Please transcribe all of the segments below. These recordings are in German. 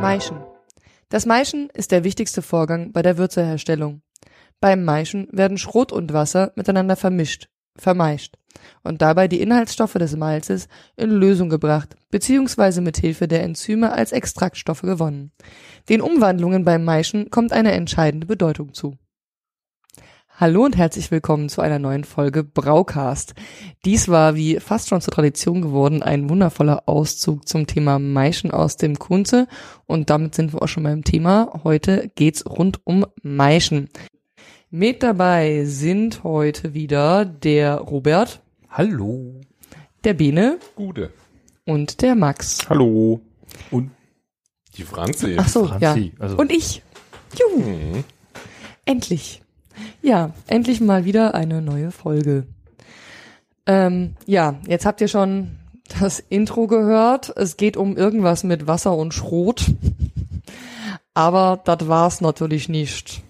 Maischen. Das Maischen ist der wichtigste Vorgang bei der Würzeherstellung. Beim Maischen werden Schrot und Wasser miteinander vermischt, vermeischt und dabei die Inhaltsstoffe des Malzes in Lösung gebracht bzw. mit Hilfe der Enzyme als Extraktstoffe gewonnen. Den Umwandlungen beim Maischen kommt eine entscheidende Bedeutung zu. Hallo und herzlich willkommen zu einer neuen Folge Braucast. Dies war wie fast schon zur Tradition geworden ein wundervoller Auszug zum Thema Maischen aus dem Kunze und damit sind wir auch schon beim Thema. Heute geht's rund um Maischen. Mit dabei sind heute wieder der Robert. Hallo. Der Bene. Gute. Und der Max. Hallo. Und die Franzi. Ach so, Franzi, ja. Also Und ich. Juhu. Mhm. Endlich. Ja, endlich mal wieder eine neue Folge. Ähm, ja, jetzt habt ihr schon das Intro gehört. Es geht um irgendwas mit Wasser und Schrot. Aber das war's natürlich nicht.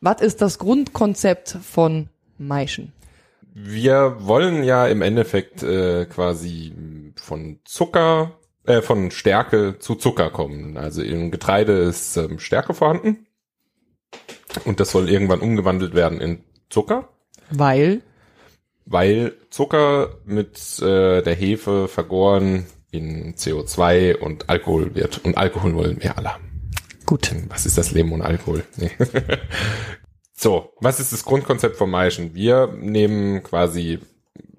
Was ist das Grundkonzept von Maischen? Wir wollen ja im Endeffekt äh, quasi von Zucker, äh, von Stärke zu Zucker kommen. Also im Getreide ist ähm, Stärke vorhanden. Und das soll irgendwann umgewandelt werden in Zucker, Weil, weil Zucker mit äh, der Hefe vergoren in CO2 und Alkohol wird. Und Alkohol wollen wir alle. Gut, Was ist das Leben ohne Alkohol? Nee. so, was ist das Grundkonzept vom Maischen? Wir nehmen quasi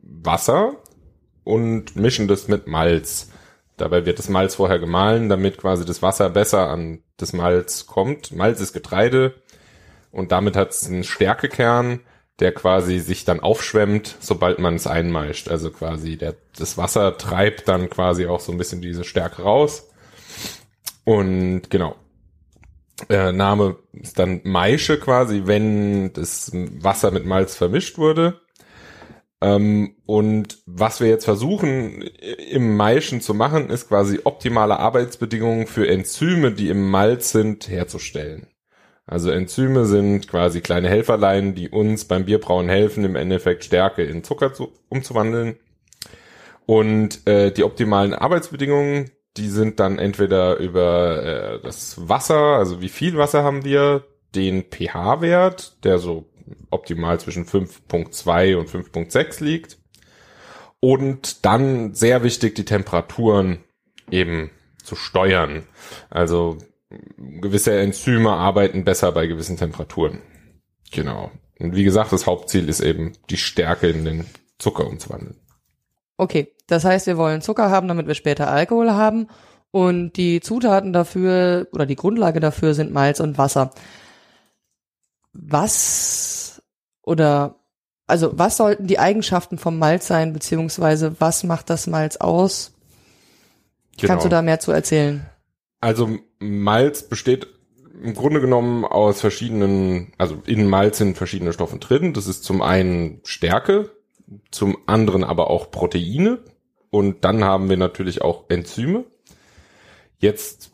Wasser und mischen das mit Malz. Dabei wird das Malz vorher gemahlen, damit quasi das Wasser besser an das Malz kommt. Malz ist Getreide und damit hat es einen Stärkekern, der quasi sich dann aufschwemmt, sobald man es einmeischt. Also quasi der, das Wasser treibt dann quasi auch so ein bisschen diese Stärke raus. Und genau, äh, Name ist dann Maische quasi, wenn das Wasser mit Malz vermischt wurde. Ähm, und was wir jetzt versuchen im Maischen zu machen, ist quasi optimale Arbeitsbedingungen für Enzyme, die im Malz sind, herzustellen. Also Enzyme sind quasi kleine Helferlein, die uns beim Bierbrauen helfen, im Endeffekt Stärke in Zucker zu, umzuwandeln. Und äh, die optimalen Arbeitsbedingungen, die sind dann entweder über äh, das Wasser, also wie viel Wasser haben wir, den pH-Wert, der so optimal zwischen 5.2 und 5.6 liegt. Und dann sehr wichtig, die Temperaturen eben zu steuern. Also gewisse Enzyme arbeiten besser bei gewissen Temperaturen. Genau. Und wie gesagt, das Hauptziel ist eben, die Stärke in den Zucker umzuwandeln. okay. Das heißt, wir wollen Zucker haben, damit wir später Alkohol haben. Und die Zutaten dafür oder die Grundlage dafür sind Malz und Wasser. Was oder also was sollten die Eigenschaften vom Malz sein, beziehungsweise was macht das Malz aus? Kannst du da mehr zu erzählen? Also Malz besteht im Grunde genommen aus verschiedenen, also in Malz sind verschiedene Stoffe drin. Das ist zum einen Stärke, zum anderen aber auch Proteine und dann haben wir natürlich auch Enzyme. Jetzt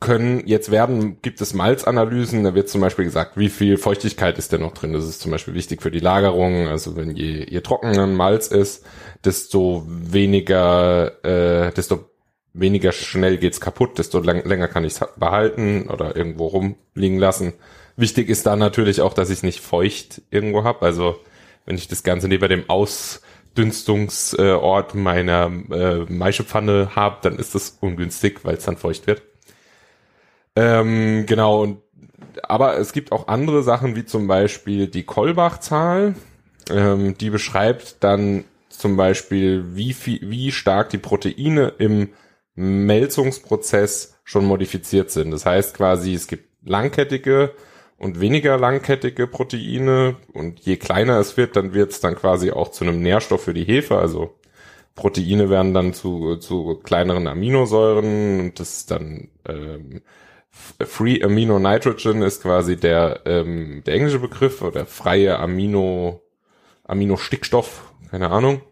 können, jetzt werden, gibt es Malzanalysen, da wird zum Beispiel gesagt, wie viel Feuchtigkeit ist denn noch drin. Das ist zum Beispiel wichtig für die Lagerung. Also wenn je, je trockener Malz ist, desto weniger, äh, desto weniger schnell geht's kaputt, desto lang, länger kann ich es behalten oder irgendwo rumliegen lassen. Wichtig ist da natürlich auch, dass ich nicht feucht irgendwo hab. Also wenn ich das Ganze neben dem Ausdünstungsort meiner äh, Maischepfanne habe, dann ist das ungünstig, weil es dann feucht wird. Ähm, genau, und aber es gibt auch andere Sachen, wie zum Beispiel die Kolbach-Zahl. Ähm, die beschreibt dann zum Beispiel, wie viel, wie stark die Proteine im Melzungsprozess schon modifiziert sind. Das heißt quasi, es gibt langkettige und weniger langkettige Proteine und je kleiner es wird, dann wird es dann quasi auch zu einem Nährstoff für die Hefe. Also Proteine werden dann zu, zu kleineren Aminosäuren und das ist dann ähm, Free Amino Nitrogen ist quasi der, ähm, der englische Begriff oder freie Amino, Aminostickstoff, keine Ahnung,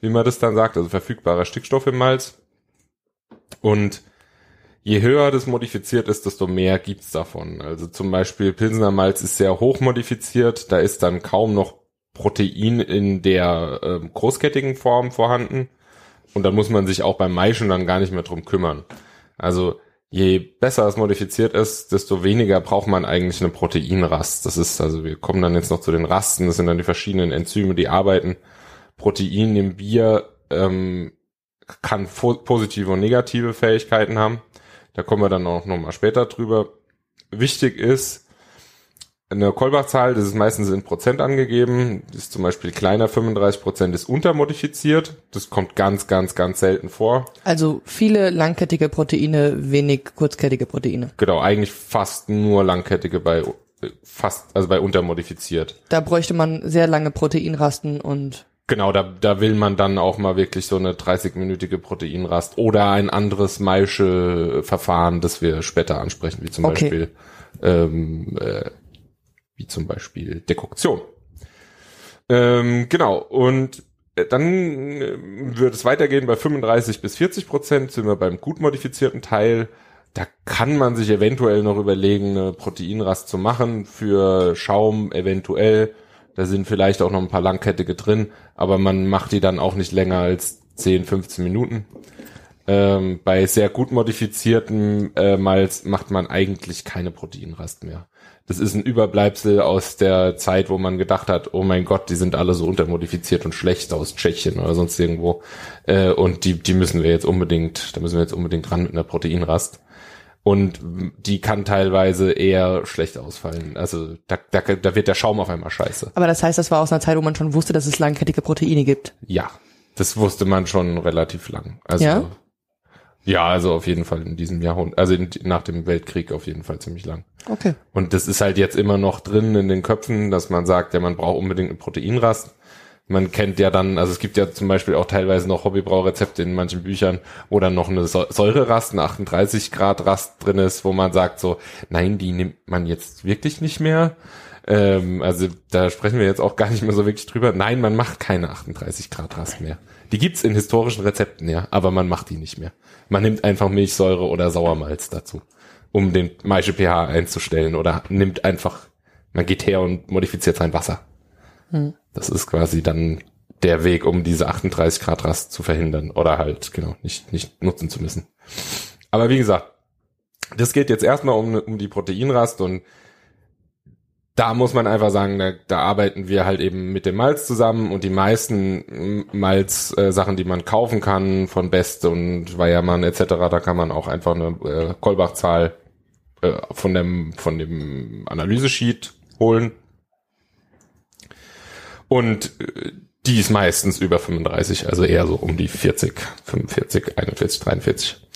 wie man das dann sagt, also verfügbarer Stickstoff im Malz. Und je höher das modifiziert ist, desto mehr gibt's davon. Also zum Beispiel Pilsener Malz ist sehr hoch modifiziert, da ist dann kaum noch Protein in der äh, großkettigen Form vorhanden. Und dann muss man sich auch beim Maischen dann gar nicht mehr drum kümmern. Also je besser es modifiziert ist, desto weniger braucht man eigentlich eine Proteinrast. Das ist, also wir kommen dann jetzt noch zu den Rasten, das sind dann die verschiedenen Enzyme, die arbeiten. Protein im Bier ähm, kann positive und negative Fähigkeiten haben. Da kommen wir dann auch nochmal später drüber. Wichtig ist, eine Kolbach-Zahl, das ist meistens in Prozent angegeben, das ist zum Beispiel kleiner, 35 Prozent ist untermodifiziert. Das kommt ganz, ganz, ganz selten vor. Also viele langkettige Proteine, wenig kurzkettige Proteine. Genau, eigentlich fast nur langkettige bei fast, also bei untermodifiziert. Da bräuchte man sehr lange Proteinrasten und Genau, da, da will man dann auch mal wirklich so eine 30-minütige Proteinrast oder ein anderes Maische Verfahren, das wir später ansprechen, wie zum okay. Beispiel ähm, äh, wie zum Beispiel Dekoktion. Ähm, genau, und äh, dann äh, wird es weitergehen bei 35 bis 40 Prozent, sind wir beim gut modifizierten Teil. Da kann man sich eventuell noch überlegen, eine Proteinrast zu machen für Schaum eventuell da sind vielleicht auch noch ein paar langkettige drin, aber man macht die dann auch nicht länger als 10, 15 Minuten. Ähm, bei sehr gut modifizierten äh, Malz macht man eigentlich keine Proteinrast mehr. Das ist ein Überbleibsel aus der Zeit, wo man gedacht hat, oh mein Gott, die sind alle so untermodifiziert und schlecht aus Tschechien oder sonst irgendwo. Äh, und die, die müssen wir jetzt unbedingt, da müssen wir jetzt unbedingt ran mit einer Proteinrast und die kann teilweise eher schlecht ausfallen. Also da, da, da wird der Schaum auf einmal scheiße. Aber das heißt, das war aus einer Zeit, wo man schon wusste, dass es langkettige Proteine gibt. Ja, das wusste man schon relativ lang. Also ja, ja also auf jeden Fall in diesem Jahrhundert, also in, nach dem Weltkrieg auf jeden Fall ziemlich lang. Okay. Und das ist halt jetzt immer noch drin in den Köpfen, dass man sagt, ja, man braucht unbedingt eine Proteinrast man kennt ja dann, also es gibt ja zum Beispiel auch teilweise noch Hobbybraurezepte in manchen Büchern, wo dann noch eine Säurerast, eine 38 Grad Rast drin ist, wo man sagt so, nein, die nimmt man jetzt wirklich nicht mehr. Ähm, also da sprechen wir jetzt auch gar nicht mehr so wirklich drüber. Nein, man macht keine 38 Grad Rast mehr. Die gibt's in historischen Rezepten, ja, aber man macht die nicht mehr. Man nimmt einfach Milchsäure oder Sauermalz dazu, um den Maische pH einzustellen oder nimmt einfach, man geht her und modifiziert sein Wasser. Hm. Das ist quasi dann der Weg, um diese 38 Grad Rast zu verhindern oder halt, genau, nicht, nicht nutzen zu müssen. Aber wie gesagt, das geht jetzt erstmal um, um die Proteinrast und da muss man einfach sagen, da, da arbeiten wir halt eben mit dem Malz zusammen und die meisten Malz-Sachen, äh, die man kaufen kann von Best und Weiermann etc., da kann man auch einfach eine äh, Kolbach-Zahl äh, von dem, von dem Analysesheet holen und äh, die ist meistens über 35, also eher so um die 40, 45, 41, 43.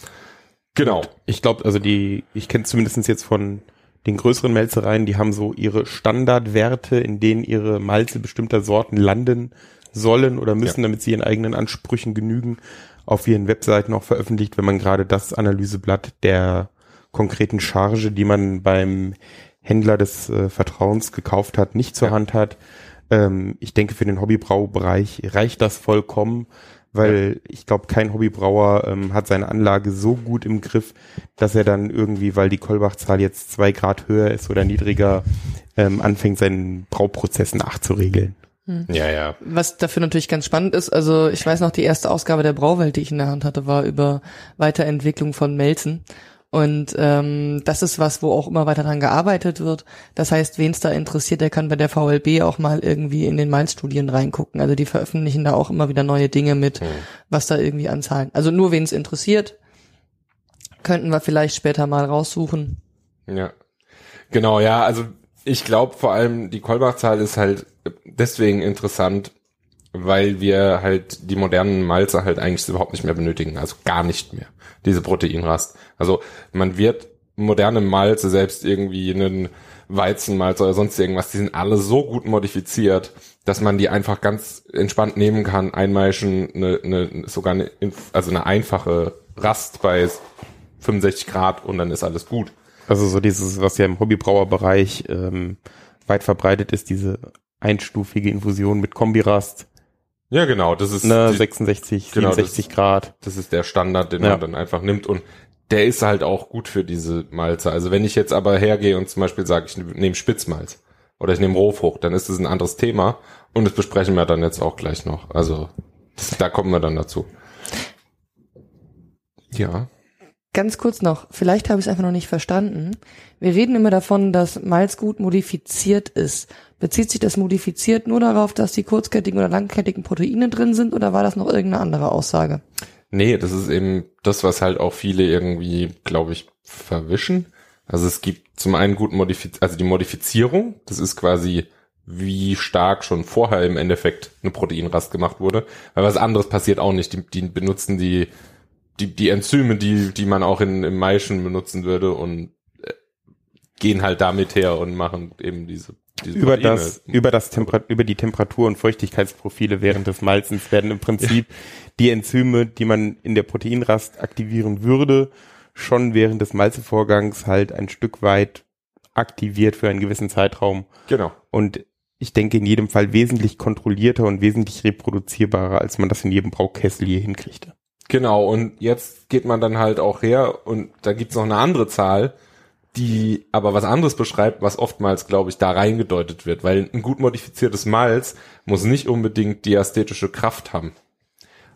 Genau. Ich glaube, also die, ich kenne zumindest jetzt von den größeren Melzereien, die haben so ihre Standardwerte, in denen ihre Malze bestimmter Sorten landen sollen oder müssen, ja. damit sie ihren eigenen Ansprüchen genügen, auf ihren Webseiten auch veröffentlicht, wenn man gerade das Analyseblatt der konkreten Charge, die man beim Händler des äh, Vertrauens gekauft hat, nicht zur ja. Hand hat ähm, ich denke, für den Hobbybraubereich reicht das vollkommen, weil ja. ich glaube, kein Hobbybrauer ähm, hat seine Anlage so gut im Griff, dass er dann irgendwie, weil die Kolbachzahl jetzt zwei Grad höher ist oder niedriger, ähm, anfängt, seinen Brauprozess nachzuregeln. Hm. Ja, ja. Was dafür natürlich ganz spannend ist, also ich weiß noch, die erste Ausgabe der Brauwelt, die ich in der Hand hatte, war über Weiterentwicklung von Melzen. Und ähm, das ist was, wo auch immer weiter dran gearbeitet wird. Das heißt, wen es da interessiert, der kann bei der VLB auch mal irgendwie in den Mainz-Studien reingucken. Also die veröffentlichen da auch immer wieder neue Dinge mit, hm. was da irgendwie an Zahlen. Also nur wen es interessiert, könnten wir vielleicht später mal raussuchen. Ja. Genau, ja, also ich glaube vor allem die Kolbach-Zahl ist halt deswegen interessant, weil wir halt die modernen Malze halt eigentlich überhaupt nicht mehr benötigen, also gar nicht mehr, diese Proteinrast. Also man wird moderne Malze, selbst irgendwie einen Weizenmalz oder sonst irgendwas, die sind alle so gut modifiziert, dass man die einfach ganz entspannt nehmen kann, einmeischen, eine, eine, sogar eine, also eine einfache Rast bei 65 Grad und dann ist alles gut. Also so dieses, was ja im Hobbybrauerbereich ähm, weit verbreitet ist, diese einstufige Infusion mit Kombirast. Ja, genau, das ist ne, 66, genau, 67 das, Grad. Das ist der Standard, den ja. man dann einfach nimmt und der ist halt auch gut für diese Malze. Also wenn ich jetzt aber hergehe und zum Beispiel sage, ich nehme Spitzmalz oder ich nehme Rohfrucht, dann ist das ein anderes Thema und das besprechen wir dann jetzt auch gleich noch. Also das, da kommen wir dann dazu. Ja. Ganz kurz noch, vielleicht habe ich es einfach noch nicht verstanden. Wir reden immer davon, dass Malz gut modifiziert ist. Bezieht sich das modifiziert nur darauf, dass die kurzkettigen oder langkettigen Proteine drin sind oder war das noch irgendeine andere Aussage? Nee, das ist eben das, was halt auch viele irgendwie, glaube ich, verwischen. Also es gibt zum einen gut modifiziert, also die Modifizierung, das ist quasi wie stark schon vorher im Endeffekt eine Proteinrast gemacht wurde. Weil was anderes passiert auch nicht. Die, die benutzen die die, die Enzyme, die, die man auch in, im Maischen benutzen würde und äh, gehen halt damit her und machen eben diese, diese über Proteine. das, über das Temper über die Temperatur- und Feuchtigkeitsprofile während des Malzens werden im Prinzip die Enzyme, die man in der Proteinrast aktivieren würde, schon während des Malzevorgangs halt ein Stück weit aktiviert für einen gewissen Zeitraum. Genau. Und ich denke in jedem Fall wesentlich kontrollierter und wesentlich reproduzierbarer, als man das in jedem Braukessel je hinkriegte. Genau, und jetzt geht man dann halt auch her und da gibt's noch eine andere Zahl, die aber was anderes beschreibt, was oftmals, glaube ich, da reingedeutet wird, weil ein gut modifiziertes Malz muss nicht unbedingt diastetische Kraft haben.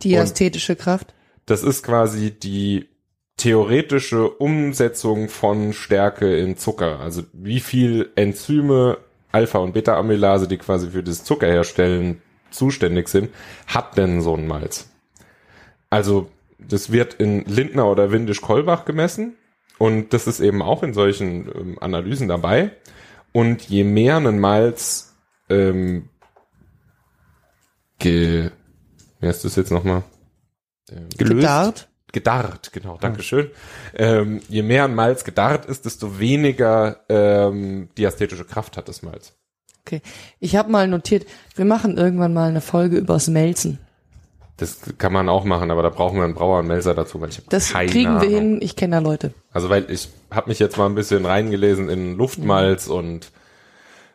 Die Und- ästhetische Kraft? Das ist quasi die theoretische Umsetzung von Stärke in Zucker. Also wie viel Enzyme, Alpha- und Beta-Amylase, die quasi für das Zuckerherstellen zuständig sind, hat denn so ein Malz? Also das wird in Lindner oder Windisch-Kolbach gemessen und das ist eben auch in solchen ähm, Analysen dabei. Und je mehr ein Malz ähm, ge, wie heißt das jetzt nochmal? Ähm, Gelöst? Gedarrt? Gedarrt, genau, Dankeschön. Ähm, je mehr ein Malz gedarrt ist, desto weniger ähm, diastetische Kraft hat das Malz. Okay. Ich habe mal notiert, wir machen irgendwann mal eine Folge übers Melzen. Das kann man auch machen, aber da brauchen wir einen Brauer und Melzer dazu, weil ich Das kriegen wir Ahnung. hin, ich kenne da Leute. Also weil ich habe mich jetzt mal ein bisschen reingelesen in Luftmalz und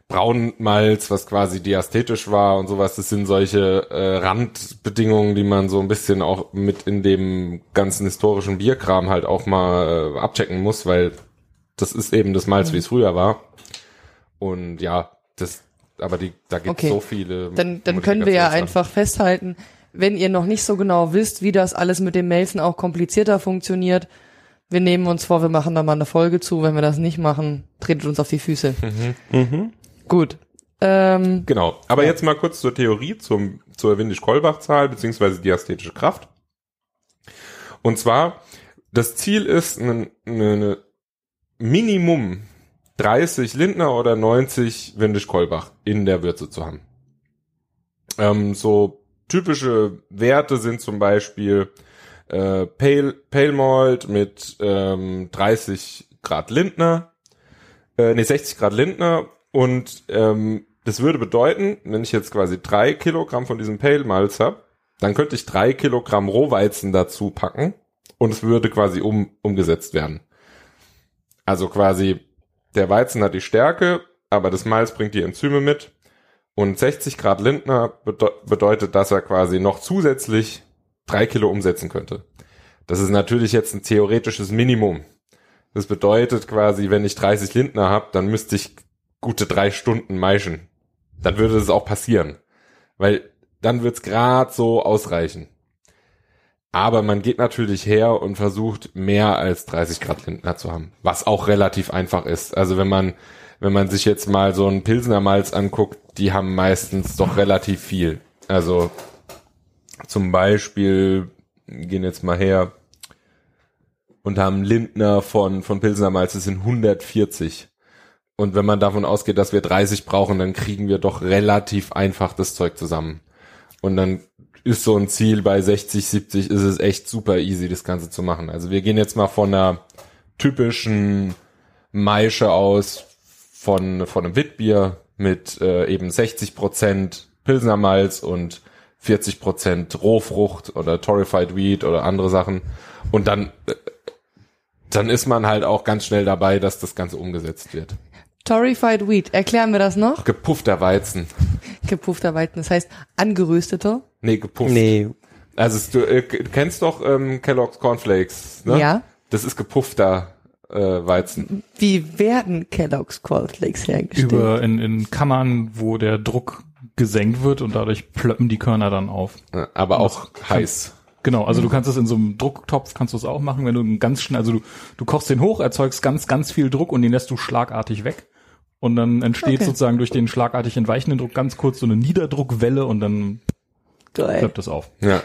Braunmalz, was quasi diastetisch war und sowas. Das sind solche äh, Randbedingungen, die man so ein bisschen auch mit in dem ganzen historischen Bierkram halt auch mal äh, abchecken muss, weil das ist eben das Malz, wie es früher war. Und ja, das, aber die, da gibt Okay. so viele. Dann, dann können wir ja einfach festhalten, wenn ihr noch nicht so genau wisst, wie das alles mit dem Melzen auch komplizierter funktioniert, wir nehmen uns vor, wir machen da mal eine Folge zu. Wenn wir das nicht machen, tretet uns auf die Füße. Mhm. Gut. Ähm, Genau. Aber jetzt mal kurz zur Theorie, zum, zur Windisch-Kolbach-Zahl beziehungsweise diastetische Kraft. Und zwar, das Ziel ist, ein eine Minimum 30 Lindner oder 90 Windisch-Kolbach in der Würze zu haben. Ähm, so typische Werte sind zum Beispiel äh, Pale, Pale Malt mit ähm, 30 Grad Lindner, äh, nee, 60 Grad Lindner und ähm, das würde bedeuten, wenn ich jetzt quasi drei Kilogramm von diesem Pale Malz habe, dann könnte ich drei Kilogramm Rohweizen dazu packen und es würde quasi um, umgesetzt werden. Also quasi der Weizen hat die Stärke, aber das Malz bringt die Enzyme mit und 60 Grad Lindner bede bedeutet, dass er quasi noch zusätzlich drei Kilo umsetzen könnte. Das ist natürlich jetzt ein theoretisches Minimum. Das bedeutet quasi, wenn ich 30 Lindner habe, dann müsste ich gute drei Stunden maischen. Dann würde das auch passieren. Weil dann wird's grad so ausreichen. Aber man geht natürlich her und versucht mehr als 30 Grad Lindner zu haben. Was auch relativ einfach ist. Also wenn man, wenn man sich jetzt mal so einen Pilsner Malz anguckt, die haben meistens doch relativ viel. Also zum Beispiel, gehen jetzt mal her, und haben Lindner von, von Pilsner Malz, das sind 140. Und wenn man davon ausgeht, dass wir 30 brauchen, dann kriegen wir doch relativ einfach das Zeug zusammen. Und dann ist so ein Ziel bei 60, 70 ist es echt super easy, das Ganze zu machen. Also wir gehen jetzt mal von einer typischen Maische aus von, von einem Witbier mit äh, eben 60 Prozent Pilsner Malz und 40 Prozent Rohfrucht oder Torrified Wheat oder andere Sachen. Und dann, äh, dann ist man halt auch ganz schnell dabei, dass das Ganze umgesetzt wird. Torrified Wheat, erklären wir das noch? Gepuffter Weizen. Gepuffter Weizen, das heißt angerösteter. Nee, gepufft. Nee, Also es- du äh, kennst doch ähm, Kellogg's Cornflakes, ne? Ja. Das ist gepuffter äh, Weizen. Wie werden Kellogg's Cornflakes hergestellt? Über in, in Kammern, wo der Druck gesenkt wird und dadurch plöppen die Körner dann auf. Aber auch heiß. Genau, also du kannst es in so einem Drucktopf, kannst du es auch machen, wenn du einen ganz schnell, also du, du kochst den hoch, erzeugst ganz, ganz viel Druck und den lässt du schlagartig weg. Und dann entsteht Okay. sozusagen durch den schlagartig entweichenden Druck ganz kurz so eine Niederdruckwelle und dann Geil. plöppt es auf. Ja.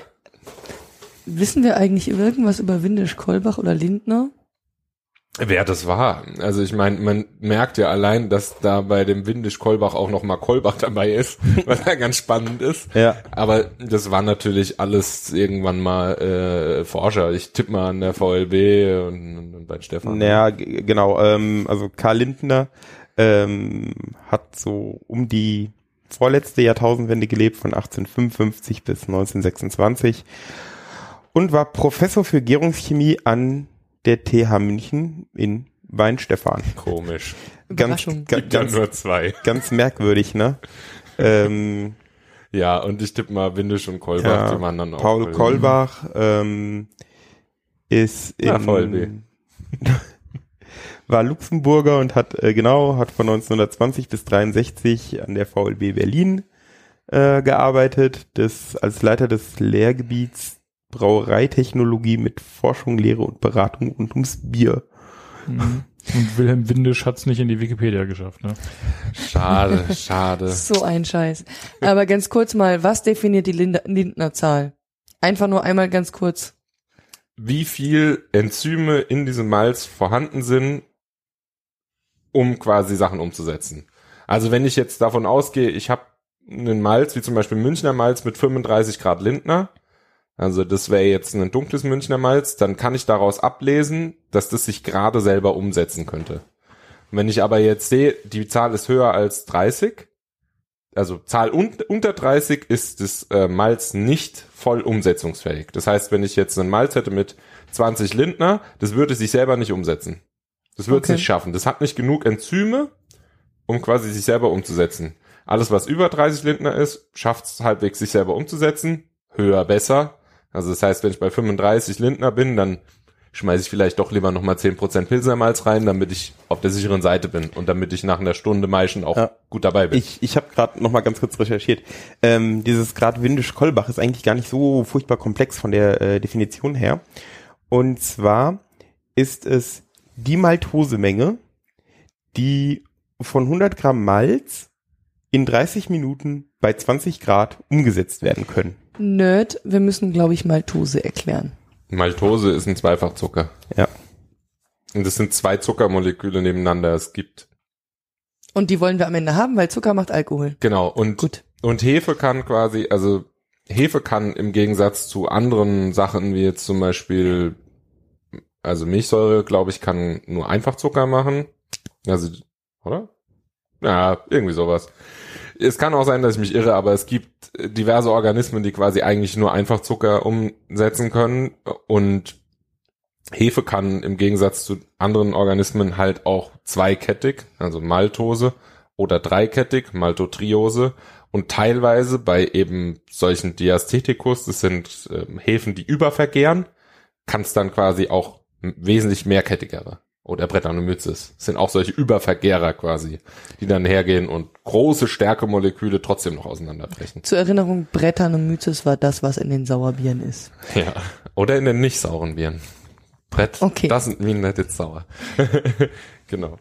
Wissen wir eigentlich irgendwas über Windisch Kolbach oder Lindner? Wer das war. Also ich meine, man merkt ja allein, dass da bei dem Windisch Kolbach auch noch mal Kolbach dabei ist, was ja ganz spannend ist. Ja. Aber das war natürlich alles irgendwann mal äh, Forscher. Ich tippe mal an der VLB und, und bei Stefan. G- genau. Ähm, also Karl Lindner ähm, hat so um die vorletzte Jahrtausendwende gelebt, von 1855 bis 1926 und war Professor für Gärungschemie an der TH München in Weinstefan. Komisch. Ganz, Überraschung. ga, Gibt ja ganz, nur zwei. ganz merkwürdig, ne? ähm, Ja, und ich tippe mal Windisch und Kolbach, Ja, die waren dann auch. Paul Kolbach ähm, ist in, VLB. war Luxemburger und hat äh, genau hat von 1920 bis 63 an der VLB Berlin äh, gearbeitet, das als Leiter des Lehrgebiets Brauereitechnologie mit Forschung, Lehre und Beratung rund ums Bier. Mhm. Und Wilhelm Windisch hat's nicht in die Wikipedia geschafft, ne? Schade, schade. So ein Scheiß. Aber ganz kurz mal, was definiert die Lind Lindner Zahl? Einfach nur einmal ganz kurz. Wie viel Enzyme in diesem Malz vorhanden sind, um quasi Sachen umzusetzen. Also wenn ich jetzt davon ausgehe, ich habe einen Malz, wie zum Beispiel Münchner Malz mit 35 Grad Lindner, also das wäre jetzt ein dunkles Münchner Malz, dann kann ich daraus ablesen, dass das sich gerade selber umsetzen könnte. Wenn ich aber jetzt sehe, die Zahl ist höher als 30, also Zahl un unter 30 ist das äh, Malz nicht voll umsetzungsfähig. Das heißt, wenn ich jetzt einen Malz hätte mit 20 Lindner, das würde sich selber nicht umsetzen. Das würde es Okay. nicht schaffen. Das hat nicht genug Enzyme, um quasi sich selber umzusetzen. Alles, was über 30 Lindner ist, schafft es halbwegs, sich selber umzusetzen. Höher besser. Also das heißt, wenn ich bei 35 Lindner bin, dann schmeiße ich vielleicht doch lieber nochmal 10% Pilsermalz rein, damit ich auf der sicheren Seite bin und damit ich nach einer Stunde Maischen auch Ja. gut dabei bin. Ich, ich habe gerade noch mal ganz kurz recherchiert. Ähm, dieses Grad Windisch-Kolbach ist eigentlich gar nicht so furchtbar komplex von der äh, Definition her. Und zwar ist es die Maltosemenge, die von 100 Gramm Malz in 30 Minuten bei 20 Grad umgesetzt werden können. Nerd, wir müssen, glaube ich, Maltose erklären. Maltose ist ein Zweifachzucker. Ja. Und das sind zwei Zuckermoleküle nebeneinander. Es gibt, Und die wollen wir am Ende haben, weil Zucker macht Alkohol. genau, und, Gut. und Hefe kann quasi, also Hefe kann im Gegensatz zu anderen Sachen, wie jetzt zum Beispiel, also Milchsäure, glaube ich, kann nur Einfachzucker machen. Also, oder? Ja, irgendwie sowas. Es kann auch sein, dass ich mich irre, aber es gibt diverse Organismen, die quasi eigentlich nur Einfachzucker umsetzen können und Hefe kann im Gegensatz zu anderen Organismen halt auch zweikettig, also Maltose oder dreikettig, Maltotriose. Und teilweise bei eben solchen Diasteticus, das sind ähm, Hefen, die übervergären, kann es dann quasi auch wesentlich mehrkettigere oder Brettanomyces sind auch solche Übervergärer quasi, die dann hergehen und große Stärkemoleküle trotzdem noch auseinanderbrechen. Zur Erinnerung, Brettanomyces war das, was in den Sauerbieren ist. Ja. Oder in den nicht sauren Bieren. Brett, Okay. das sind mean that it's sauer. genau.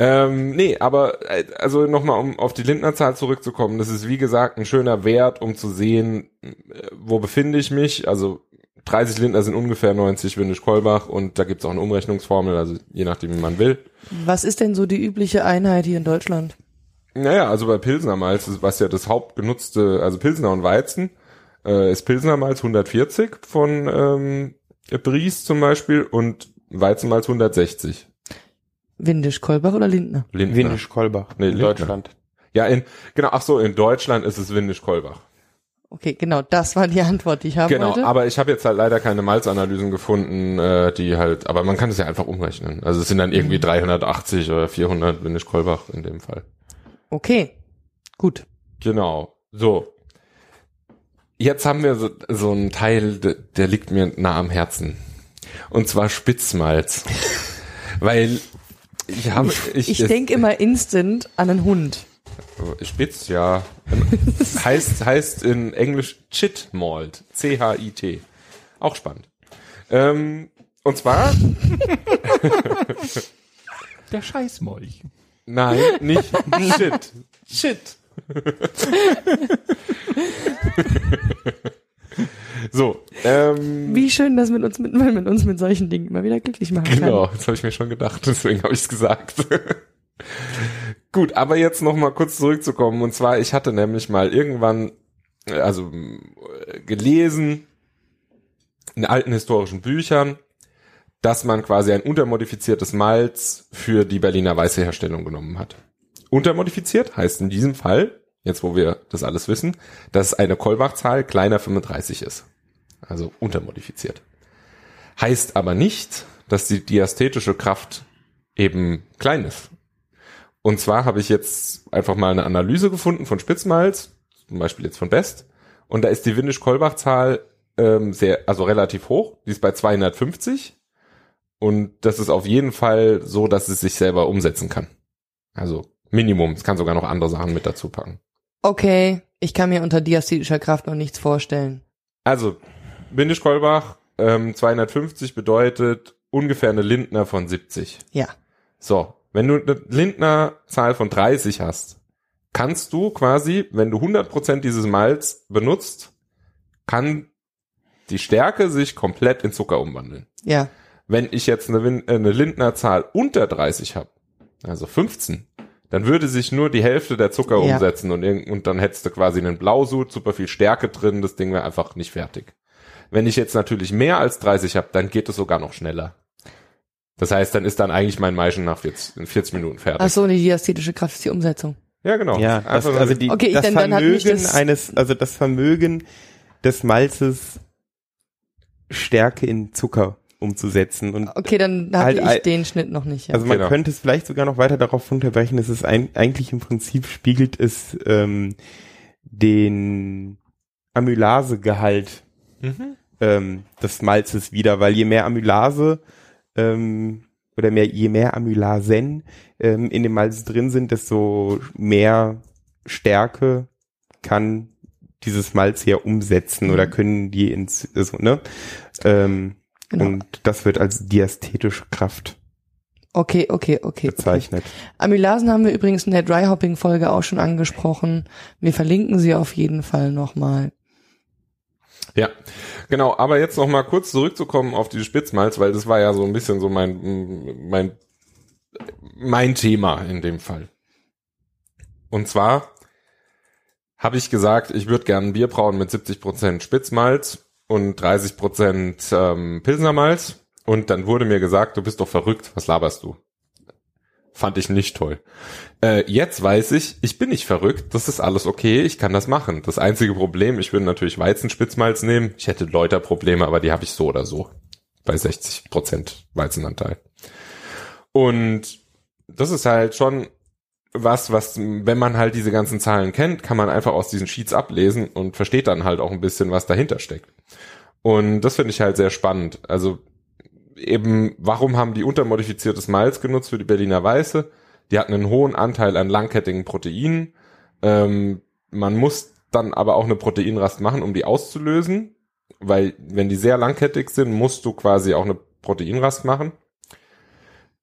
Ähm, nee, aber äh, also nochmal, um auf die Lindnerzahl zurückzukommen, das ist wie gesagt ein schöner Wert, um zu sehen, äh, wo befinde ich mich. Also 30 Lindner sind ungefähr 90 Windisch-Kolbach und da gibt's auch eine Umrechnungsformel, also je nachdem, wie man will. Was ist denn so die übliche Einheit hier in Deutschland? Naja, also bei Pilsner Malz, was ja das hauptgenutzte, also Pilsner und Weizen, äh, ist Pilsner Malz 140 von ähm, Bries zum Beispiel und Weizenmalz 160. Windisch, Kolbach oder Lindner? Lindner. Windisch-Kolbach Nee, in Lindner. Deutschland. Ja, in, genau, ach so, in Deutschland ist es Windisch-Kolbach. Okay, genau, das war die Antwort, die ich haben Genau, wollte. aber ich habe jetzt halt leider keine Malzanalysen gefunden, äh, die halt, aber man kann es ja einfach umrechnen. Also es sind dann irgendwie 380 oder 400 Windisch-Kolbach in dem Fall. Okay, gut. Genau. So. Jetzt haben wir so, so einen Teil, der, der liegt mir nah am Herzen. Und zwar Spitzmalz. Weil ich habe, ich, Ich denke immer instant an einen Hund. Spitz, ja. heißt, heißt in Englisch Chit Malt. C-H-I-T. Auch spannend. Ähm, und zwar, Der Scheißmolch. nein, nicht Shit. Shit. so, ähm, Wie schön, dass man uns mit, man mit uns mit solchen Dingen immer wieder glücklich machen kann. Genau, das habe ich mir schon gedacht, deswegen habe ich es gesagt. Gut, aber jetzt noch mal kurz zurückzukommen. Und zwar, ich hatte nämlich mal irgendwann, äh, also äh, gelesen in alten historischen Büchern, dass man quasi ein untermodifiziertes Malz für die Berliner Weiße Herstellung genommen hat. Untermodifiziert heißt in diesem Fall, jetzt wo wir das alles wissen, dass eine Kolbach-Zahl kleiner 35 ist. Also untermodifiziert. Heißt aber nicht, dass die diastetische Kraft eben klein ist. Und zwar habe ich jetzt einfach mal eine Analyse gefunden von Spitzmalz, zum Beispiel jetzt von Best, und da ist die Windisch-Kolbach-Zahl ähm, sehr, also relativ hoch. Die ist bei 250 und das ist auf jeden Fall so, dass es sich selber umsetzen kann. Also Minimum. Es kann sogar noch andere Sachen mit dazu packen. Okay, ich kann mir unter diastetischer Kraft noch nichts vorstellen. Also Windisch-Kolbach ähm, 250 bedeutet ungefähr eine Lindner von 70. Ja. So, wenn du eine Lindner-Zahl von 30 hast, kannst du quasi, wenn du 100% dieses Malz benutzt, kann die Stärke sich komplett in Zucker umwandeln. Ja. Wenn ich jetzt eine, äh, eine Lindner-Zahl unter 30 habe, also 15, dann würde sich nur die Hälfte der Zucker Ja. umsetzen und, und dann hättest du quasi einen Blausud, super viel Stärke drin, das Ding wäre einfach nicht fertig. Wenn ich jetzt natürlich mehr als 30 habe, dann geht es sogar noch schneller. Das heißt, dann ist dann eigentlich mein Maischen nach 40, in 40 Minuten fertig. Ach so, die diastetische Kraft ist die Umsetzung. Ja, genau. Ja, das, also so- die, Okay, das dann- dann hat mich Vermögen das- eines, also das Vermögen des Malzes Stärke in Zucker umzusetzen und Okay, dann hatte Halt, ich den Schnitt noch nicht. Ja. Also man Genau. könnte es vielleicht sogar noch weiter darauf runterbrechen, dass es ein, eigentlich im Prinzip spiegelt es ähm, den Amylasegehalt Mhm. ähm, des Malzes wieder, weil je mehr Amylase ähm, oder mehr, je mehr Amylasen ähm, in dem Malz drin sind, desto mehr Stärke kann dieses Malz hier umsetzen oder können die ins, also, ne? Ähm, Genau. Und das wird als diastetische Kraft Okay, okay, okay. okay. bezeichnet. Amylasen haben wir übrigens in der Dry-Hopping-Folge auch schon angesprochen. Wir verlinken sie auf jeden Fall nochmal. Ja, genau. Aber jetzt noch mal kurz zurückzukommen auf die Spitzmalz, weil das war ja so ein bisschen so mein mein mein Thema in dem Fall. Und zwar habe ich gesagt, ich würde gerne Bier brauen mit 70% Spitzmalz und 30% ähm, Pilsnermalz. Und dann wurde mir gesagt, du bist doch verrückt, was laberst du? Fand ich nicht toll. Äh, jetzt weiß ich, ich bin nicht verrückt, das ist alles okay, ich kann das machen. Das einzige Problem, ich würde natürlich Weizenspitzmalz nehmen. Ich hätte Läuterprobleme, aber die habe ich so oder so. Bei 60% Weizenanteil. Und das ist halt schon was, was, wenn man halt diese ganzen Zahlen kennt, kann man einfach aus diesen Sheets ablesen und versteht dann halt auch ein bisschen, was dahinter steckt. Und das finde ich halt sehr spannend. Also eben, warum haben die untermodifiziertes Malz genutzt für die Berliner Weiße? Die hatten einen hohen Anteil an langkettigen Proteinen. Ähm, man muss dann aber auch eine Proteinrast machen, um die auszulösen, weil wenn die sehr langkettig sind, musst du quasi auch eine Proteinrast machen.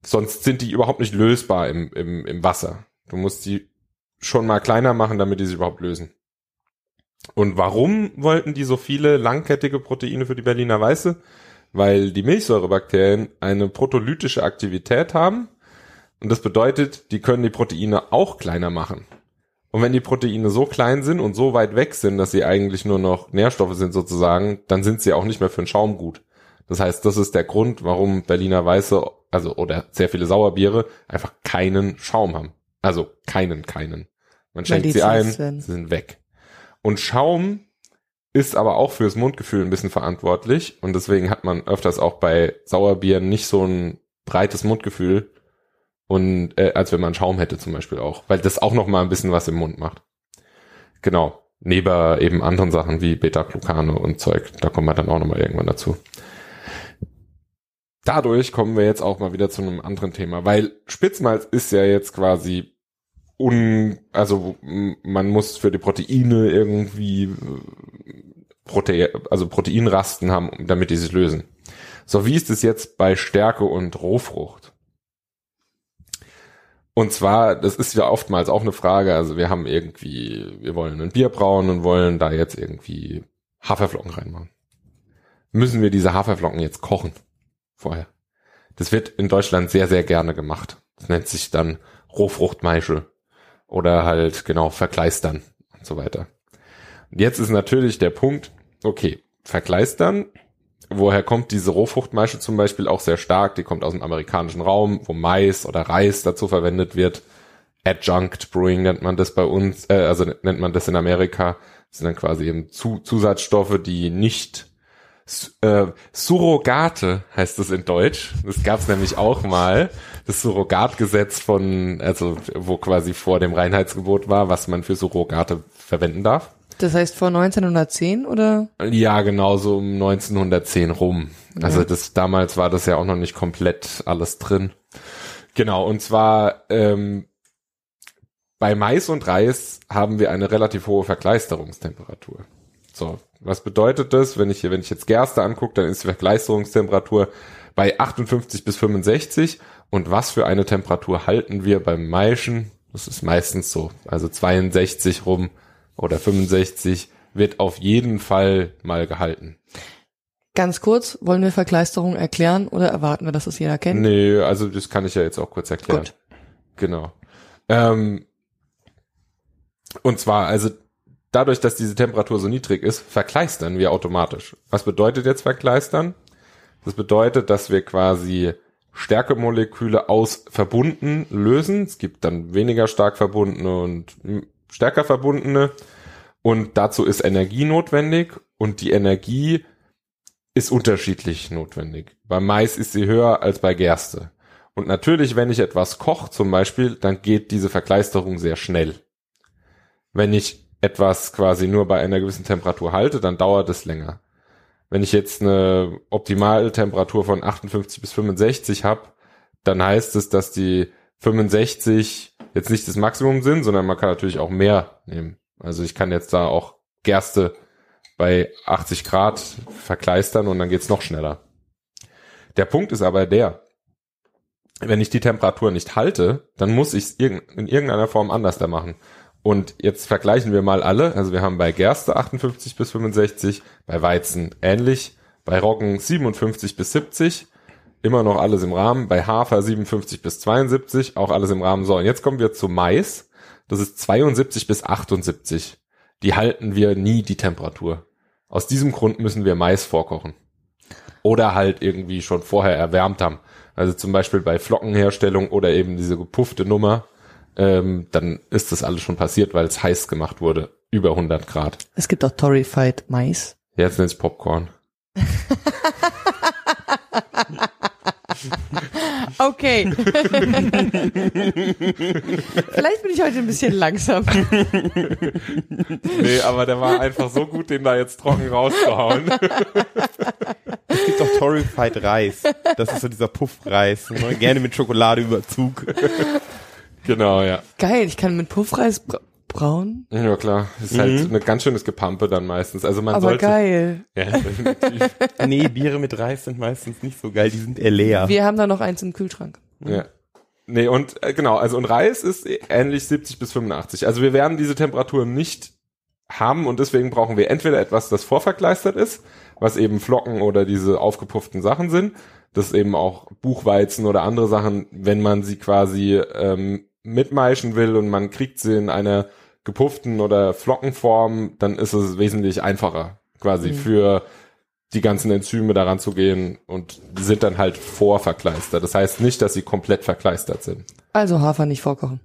Sonst sind die überhaupt nicht lösbar im, im, im Wasser. Du musst die schon mal kleiner machen, damit die sich überhaupt lösen. Und warum wollten die so viele langkettige Proteine für die Berliner Weiße? Weil die Milchsäurebakterien eine protolytische Aktivität haben. Und das bedeutet, die können die Proteine auch kleiner machen. Und wenn die Proteine so klein sind und so weit weg sind, dass sie eigentlich nur noch Nährstoffe sind sozusagen, dann sind sie auch nicht mehr für den Schaum gut. Das heißt, das ist der Grund, warum Berliner Weiße, also oder sehr viele Sauerbiere einfach keinen Schaum haben. Also keinen, keinen. Man schenkt sie ein, sie sind weg. Und Schaum ist aber auch fürs Mundgefühl ein bisschen verantwortlich. Und deswegen hat man öfters auch bei Sauerbieren nicht so ein breites Mundgefühl. Und äh, als wenn man Schaum hätte zum Beispiel auch, weil das auch noch mal ein bisschen was im Mund macht. Genau, neben eben anderen Sachen wie Beta-Glucane und Zeug, da kommen wir dann auch noch mal irgendwann dazu. dadurch kommen wir jetzt auch mal wieder zu einem anderen Thema, weil Spitzmalz ist ja jetzt quasi un, also man muss für die Proteine irgendwie äh, Prote also Proteinrasten haben, damit die sich lösen. So, wie ist es jetzt bei Stärke und Rohfrucht? Und zwar, das ist ja oftmals auch eine Frage, also wir haben irgendwie, wir wollen ein Bier brauen und wollen da jetzt irgendwie Haferflocken reinmachen. Müssen wir diese Haferflocken jetzt kochen? Vorher. Das wird in Deutschland sehr, sehr gerne gemacht. Das nennt sich dann Rohfruchtmaische oder halt genau verkleistern und so weiter. Jetzt ist natürlich der Punkt, okay, verkleistern, woher kommt diese Rohfruchtmaische zum Beispiel auch sehr stark? Die kommt aus dem amerikanischen Raum, wo Mais oder Reis dazu verwendet wird. Adjunct Brewing nennt man das bei uns, äh, also nennt man das in Amerika. Das sind dann quasi eben Zu Zusatzstoffe, die nicht äh, Surrogate heißt es in Deutsch. Das gab es nämlich auch mal. Das Surrogatgesetz von, also wo quasi vor dem Reinheitsgebot war, was man für Surrogate verwenden darf. Das heißt vor 1910 oder? Ja, genau so um 1910 rum. Also das damals war das ja auch noch nicht komplett alles drin. Genau, und zwar ähm, bei Mais und Reis haben wir eine relativ hohe Verkleisterungstemperatur. So, was bedeutet das? Wenn ich hier, wenn ich jetzt Gerste angucke, dann ist die Verkleisterungstemperatur bei 58 bis 65. Und was für eine Temperatur halten wir beim Maischen? Das ist meistens so, also 62 rum oder 65 wird auf jeden Fall mal gehalten. Ganz kurz, wollen wir Verkleisterung erklären oder erwarten wir, dass es jeder kennt? Nee, also das kann ich ja jetzt auch kurz erklären. Gut. Genau. Ähm, und zwar, also dadurch, dass diese Temperatur so niedrig ist, verkleistern wir automatisch. Was bedeutet jetzt verkleistern? Das bedeutet, dass wir quasi Stärkemoleküle aus verbunden lösen. Es gibt dann weniger stark verbundene und stärker verbundene. Und dazu ist Energie notwendig. Und die Energie ist unterschiedlich notwendig. Bei Mais ist sie höher als bei Gerste. Und natürlich, wenn ich etwas koche zum Beispiel, dann geht diese Verkleisterung sehr schnell. Wenn ich etwas quasi nur bei einer gewissen Temperatur halte, dann dauert es länger. Wenn ich jetzt eine Optimaltemperatur von 58 bis 65 habe, dann heißt es, dass die 65 jetzt nicht das Maximum sind, sondern man kann natürlich auch mehr nehmen. Also ich kann jetzt da auch Gerste bei 80 Grad verkleistern und dann geht's noch schneller. Der Punkt ist aber der, wenn ich die Temperatur nicht halte, dann muss ich es in irgendeiner Form anders da machen. Und jetzt vergleichen wir mal alle. Also wir haben bei Gerste 58 bis 65, bei Weizen ähnlich, bei Roggen 57 bis 70, immer noch alles im Rahmen, bei Hafer 57 bis 72, auch alles im Rahmen. So, und jetzt kommen wir zu Mais. Das ist 72 bis 78. Die halten wir nie die Temperatur. Aus diesem Grund müssen wir Mais vorkochen. Oder halt irgendwie schon vorher erwärmt haben. Also zum Beispiel bei Flockenherstellung oder eben diese gepuffte Nummer, ähm, dann ist das alles schon passiert, weil es heiß gemacht wurde. Über 100 Grad. Es gibt auch Torrified Mais. Jetzt nennt's Popcorn. Okay. Vielleicht bin ich heute ein bisschen langsam. Nee, aber der war einfach so gut, den da jetzt trocken rauszuhauen. Es gibt auch Torrified Reis. Das ist so dieser Puffreis. Ne? Gerne mit Schokoladeüberzug. genau, ja. Geil, ich kann mit Puffreis bra brauen. Ja klar, ist halt eine ganz schönes Gepampe dann meistens. Also man Aber sollte geil. Ja, definitiv. Nee, Biere mit Reis sind meistens nicht so geil. Die sind eher leer. Wir haben da noch eins im Kühlschrank. ja. Nee, und äh, genau, also und Reis ist ähnlich 70 bis 85. Also wir werden diese Temperaturen nicht haben und deswegen brauchen wir entweder etwas, das vorverkleistert ist, was eben Flocken oder diese aufgepufften Sachen sind. Das eben auch Buchweizen oder andere Sachen, wenn man sie quasi ähm, mitmeischen will und man kriegt sie in einer gepufften oder Flockenform, dann ist es wesentlich einfacher quasi für die ganzen Enzyme daran zu gehen und sind dann halt vorverkleistert. Das heißt nicht, dass sie komplett verkleistert sind. Also Hafer nicht vorkochen.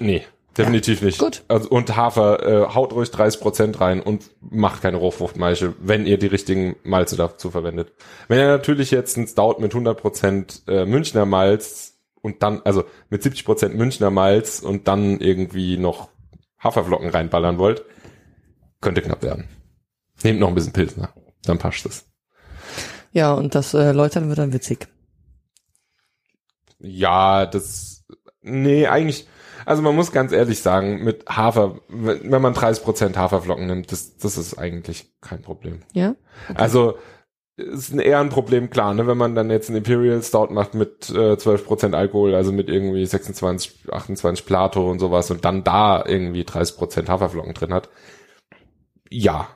Nee, definitiv nicht. gut. Also, und Hafer, äh, haut ruhig 30 Prozent rein und macht keine Rohfruchtmaische, wenn ihr die richtigen Malze dazu verwendet. Wenn ihr natürlich jetzt ein Stout mit 100 Prozent äh, Münchner Malz und dann, also mit 70 Prozent Münchner Malz und dann irgendwie noch Haferflocken reinballern wollt, könnte knapp werden. Nehmt noch ein bisschen Pilsner, dann passt es. Ja, und das äh, Läutern wird dann witzig. Ja, das, nee, eigentlich, also man muss ganz ehrlich sagen, mit Hafer, wenn man 30% Haferflocken nimmt, das, das ist eigentlich kein Problem. Ja? Also, ist ein eher ein Problem, klar, ne, wenn man dann jetzt einen Imperial Stout macht mit äh, 12% Alkohol, also mit irgendwie 26, 28 Plato und sowas und dann da irgendwie 30% Haferflocken drin hat. Ja.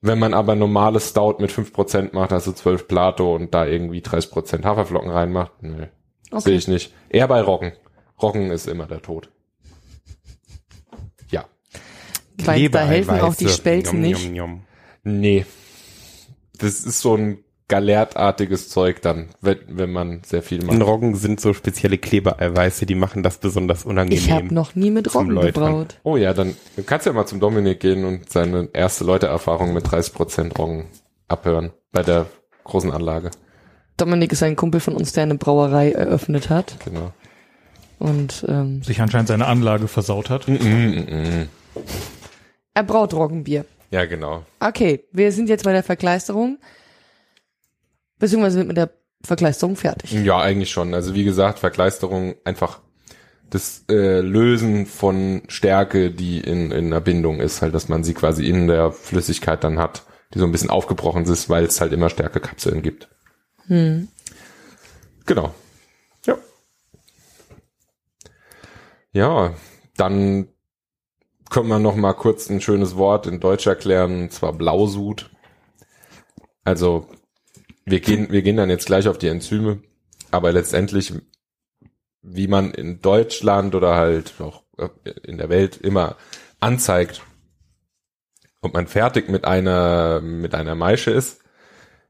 Wenn man aber normales Stout mit 5% macht, also 12 Plato und da irgendwie 30% Haferflocken reinmacht, nö, sehe ich nicht. Eher bei Roggen. Roggen ist immer der Tod. Ja. Weil da helfen auch die. Spelzen nicht. njom, njom. Nee. Das ist so ein galertartiges Zeug dann, wenn, wenn man sehr viel In macht. Roggen sind so spezielle Klebereiweiße, die machen das besonders unangenehm. Ich habe noch nie mit Roggen Läutern. gebraut. Oh ja, dann kannst du ja mal zum Dominik gehen und seine erste Leuteerfahrung mit 30% Roggen abhören bei der großen Anlage. Dominik ist ein Kumpel von uns, der eine Brauerei eröffnet hat. Genau. Und ähm, Sich anscheinend seine Anlage versaut hat. Mm -mm -mm. er braut Roggenbier. Ja, genau. Okay, wir sind jetzt bei der Verkleisterung. Beziehungsweise sind mit der Verkleisterung fertig. Ja, eigentlich schon. Also wie gesagt, Verkleisterung einfach das äh, Lösen von Stärke, die in, in einer Bindung ist, halt, dass man sie quasi in der Flüssigkeit dann hat, die so ein bisschen aufgebrochen ist, weil es halt immer Stärkekapseln gibt. Hm. Genau. Ja. Ja, dann können wir noch mal kurz ein schönes Wort in Deutsch erklären, und zwar Blausud. Also wir gehen, wir gehen dann jetzt gleich auf die Enzyme, aber letztendlich, wie man in Deutschland oder halt auch in der Welt immer anzeigt, ob man fertig mit einer, mit einer Maische ist,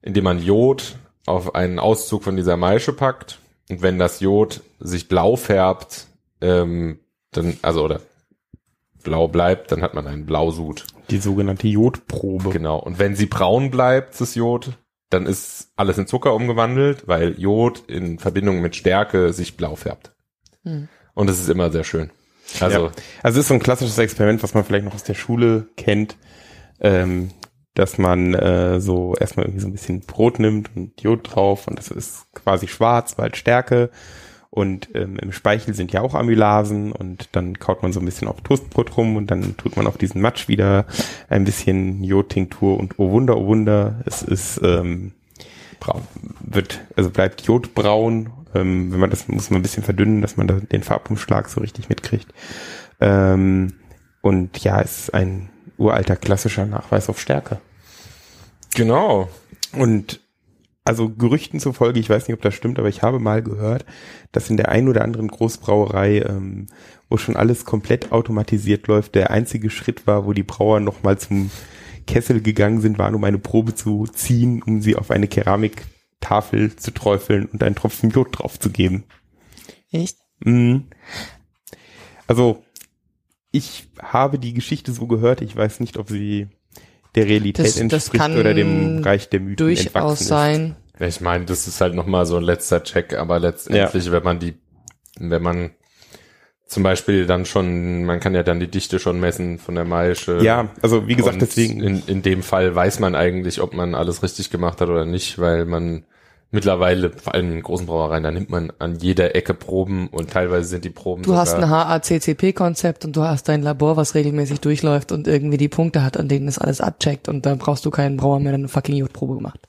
indem man Jod auf einen Auszug von dieser Maische packt und wenn das Jod sich blau färbt, ähm, dann, also oder blau bleibt, dann hat man einen Blausud. Die sogenannte Jodprobe. Genau. Und wenn sie braun bleibt, das Jod, dann ist alles in Zucker umgewandelt, weil Jod in Verbindung mit Stärke sich blau färbt. Hm. Und das ist immer sehr schön. Also, ja. also es ist so ein klassisches Experiment, was man vielleicht noch aus der Schule kennt, ähm, dass man äh, so erstmal irgendwie so ein bisschen Brot nimmt und Jod drauf und das ist quasi schwarz, weil Stärke und ähm, im Speichel sind ja auch Amylasen und dann kaut man so ein bisschen auf Toastbrot rum und dann tut man auf diesen Matsch wieder ein bisschen Jodtinktur und oh Wunder, oh Wunder, es ist ähm, braun, wird, also bleibt Jodbraun. Ähm, wenn man das muss man ein bisschen verdünnen, dass man da den Farbumschlag so richtig mitkriegt. Ähm, und ja, es ist ein uralter klassischer Nachweis auf Stärke. genau. Und also Gerüchten zufolge, ich weiß nicht, ob das stimmt, aber ich habe mal gehört, dass in der ein oder anderen Großbrauerei, ähm, wo schon alles komplett automatisiert läuft, der einzige Schritt war, wo die Brauer nochmal zum Kessel gegangen sind, waren, um eine Probe zu ziehen, um sie auf eine Keramiktafel zu träufeln und einen Tropfen Jod drauf zu geben. Echt? Mhm. Also, ich habe die Geschichte so gehört, ich weiß nicht, ob sie der Realität Das- das entspricht kann oder dem Reich der Mythen Durchaus sein. Ich meine, das ist halt nochmal so ein letzter Check, aber letztendlich, wenn man die, wenn man zum Beispiel dann schon, man kann ja dann die Dichte schon messen von der Maische. ist. Ja, also wie gesagt, Und deswegen. In, in dem Fall weiß man eigentlich, ob man alles richtig gemacht hat oder nicht, weil man mittlerweile, vor allem in großen Brauereien, da nimmt man an jeder Ecke Proben und teilweise sind die Proben Du hast ein HACCP-Konzept und du hast dein Labor, was regelmäßig durchläuft und irgendwie die Punkte hat, an denen es alles abcheckt und dann brauchst du keinen Brauer mehr, der eine fucking Jodprobe gemacht.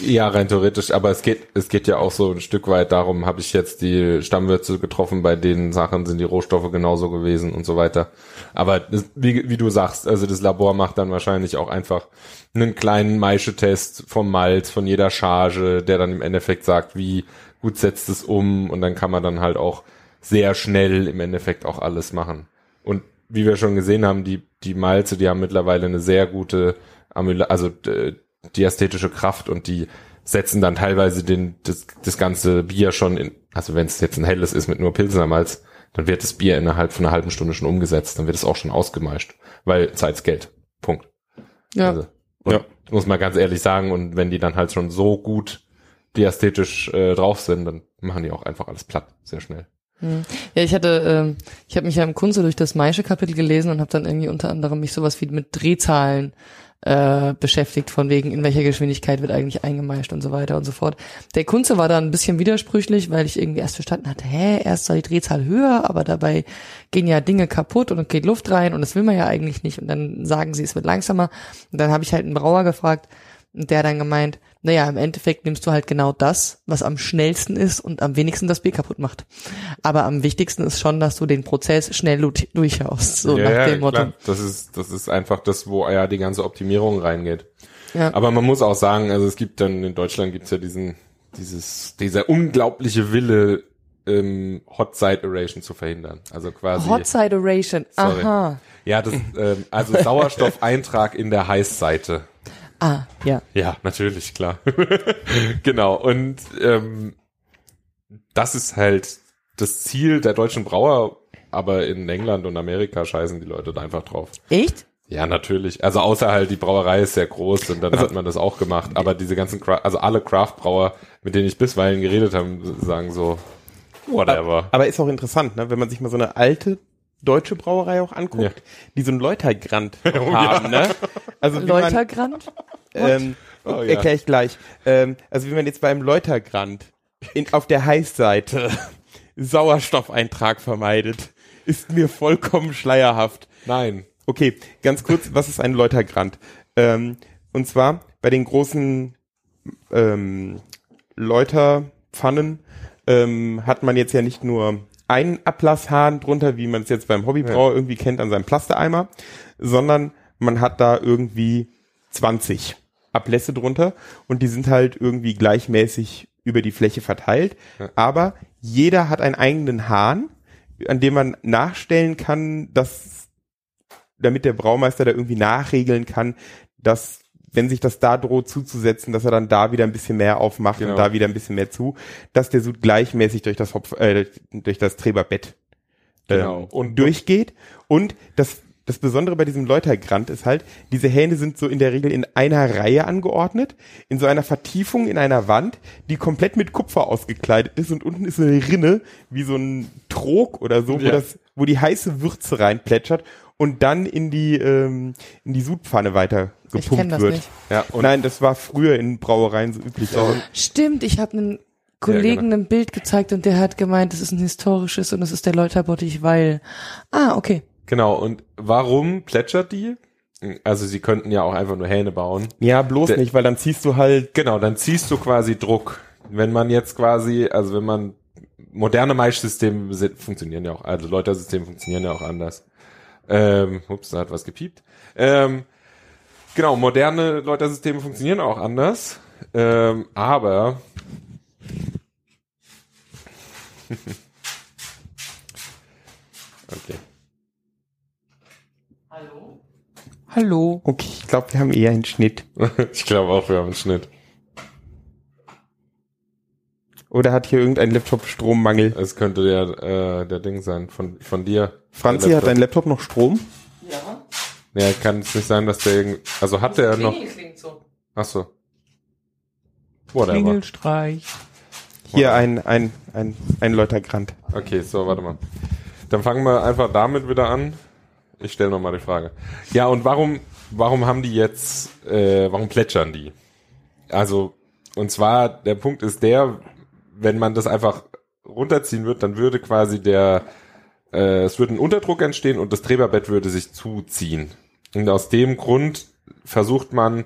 ja rein theoretisch, aber es geht, es geht ja auch so ein Stück weit darum, habe ich jetzt die Stammwürze getroffen, bei den Sachen sind die Rohstoffe genauso gewesen und so weiter. Aber wie, wie du sagst, also das Labor macht dann wahrscheinlich auch einfach einen kleinen Maischetest vom Malz, von jeder Charge, der dann im Endeffekt sagt, wie gut setzt es um und dann kann man dann halt auch sehr schnell im Endeffekt auch alles machen. Und wie wir schon gesehen haben, die, die Malze, die haben mittlerweile eine sehr gute Amyla also äh, diästhetische Kraft und die setzen dann teilweise den, das, das ganze Bier schon in, also wenn es jetzt ein helles ist mit nur Pilsnermalz, dann wird das Bier innerhalb von einer halben Stunde schon umgesetzt, dann wird es auch schon ausgemeischt, weil Zeit ist Geld. Punkt. Ja. Also, Ja. Muss man ganz ehrlich sagen, und wenn die dann halt schon so gut diästhetisch äh, drauf sind, dann machen die auch einfach alles platt, sehr schnell. Ja, ich hatte, ähm, ich habe mich ja im Kunze durch das Maische Kapitel gelesen und habe dann irgendwie unter anderem mich sowas wie mit Drehzahlen äh, beschäftigt, von wegen, in welcher Geschwindigkeit wird eigentlich eingemeischt und so weiter und so fort. Der Kunze war da ein bisschen widersprüchlich, weil ich irgendwie erst verstanden hatte, hä, erst soll die Drehzahl höher, aber dabei gehen ja Dinge kaputt und geht Luft rein und das will man ja eigentlich nicht. Und dann sagen sie, es wird langsamer. Und dann habe ich halt einen Brauer gefragt und der dann gemeint, naja, im Endeffekt nimmst du halt genau das, was am schnellsten ist und am wenigsten das Bier kaputt macht. Aber am wichtigsten ist schon, dass du den Prozess schnell du- durchhaust, so nach dem Motto. klar. Das ist, das ist einfach das, wo ja die ganze Optimierung reingeht. Ja. Aber man muss auch sagen, also es gibt dann in Deutschland gibt's ja diesen, dieses, dieser unglaubliche Wille, ähm, Hot Side Aeration zu verhindern. Also quasi. Hot Side Aeration, Sorry. aha. Ja, das, ähm, also Sauerstoffeintrag in der Heißseite. Ah, ja. Ja, natürlich, klar. genau. Und ähm, das ist halt das Ziel der deutschen Brauer, aber in England und Amerika scheißen die Leute da einfach drauf. Echt? Ja, natürlich. Also außer halt die Brauerei ist sehr groß und dann Also- hat man das auch gemacht. Aber diese ganzen, Cra also alle Craft-Brauer, mit denen ich bisweilen geredet habe, sagen so, whatever. Aber ist auch interessant, ne? wenn man sich mal so eine alte deutsche Brauerei auch anguckt, Ja. die so einen Läutergrand haben. Ne? Also wie man, Läutergrand? Ähm, Oh, ja. erkläre ich gleich. Ähm, also wie man jetzt beim Läutergrand in, auf der Heißseite Sauerstoffeintrag vermeidet, ist mir vollkommen schleierhaft. Nein. Okay, ganz kurz, was ist ein Läutergrand? Ähm, und zwar bei den großen ähm, Läuterpfannen ähm, hat man jetzt ja nicht nur einen Ablasshahn drunter, wie man es jetzt beim Hobbybrauer irgendwie kennt an seinem Plastereimer, sondern man hat da irgendwie 20 Ablässe drunter und die sind halt irgendwie gleichmäßig über die Fläche verteilt. Aber jeder hat einen eigenen Hahn, an dem man nachstellen kann, dass damit der Braumeister da irgendwie nachregeln kann, dass wenn sich das da droht zuzusetzen, dass er dann da wieder ein bisschen mehr aufmacht Genau. und da wieder ein bisschen mehr zu, dass der Sud gleichmäßig durch das Hopf, äh, durch das Treberbett Genau. ähm, Und- durchgeht. Und das, das Besondere bei diesem Läutergrand ist halt, diese Hähne sind so in der Regel in einer Reihe angeordnet, in so einer Vertiefung in einer Wand, die komplett mit Kupfer ausgekleidet ist und unten ist eine Rinne, wie so ein Trog oder so, wo Ja. das, wo die heiße Würze reinplätschert und dann in die, ähm, in die Sudpfanne weiter Ich gepumpt wird. nicht. Ja, und Nein, das war früher in Brauereien so üblich. So. Stimmt, ich habe einen Kollegen genau. ein Bild gezeigt und der hat gemeint, das ist ein historisches und das ist der Läuterbottich, weil. Ah, okay. Genau. Und warum plätschert die? Also sie könnten ja auch einfach nur Hähne bauen. Ja, bloß Der- nicht, weil dann ziehst du halt Genau, dann ziehst du quasi Druck. Wenn man jetzt quasi, also wenn man moderne Maischsysteme sind, funktionieren ja auch, also Läutersysteme funktionieren ja auch anders. Ähm, ups, da hat was gepiept. Ähm, genau, moderne Läutersysteme funktionieren auch anders. Ähm, aber okay. Hallo. Okay, ich glaube, wir haben eher einen Schnitt. Ich glaube auch, wir haben einen Schnitt. Oder hat hier irgendein Laptop Strommangel? Es könnte der, äh, der Ding sein von, von dir. Franzi, hat dein Laptop noch Strom? Ja. Ja, kann es nicht sein, dass der irgend, also hat der noch, klingt so. ach so. Whatever. Klingelstreich. Hier ein, ein, ein, ein Läutergrand. Okay, so, warte mal. Dann fangen wir einfach damit wieder an. Ich stelle noch mal die Frage. Ja, und warum, warum haben die jetzt, äh, warum plätschern die? Also, und zwar, der Punkt ist der, wenn man das einfach runterziehen wird, dann würde quasi der, äh, es würde ein Unterdruck entstehen und das Treberbett würde sich zuziehen. Und aus dem Grund versucht man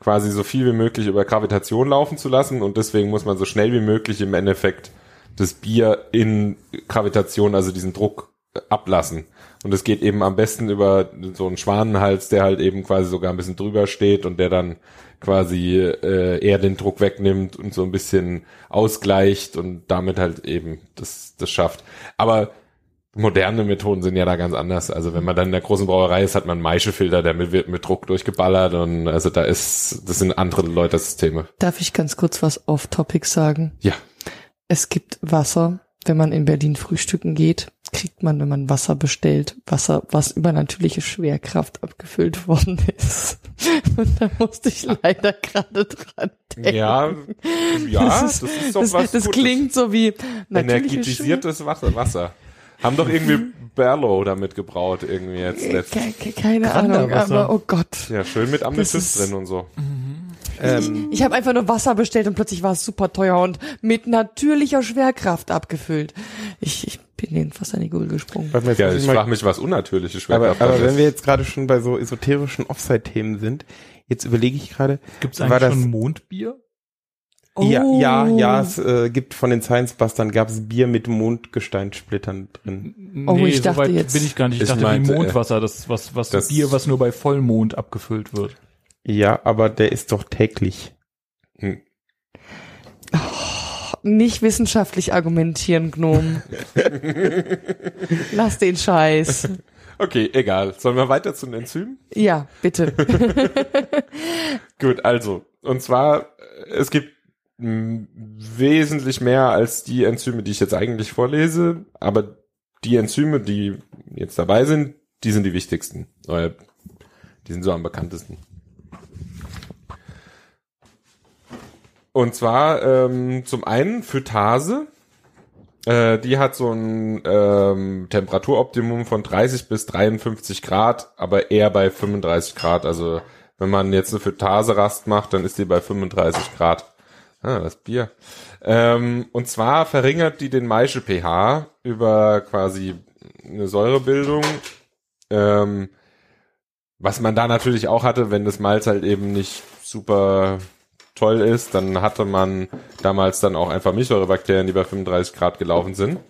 quasi so viel wie möglich über Gravitation laufen zu lassen und deswegen muss man so schnell wie möglich im Endeffekt das Bier in Gravitation, also diesen Druck äh, ablassen. Und es geht eben am besten über so einen Schwanenhals, der halt eben quasi sogar ein bisschen drüber steht und der dann quasi äh, eher den Druck wegnimmt und so ein bisschen ausgleicht und damit halt eben das, das schafft. Aber moderne Methoden sind ja da ganz anders. Also wenn man dann in der großen Brauerei ist, hat man einen Maischefilter, der mit, wird mit Druck durchgeballert und also da ist, das sind andere Läutersysteme. Darf ich ganz kurz was off-topic sagen? Ja. Es gibt Wasser, wenn man in Berlin frühstücken geht, kriegt man, wenn man Wasser bestellt? Wasser, was über natürliche Schwerkraft abgefüllt worden ist. Und da musste ich leider gerade dran denken. Ja, ja, das, das, ist doch das, was das Gutes. klingt so wie Energetisiertes Wasser, Wasser. Haben doch irgendwie Berlo damit gebraut, irgendwie jetzt letztens. Ke- ke- Keine Ahnung, aber oh Gott. Ja, schön mit Amethyst ist- drin und so. Ähm, Ich habe einfach nur Wasser bestellt und plötzlich war es super teuer und mit natürlicher Schwerkraft abgefüllt. Ich, ich bin den fast an die Gurgel gesprungen. Ja, ich frage mich, was unnatürliche aber, Schwerkraft aber ist. wenn wir jetzt gerade schon bei so esoterischen Offside-Themen sind, jetzt überlege ich gerade, Gibt's War eigentlich das- schon Mondbier? ja, ja, Oh. ja, es äh, gibt von den Science-Bustern gab es Bier mit Mondgesteinssplittern drin. Oh, nee, ich so dachte weit jetzt- bin ich gar nicht. Ich, Ich dachte meinte, wie äh, Mondwasser, das was was das- Bier, was nur bei Vollmond abgefüllt wird. Ja, aber der ist doch täglich. Hm. Nicht wissenschaftlich argumentieren, Gnom. Lass den Scheiß. Okay, egal. Sollen wir weiter zu den Enzymen? Ja, bitte. Gut, also, und zwar, äh, es gibt mh, wesentlich mehr als die Enzyme, die ich jetzt eigentlich vorlese, aber die Enzyme, die jetzt dabei sind, die sind die wichtigsten. Die sind so am bekanntesten. Und zwar ähm, zum einen Phytase. Äh, die hat so ein ähm, Temperaturoptimum von 30 bis 53 Grad, aber eher bei 35 Grad. Also wenn man jetzt eine Phytase-Rast macht, dann ist die bei 35 Grad. Ah, das Bier. Ähm, und zwar verringert die den Maische-pH über quasi eine Säurebildung. Ähm, was man da natürlich auch hatte, wenn das Malz halt eben nicht super toll ist, dann hatte man damals dann auch einfach Milchsäurebakterien, die bei 35 Grad gelaufen sind.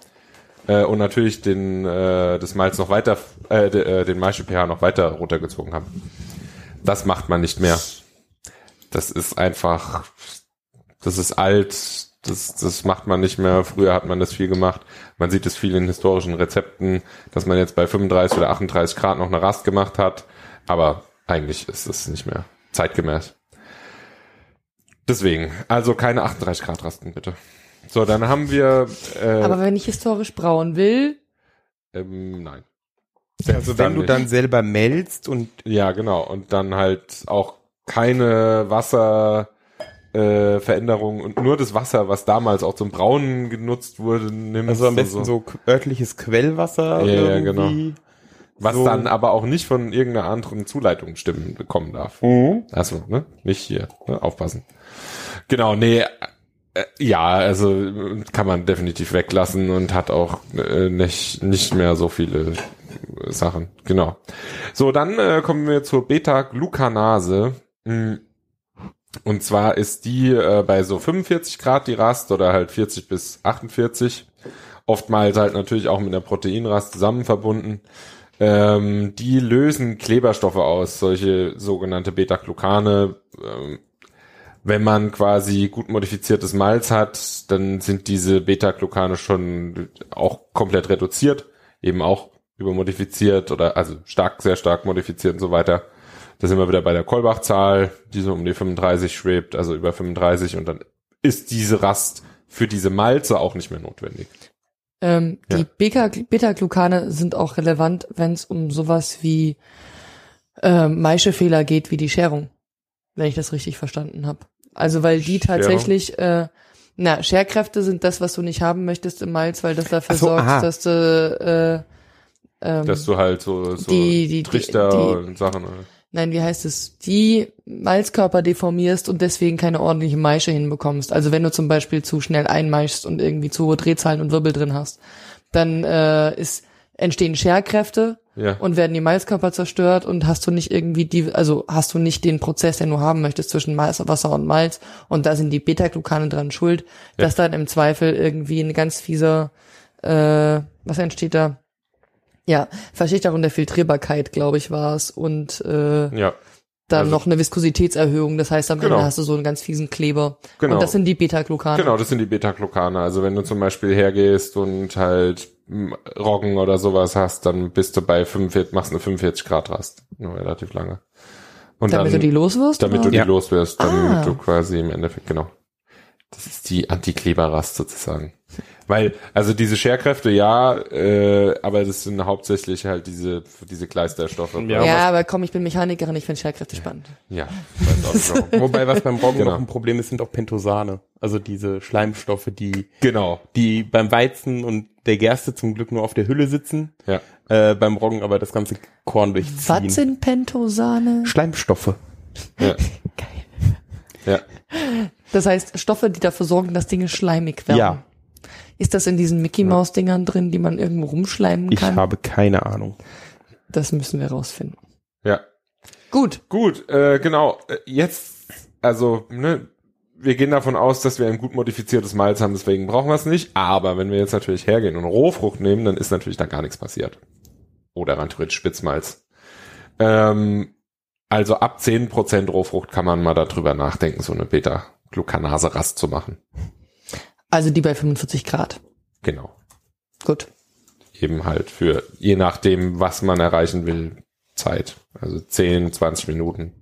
Äh, und natürlich den, äh, das Malz noch weiter, äh, äh, den Maische-pH noch weiter runtergezogen haben. Das macht man nicht mehr. Das ist einfach, das ist alt, das, das macht man nicht mehr. Früher hat man das viel gemacht. Man sieht es viel in historischen Rezepten, dass man jetzt bei 35 oder 38 Grad noch eine Rast gemacht hat. Aber eigentlich ist es nicht mehr zeitgemäß. Deswegen, also keine 38 Grad Rasten, bitte. So, dann haben wir, äh, Aber wenn ich historisch brauen will, ähm, nein. Also dann wenn du nicht. dann selber melzt und Ja, genau. Und dann halt auch keine Wasser, äh, Veränderung und nur das Wasser, was damals auch zum Brauen genutzt wurde, nimmst. also am besten so, örtliches Quellwasser Ja, ja, irgendwie. Was so- dann aber auch nicht von irgendeiner anderen Zuleitung stimmen bekommen darf. Mhm. Also, ne? Nicht hier, ne? Aufpassen. Genau, nee, äh, ja, also kann man definitiv weglassen und hat auch äh, nicht, nicht mehr so viele äh, Sachen. Genau. So, dann äh, kommen wir zur Beta-Glucanase. Mm. Und zwar ist die äh, bei so 45 Grad die Rast oder halt 40 bis 48. Oftmals halt natürlich auch mit einer Proteinrast zusammen verbunden. Ähm, die lösen Kleberstoffe aus, solche sogenannte Beta-Glucane. Ähm, wenn man quasi gut modifiziertes Malz hat, dann sind diese Beta-Glucane schon auch komplett reduziert, eben auch übermodifiziert oder also stark, sehr stark modifiziert und so weiter. Da sind wir wieder bei der Kolbach-Zahl, die so um die 35 schwebt, also über 35 und dann ist diese Rast für diese Malze auch nicht mehr notwendig. Ähm, Ja. die Beta- Beta-Glucane sind auch relevant, wenn es um sowas wie äh, Maischefehler geht, wie die Scherung. Wenn ich das richtig verstanden habe. Also weil die Scherung? tatsächlich, äh, na, Scherkräfte sind das, was du nicht haben möchtest im Malz, weil das dafür so, sorgt, aha. dass du äh, ähm, Dass du halt so, so die- die- die- Trichter die- und Sachen. äh, nein, wie heißt es, die Malzkörper deformierst und deswegen keine ordentliche Maische hinbekommst. Also wenn du zum Beispiel zu schnell einmeischst und irgendwie zu hohe Drehzahlen und Wirbel drin hast, dann äh, ist, entstehen Scherkräfte Ja. und werden die Malzkörper zerstört und hast du nicht irgendwie die, also hast du nicht den Prozess, den du haben möchtest zwischen Malz, Wasser und Malz und da sind die Beta-Glucane dran schuld, dass dann im Zweifel irgendwie ein ganz fieser, äh, was entsteht da? Ja, Verschichterung der Filtrierbarkeit, glaube ich, war es und äh, ja. dann Also- noch eine Viskositätserhöhung, das heißt am Genau. Ende hast du so einen ganz fiesen Kleber. Genau. Und das sind die Beta-Glucane. Genau, das sind die Beta-Glucane. Also wenn du zum Beispiel hergehst und halt Roggen oder sowas hast, dann bist du bei 45, machst eine 45 Grad Rast. Nur relativ lange. Und Damit dann, du die loswirst? damit du oder? die Ja. los wirst, damit Ah. du quasi im Endeffekt, genau. Das ist die Antikleberrast sozusagen. Weil, also diese Scherkräfte, ja, äh, aber das sind hauptsächlich halt diese, diese Kleisterstoffe. Ja, Ja, aber komm, ich bin Mechanikerin, ich finde Schallkräfte spannend. ja weiß auch warum. Wobei, was beim Roggen Genau. noch ein Problem ist, sind auch Pentosane. Also diese Schleimstoffe, die, Genau, die beim Weizen und der Gerste zum Glück nur auf der Hülle sitzen, ja. äh, beim Roggen aber das ganze Korn durchziehen. Was sind Pentosane? Schleimstoffe. Ja. Ja. Das heißt, Stoffe, die dafür sorgen, dass Dinge schleimig werden. Ja. Ist das in diesen Mickey Maus Dingern drin, die man irgendwo rumschleimen Ich kann? habe keine Ahnung. das müssen wir rausfinden. Ja. Gut. Gut, äh, genau. Äh, Jetzt, also, ne, wir gehen davon aus, dass wir ein gut modifiziertes Malz haben, deswegen brauchen wir es nicht. Aber wenn wir jetzt natürlich hergehen und Rohfrucht nehmen, dann ist natürlich da gar nichts passiert. Oder rein theoretisch Spitzmalz. Ähm, also ab 10% Rohfrucht kann man mal darüber nachdenken, so eine Beta-Glucanase-Rast zu machen. Also die bei 45 Grad. Genau. Gut. Eben halt für, je nachdem, was man erreichen will, Zeit. Also 10, 20 Minuten.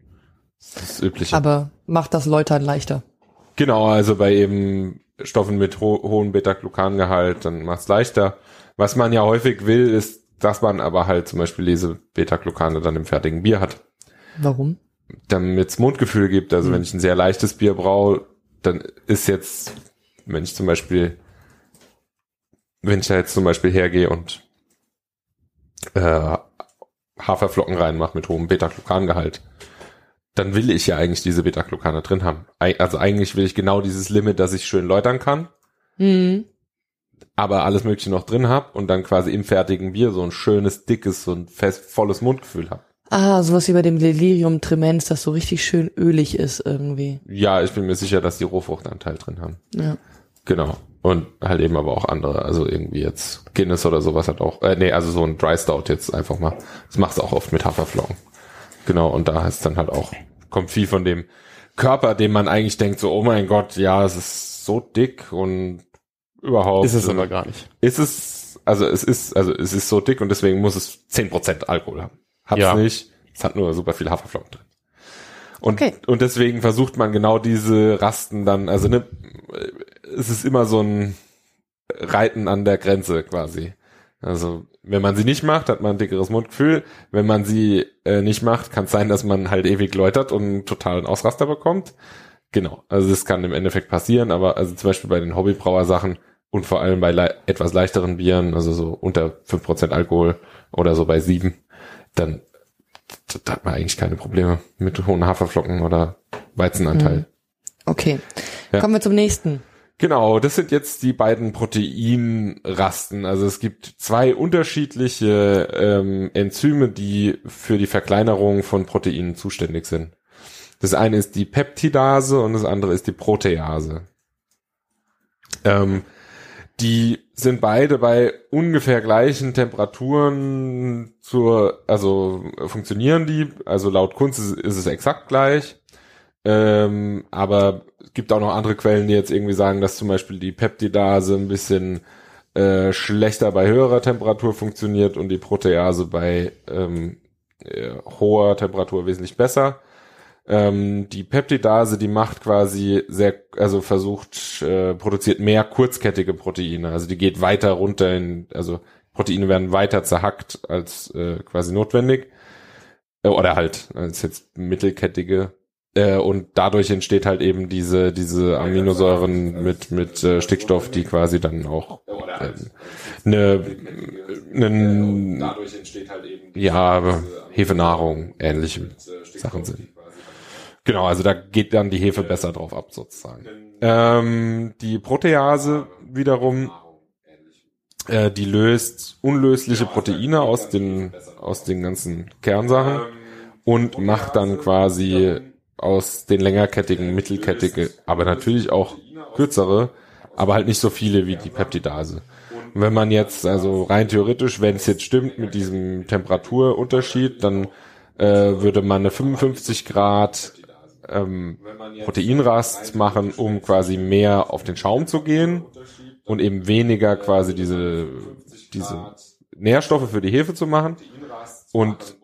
Das ist das Übliche. Aber macht das Läutern leichter. Genau, also bei eben Stoffen mit ho hohem Beta-Glucangehalt, dann macht's leichter. Was man ja häufig will, ist, dass man aber halt zum Beispiel diese Beta-Glucane dann im fertigen Bier hat. Warum? Damit's Mundgefühl gibt. Also wenn ich ein sehr leichtes Bier braue, dann ist jetzt, wenn ich zum Beispiel, wenn ich da jetzt zum Beispiel hergehe und äh, Haferflocken reinmache mit hohem Beta-Glucangehalt, dann will ich ja eigentlich diese Beta-Glucane drin haben. Also eigentlich will ich genau dieses Limit, dass ich schön läutern kann, Hm. aber alles Mögliche noch drin habe und dann quasi im fertigen Bier so ein schönes, dickes, so ein fest, volles Mundgefühl habe. Ah, sowas wie bei dem Delirium Tremens, das so richtig schön ölig ist irgendwie. Ja, ich bin mir sicher, dass die Rohfruchtanteil drin haben. Ja. Genau. Und halt eben aber auch andere, also irgendwie jetzt Guinness oder sowas hat auch, äh, nee, also so ein Dry Stout jetzt einfach mal. Das macht's auch oft mit Haferflocken. Genau, und da ist dann halt auch, kommt viel von dem Körper, dem man eigentlich denkt, so, oh mein Gott, ja, es ist so dick und überhaupt. Ist es aber gar nicht. Ist es, also es ist, also es ist so dick und deswegen muss es 10% Alkohol haben. Hat's Ja. nicht. Es hat nur super viel Haferflocken drin. Und, Okay. und deswegen versucht man genau diese Rasten dann, also ne, es ist immer so ein Reiten an der Grenze quasi. Also wenn man sie nicht macht, hat man ein dickeres Mundgefühl. Wenn man sie äh, nicht macht, kann es sein, dass man halt ewig läutert und einen totalen Ausraster bekommt. Genau, also das kann im Endeffekt passieren, aber also zum Beispiel bei den Hobbybrauer-Sachen und vor allem bei lei etwas leichteren Bieren, also so unter 5% Alkohol oder so bei 7, dann da, hat man eigentlich keine Probleme mit hohen Haferflocken oder Weizenanteil. Okay. Ja. Kommen wir zum nächsten. Genau, das sind jetzt die beiden Proteinrasten. Also es gibt zwei unterschiedliche ähm, Enzyme, die für die Verkleinerung von Proteinen zuständig sind. Das eine ist die Peptidase und das andere ist die Protease. Ähm, die sind beide bei ungefähr gleichen Temperaturen zur, also funktionieren die, also laut Kunst ist, ist es exakt gleich. Ähm, aber es gibt auch noch andere Quellen, die jetzt irgendwie sagen, dass zum Beispiel die Peptidase ein bisschen äh, schlechter bei höherer Temperatur funktioniert und die Protease bei ähm, äh, hoher Temperatur wesentlich besser. Ähm, die Peptidase, die macht quasi sehr, also versucht, äh, produziert mehr kurzkettige Proteine. Also die geht weiter runter in, also Proteine werden weiter zerhackt als äh, quasi notwendig. Äh, oder halt als jetzt mittelkettige. Äh, und dadurch entsteht halt eben diese, diese Aminosäuren mit, mit äh, Stickstoff, die quasi dann auch ähm, eine, eine, dadurch entsteht halt eben ja, Hefenahrung, ähnliche Sachen sind. Genau, also da geht dann die Hefe besser drauf ab, sozusagen. Ähm, die Protease wiederum, äh, die löst unlösliche Proteine aus den, aus den ganzen Kernsachen und macht dann quasi aus den längerkettigen, mittelkettige, aber natürlich auch kürzere, aber halt nicht so viele wie die Peptidase. Und wenn man jetzt, also rein theoretisch, wenn es jetzt stimmt mit diesem Temperaturunterschied, dann äh, würde man eine 55 Grad ähm, Proteinrast machen, um quasi mehr auf den Schaum zu gehen und eben weniger quasi diese, diese Nährstoffe für die Hefe zu machen und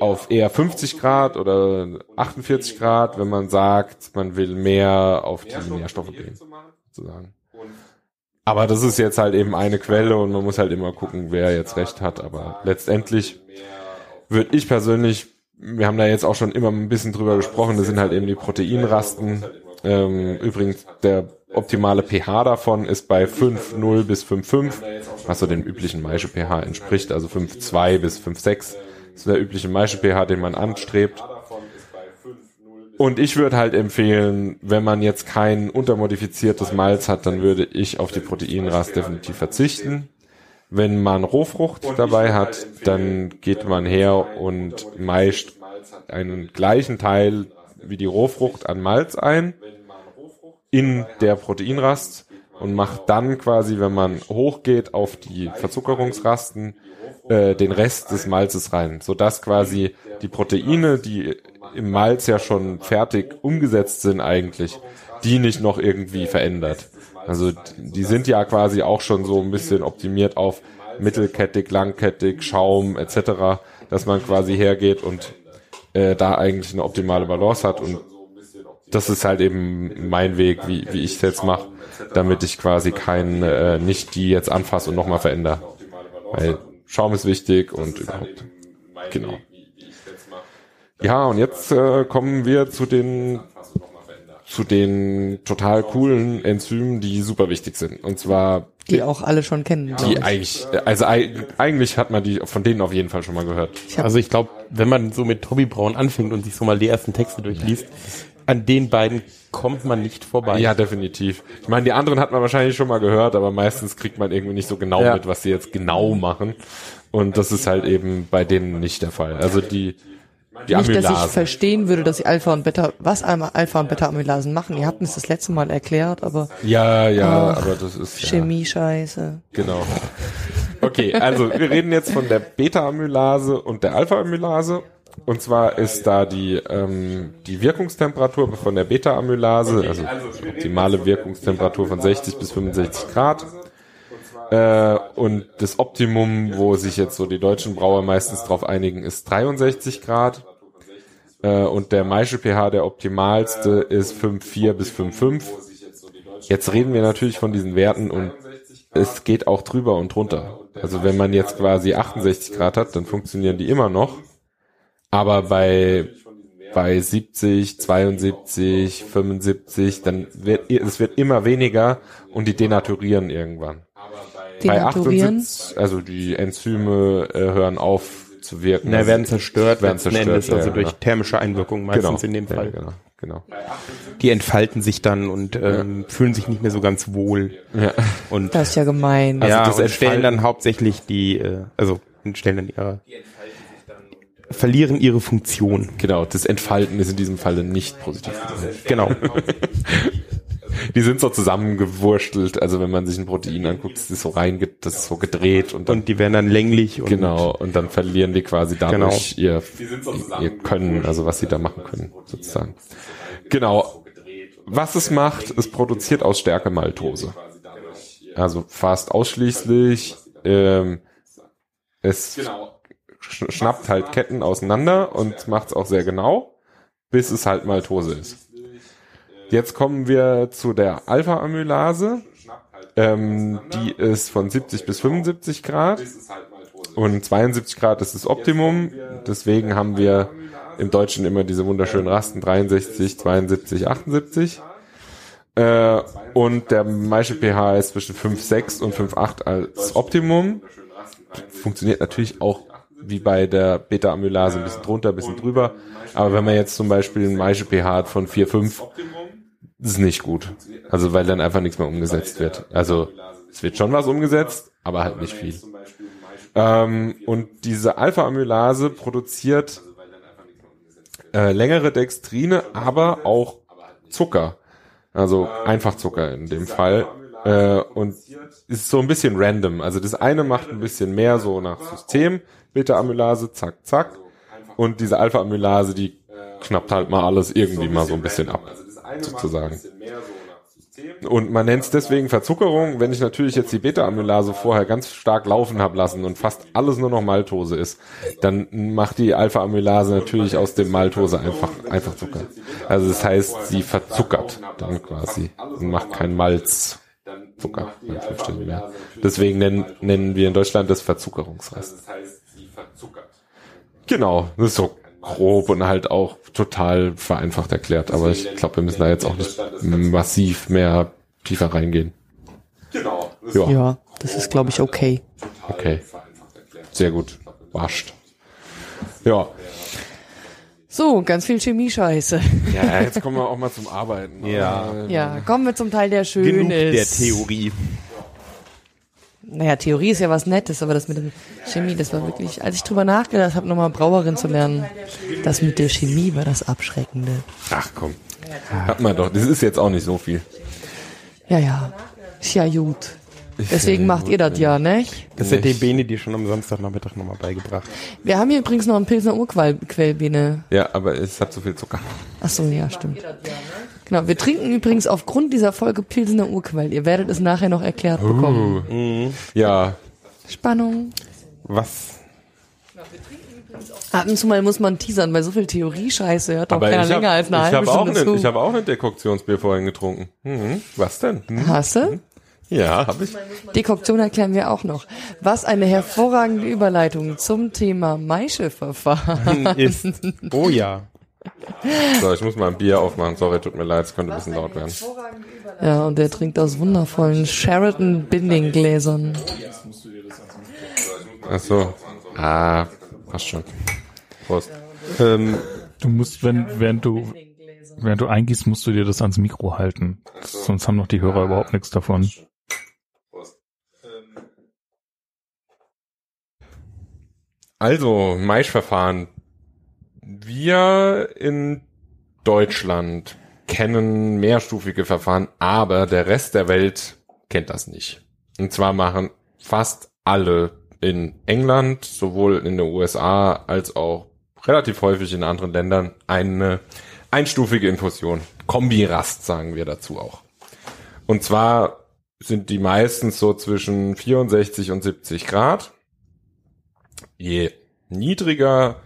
auf eher 50 Grad oder 48 Grad, wenn man sagt, man will mehr auf die Nährstoffe gehen, sozusagen. Aber das ist jetzt halt eben eine Quelle und man muss halt immer gucken, wer jetzt recht hat. Aber letztendlich würde ich persönlich, wir haben da jetzt auch schon immer ein bisschen drüber gesprochen, das sind halt eben die Proteinrasten. Ähm, übrigens, der optimale pH davon ist bei 5,0 bis 5,5, was so dem üblichen Maische-pH entspricht, also 5,2 bis 5,6 ist der übliche Maische-pH, den man anstrebt. Und ich würde halt empfehlen, wenn man jetzt kein untermodifiziertes Malz hat, dann würde ich auf die Proteinrast definitiv verzichten. Wenn man Rohfrucht dabei hat, dann geht man her und meischt einen gleichen Teil wie die Rohfrucht an Malz ein in der Proteinrast und macht dann quasi, wenn man hochgeht auf die Verzuckerungsrasten, äh, den Rest des Malzes rein, sodass quasi die Proteine, die im Malz ja schon fertig umgesetzt sind eigentlich, die nicht noch irgendwie verändert. Also die sind ja quasi auch schon so ein bisschen optimiert auf mittelkettig, langkettig, Schaum etc., dass man quasi hergeht und äh, da eigentlich eine optimale Balance hat und das ist halt eben mein Weg, wie, wie ich es jetzt mache, damit ich quasi kein, äh, nicht die jetzt anfasse und nochmal verändere. Weil Schaum ist wichtig und überhaupt. Genau. Ja, und jetzt äh, kommen wir zu den zu den total coolen Enzymen, die super wichtig sind. Und zwar Die auch alle schon kennen. die ich. eigentlich, also ei- eigentlich hat man die von denen auf jeden Fall schon mal gehört. hab- Also ich glaube, wenn man so mit Tobi Braun anfängt und sich so mal die ersten Texte durchliest, an den beiden kommt man nicht vorbei. Ja, definitiv. Ich meine, die anderen hat man wahrscheinlich schon mal gehört, aber meistens kriegt man irgendwie nicht so genau Ja. mit, was sie jetzt genau machen. Und das ist halt eben bei denen nicht der Fall. Also die, die Nicht, dass ich Amylasen. verstehen würde, dass sie Alpha und Beta, was Alpha und Beta-Amylasen machen. Ihr habt es das letzte Mal erklärt, aber Ja, ja, Ach, aber das ist ja, Chemie-Scheiße. genau. Okay, also wir reden jetzt von der Beta-Amylase und der Alpha-Amylase. Und zwar ist da die, ähm, die Wirkungstemperatur von der Beta-Amylase, also die optimale Wirkungstemperatur von 60 bis 65 Grad. Äh, und das Optimum, wo sich jetzt so die deutschen Brauer meistens drauf einigen, ist 63 Grad. Äh, und der Maische pH, der optimalste, ist 5,4 bis 5,5. Jetzt reden wir natürlich von diesen Werten und es geht auch drüber und drunter. Also wenn man jetzt quasi 68 Grad hat, dann funktionieren die immer noch. Aber bei, bei 70, 72, 75, dann wird, es wird immer weniger und die denaturieren irgendwann. Bei Denaturieren. 78, also die Enzyme äh, hören auf zu wirken. Na, werden zerstört, Werden zerstört, Endes, ja, also ja, durch genau. thermische Einwirkung meistens in dem Ja, Fall. genau, genau. Die entfalten sich dann und ähm, fühlen sich nicht mehr so ganz wohl. Ja. Und Das ist ja gemein. Also ja, das und stellen Entfalten- dann hauptsächlich die, äh, also stellen dann ihre, verlieren ihre Funktion. Genau, das Entfalten ist in diesem Falle nicht positiv. Genau. Die sind so zusammengewurstelt, also wenn man sich ein Protein anguckt, das ist so rein, das ist so gedreht und dann Und die werden dann länglich und genau und dann verlieren die quasi dadurch Genau. ihr, ihr Können, also was sie da machen können, sozusagen. Genau. Was es macht, es produziert aus Stärke Maltose. Also fast ausschließlich, ähm, es sch schnappt halt Ketten auseinander und macht es auch sehr genau, bis es halt Maltose ist. Jetzt kommen wir zu der Alpha-Amylase. Ähm, die ist von 70 bis 75 Grad und 72 Grad ist das Optimum. Deswegen haben wir im Deutschen immer diese wunderschönen Rasten 63, 72, 78. Äh, und der Maische pH ist zwischen 5,6 und 5,8 als Optimum. Funktioniert natürlich auch wie bei der Beta-Amylase ein bisschen drunter, ein bisschen drüber. Aber wenn man jetzt zum Beispiel einen Maische pH hat von 4,5, das ist nicht gut. Also weil dann einfach nichts mehr umgesetzt wird. Also es wird schon was umgesetzt, aber halt nicht viel. Ähm, und diese Alpha-Amylase produziert äh, längere Dextrine, aber auch Zucker. Also Einfachzucker in dem Fall. Äh, und ist so ein bisschen random. Also das eine macht ein bisschen mehr so nach System, Beta-Amylase, zack, zack. Und diese Alpha-Amylase, die knappt halt mal alles irgendwie mal so ein bisschen ab, sozusagen. Und man nennt es deswegen Verzuckerung. Wenn ich natürlich jetzt die Beta-Amylase vorher ganz stark laufen habe lassen und fast alles nur noch Maltose ist, dann macht die Alpha-Amylase natürlich aus dem Maltose einfach, einfach Zucker. Also das heißt, sie verzuckert dann quasi und macht kein Malz Zucker. Das verstehen wir mehr. Deswegen nennen, nennen wir in Deutschland das Verzuckerungsrest. Das heißt, sie verzuckert. Genau, das ist so grob und halt auch total vereinfacht erklärt. Aber ich glaube, wir müssen da jetzt auch nicht massiv mehr tiefer reingehen. Genau. Ja, Ja, das ist, glaube ich, okay. okay. Sehr gut. Wascht. Ja. So, ganz viel Chemie-Scheiße. Ja, jetzt kommen wir auch mal zum Arbeiten. Ja. Ja, kommen wir zum Teil, der schön Genug der ist. Theorie. Naja, Theorie ist ja was Nettes, aber das mit der Chemie, das war wirklich, als ich drüber nachgedacht habe, nochmal Brauerin zu lernen, das mit der Chemie war das Abschreckende. Ach komm. Hat man doch. Das ist jetzt auch nicht so viel. Ja, ja. Ist ja gut. Deswegen macht ihr das ja, ne? Das hätte die Bene dir schon am Samstagnachmittag nochmal beigebracht. Wir haben hier übrigens noch einen Pilsner Urquellbiene. Ja, aber es hat zu viel Zucker. Ach so, ja, stimmt. Genau, wir trinken übrigens aufgrund dieser Folge Pilsener Urquell. Ihr werdet es nachher noch erklärt bekommen. Ja, Spannung. Was? Ab und zu mal muss man teasern, weil so viel Theorie-Scheiße hört doch keiner ich habe länger als eine ich halbe hab auch, Stunde ne, zu. ich hab auch ein Dekoktionsbier vorhin getrunken. Mhm. Was denn? Hm? Hast du? Ja, habe ich. Dekoktion erklären wir auch noch. Was eine hervorragende Überleitung zum Thema Maische-Verfahren. Ist. Oh ja. So, ich muss mal ein Bier aufmachen. Sorry, tut mir leid, es könnte ein bisschen laut werden. Ja, und der trinkt aus wundervollen Sheraton Binding Gläsern. Ach so. Ah, passt schon. Prost. Ähm, Du musst, wenn, während du, während du eingießt, musst du dir das ans Mikro halten. Sonst haben noch die Hörer überhaupt nichts davon. Also, Maischverfahren. Wir in Deutschland kennen mehrstufige Verfahren, aber der Rest der Welt kennt das nicht. Und zwar machen fast alle in England, sowohl in den USA als auch relativ häufig in anderen Ländern eine einstufige Infusion. Kombirast sagen wir dazu auch. Und zwar sind die meistens so zwischen 64 und 70 Grad. Je niedriger,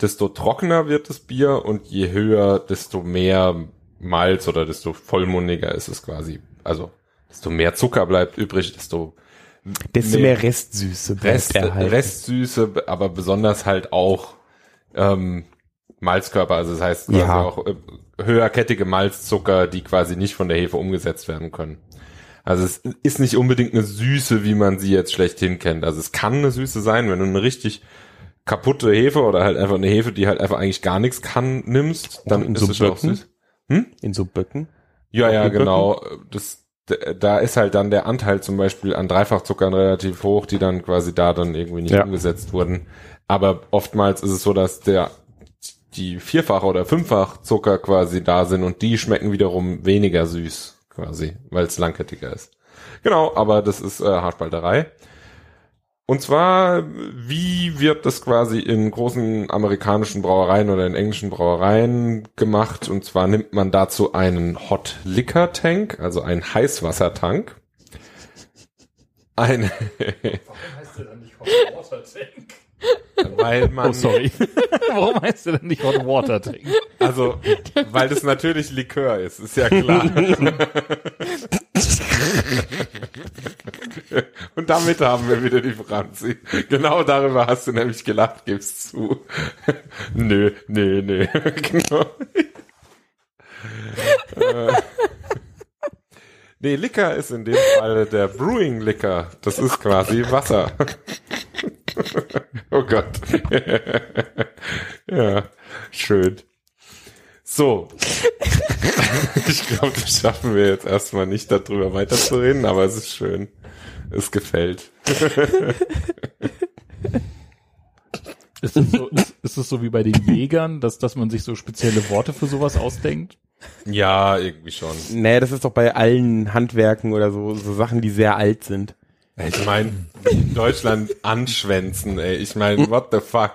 desto trockener wird das Bier und je höher, desto mehr Malz oder desto vollmundiger ist es quasi. Also desto mehr Zucker bleibt übrig, desto desto Nee. mehr Restsüße Rest, erhalten. Restsüße, aber besonders halt auch ähm, Malzkörper, also das heißt Ja. auch äh, höherkettige Malzzucker, die quasi nicht von der Hefe umgesetzt werden können. Also es ist nicht unbedingt eine Süße, wie man sie jetzt schlechthin kennt. Also es kann eine Süße sein, wenn du eine richtig kaputte Hefe oder halt einfach eine Hefe, die halt einfach eigentlich gar nichts kann, nimmst, dann in ist so es Böcken? Hm? In so Böcken. Ja, ja, Böcken? genau. Das, da ist halt dann der Anteil zum Beispiel an Dreifachzuckern relativ hoch, die dann quasi da dann irgendwie nicht Ja. umgesetzt wurden. Aber oftmals ist es so, dass der die Vierfach- oder Fünffach-Zucker quasi da sind und die schmecken wiederum weniger süß quasi, weil es langkettiger ist. Genau, aber das ist äh, Haarspalterei. Und zwar, wie wird das quasi in großen amerikanischen Brauereien oder in englischen Brauereien gemacht? Und zwar nimmt man dazu einen Hot Liquor Tank, also einen Heißwassertank. Ein, weil man, Oh, sorry. Warum heißt der denn nicht Hot Water Tank? also, weil das natürlich Likör ist, ist ja klar. Und damit haben wir wieder die Franzi. Genau darüber hast du nämlich gelacht, gibst zu. nö, nö, nö. genau. Äh. nee, Liquor ist in dem Fall der Brewing Liquor. Das ist quasi Wasser. oh Gott. ja, schön. So. ich glaube, das schaffen wir jetzt erstmal nicht, darüber weiterzureden, aber es ist schön. Es gefällt. Ist es so, ist, ist es so wie bei den Jägern, dass, dass man sich so spezielle Worte für sowas ausdenkt? Ja, irgendwie schon. Nee, das ist doch bei allen Handwerken oder so, so Sachen, die sehr alt sind. Ich meine, in Deutschland anschwänzen, ey. Ich meine, what the fuck?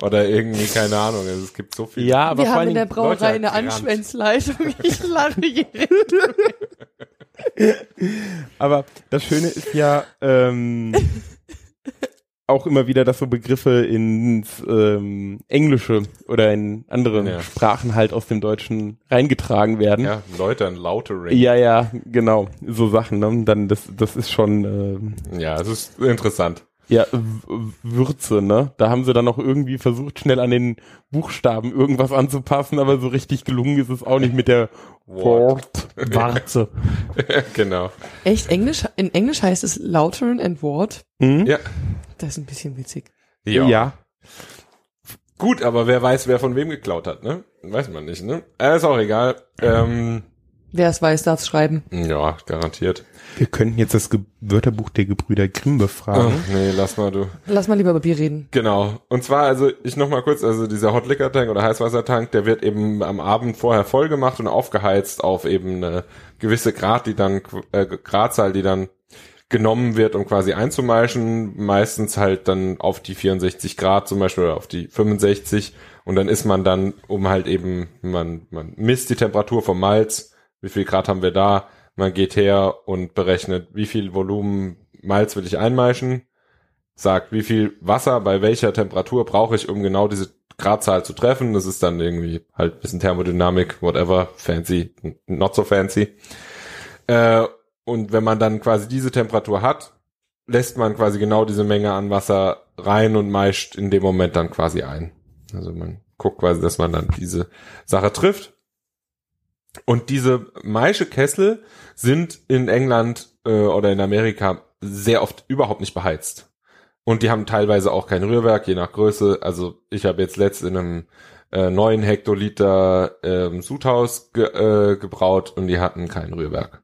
Oder irgendwie, keine Ahnung, also es gibt so viel. Ja, aber Wir vor haben allen in der Brauerei Leute eine gerannt. Anschwänzleitung. Ich lache hier. aber das Schöne ist ja, ähm, auch immer wieder, dass so Begriffe ins ähm, Englische oder in andere Ja. Sprachen halt aus dem Deutschen reingetragen werden. Ja, Leute, ein Lautering. Ja, ja, genau, so Sachen. Ne? Dann das, das ist schon ähm, Ja, es ist interessant. Ja Würze. Ne, da haben sie dann noch irgendwie versucht, schnell an den Buchstaben irgendwas anzupassen, aber so richtig gelungen ist es auch nicht mit der Wort. Wort. Warze. genau. Echt Englisch? In Englisch heißt es Lautern and Ward. Hm? Ja. Das ist ein bisschen witzig. Ja. ja. Gut, aber wer weiß, wer von wem geklaut hat, ne? Weiß man nicht, ne? Äh, ist auch egal. Ähm, Wer es weiß, darf es schreiben. ja, garantiert. Wir könnten jetzt das Ge Wörterbuch der Gebrüder Grimm befragen. Ach, nee, lass mal du. Lass mal lieber über Bier reden. Genau. Und zwar, also ich noch mal kurz, also dieser Hot Liquor Tank oder Heißwassertank, der wird eben am Abend vorher voll gemacht und aufgeheizt auf eben eine gewisse Grad, die dann äh, Gradzahl, die dann genommen wird, um quasi einzumeischen, meistens halt dann auf die 64 Grad zum Beispiel oder auf die 65 und dann ist man dann, um halt eben, man, man misst die Temperatur vom Malz, wie viel Grad haben wir da, man geht her und berechnet, wie viel Volumen Malz will ich einmeischen, sagt, wie viel Wasser bei welcher Temperatur brauche ich, um genau diese Gradzahl zu treffen. Das ist dann irgendwie halt ein bisschen Thermodynamik, whatever, fancy, not so fancy. Äh, und wenn man dann quasi diese Temperatur hat, lässt man quasi genau diese Menge an Wasser rein und meischt in dem Moment dann quasi ein. Also man guckt quasi, dass man dann diese Sache trifft. Und diese Maischekessel sind in England äh, oder in Amerika sehr oft überhaupt nicht beheizt. Und die haben teilweise auch kein Rührwerk, je nach Größe. Also ich habe jetzt letzt in einem äh, 9 Hektoliter ähm, Sudhaus ge äh, gebraut und die hatten kein Rührwerk.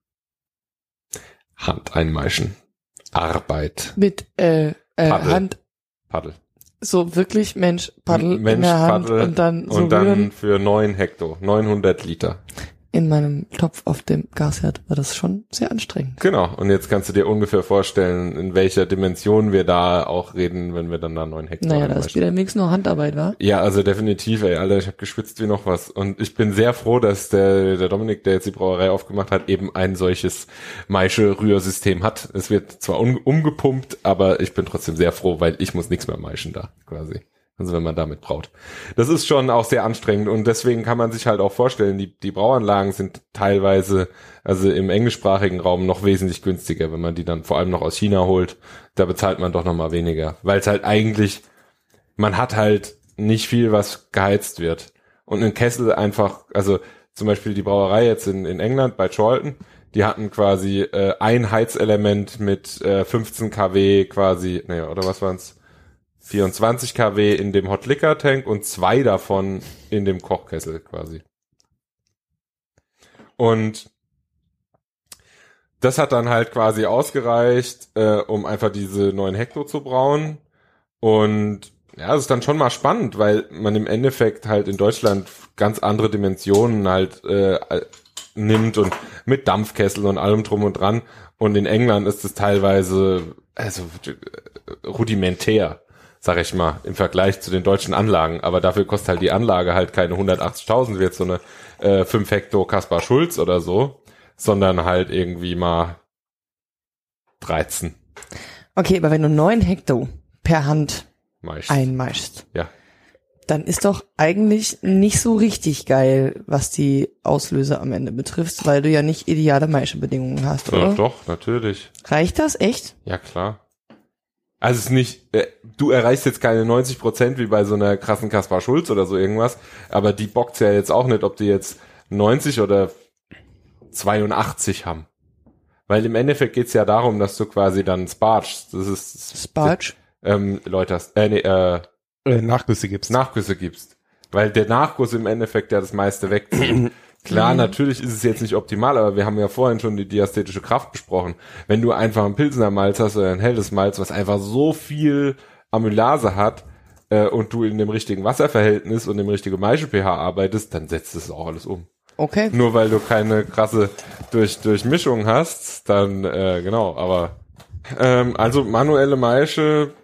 Hand einmeischen. Arbeit. Mit äh, äh, Paddel. Hand, Paddel. so wirklich Mensch, Paddel Mensch, in der Hand Paddel und dann so und dann rühren. für 9 Hekto, 900 Liter. In meinem Topf auf dem Gasherd war das schon sehr anstrengend. Genau. Und jetzt kannst du dir ungefähr vorstellen, in welcher Dimension wir da auch reden, wenn wir dann da 9 Hektar Naja, da ist wieder wenigstens nur Handarbeit, war. Ja, also definitiv, ey, Alter, ich habe geschwitzt wie noch was. Und ich bin sehr froh, dass der, der Dominik, der jetzt die Brauerei aufgemacht hat, eben ein solches Maische-Rührsystem hat. Es wird zwar um, umgepumpt, aber ich bin trotzdem sehr froh, weil ich muss nichts mehr maischen da, quasi. Also wenn man damit braut. Das ist schon auch sehr anstrengend und deswegen kann man sich halt auch vorstellen, die, die Brauanlagen sind teilweise, also im englischsprachigen Raum noch wesentlich günstiger, wenn man die dann vor allem noch aus China holt. Da bezahlt man doch noch mal weniger, weil es halt eigentlich man hat halt nicht viel, was geheizt wird. Und ein Kessel einfach, also zum Beispiel die Brauerei jetzt in, in England bei Charlton, die hatten quasi äh, ein Heizelement mit äh, 15 kW quasi, naja, oder was waren's? 24 kW in dem Hot Liquor Tank und zwei davon in dem Kochkessel quasi. Und das hat dann halt quasi ausgereicht, äh, um einfach diese neun Hektar zu brauen. Und ja, das ist dann schon mal spannend, weil man im Endeffekt halt in Deutschland ganz andere Dimensionen halt äh, nimmt und mit Dampfkessel und allem drum und dran. Und in England ist es teilweise also äh, rudimentär, sag ich mal, im Vergleich zu den deutschen Anlagen. Aber dafür kostet halt die Anlage halt keine 180.000 wie jetzt so eine äh, 5 Hektar Kaspar Schulz oder so, sondern halt irgendwie mal 13 Okay, aber wenn du neun Hektar per Hand meist. einmischst, Ja. dann ist doch eigentlich nicht so richtig geil, was die Auslöse am Ende betrifft, weil du ja nicht ideale Maischebedingungen hast, Ja, oder? doch, natürlich. Reicht das echt? Ja, klar. Also es ist nicht, äh, du erreichst jetzt keine 90 Prozent wie bei so einer krassen Kaspar Schulz oder so irgendwas, aber die bockt's ja jetzt auch nicht, ob die jetzt 90 oder 82 haben. Weil im Endeffekt geht's ja darum, dass du quasi dann spargst. Das ist, Sparge? ähm, Leute, hast- äh, nee, äh, Äh, Nachgüsse gibt's. Nachgüsse gibst. Weil der Nachguss im Endeffekt ja das meiste wegzieht. Klar, natürlich ist es jetzt nicht optimal, aber wir haben ja vorhin schon die diastetische Kraft besprochen. Wenn du einfach ein Pilsener Malz hast oder ein helles Malz, was einfach so viel Amylase hat äh, und du in dem richtigen Wasserverhältnis und dem richtigen Maische-pH arbeitest, dann setzt es auch alles um. Okay. Nur weil du keine krasse durch Durchmischung hast, dann äh, genau, aber ähm, also manuelle Maische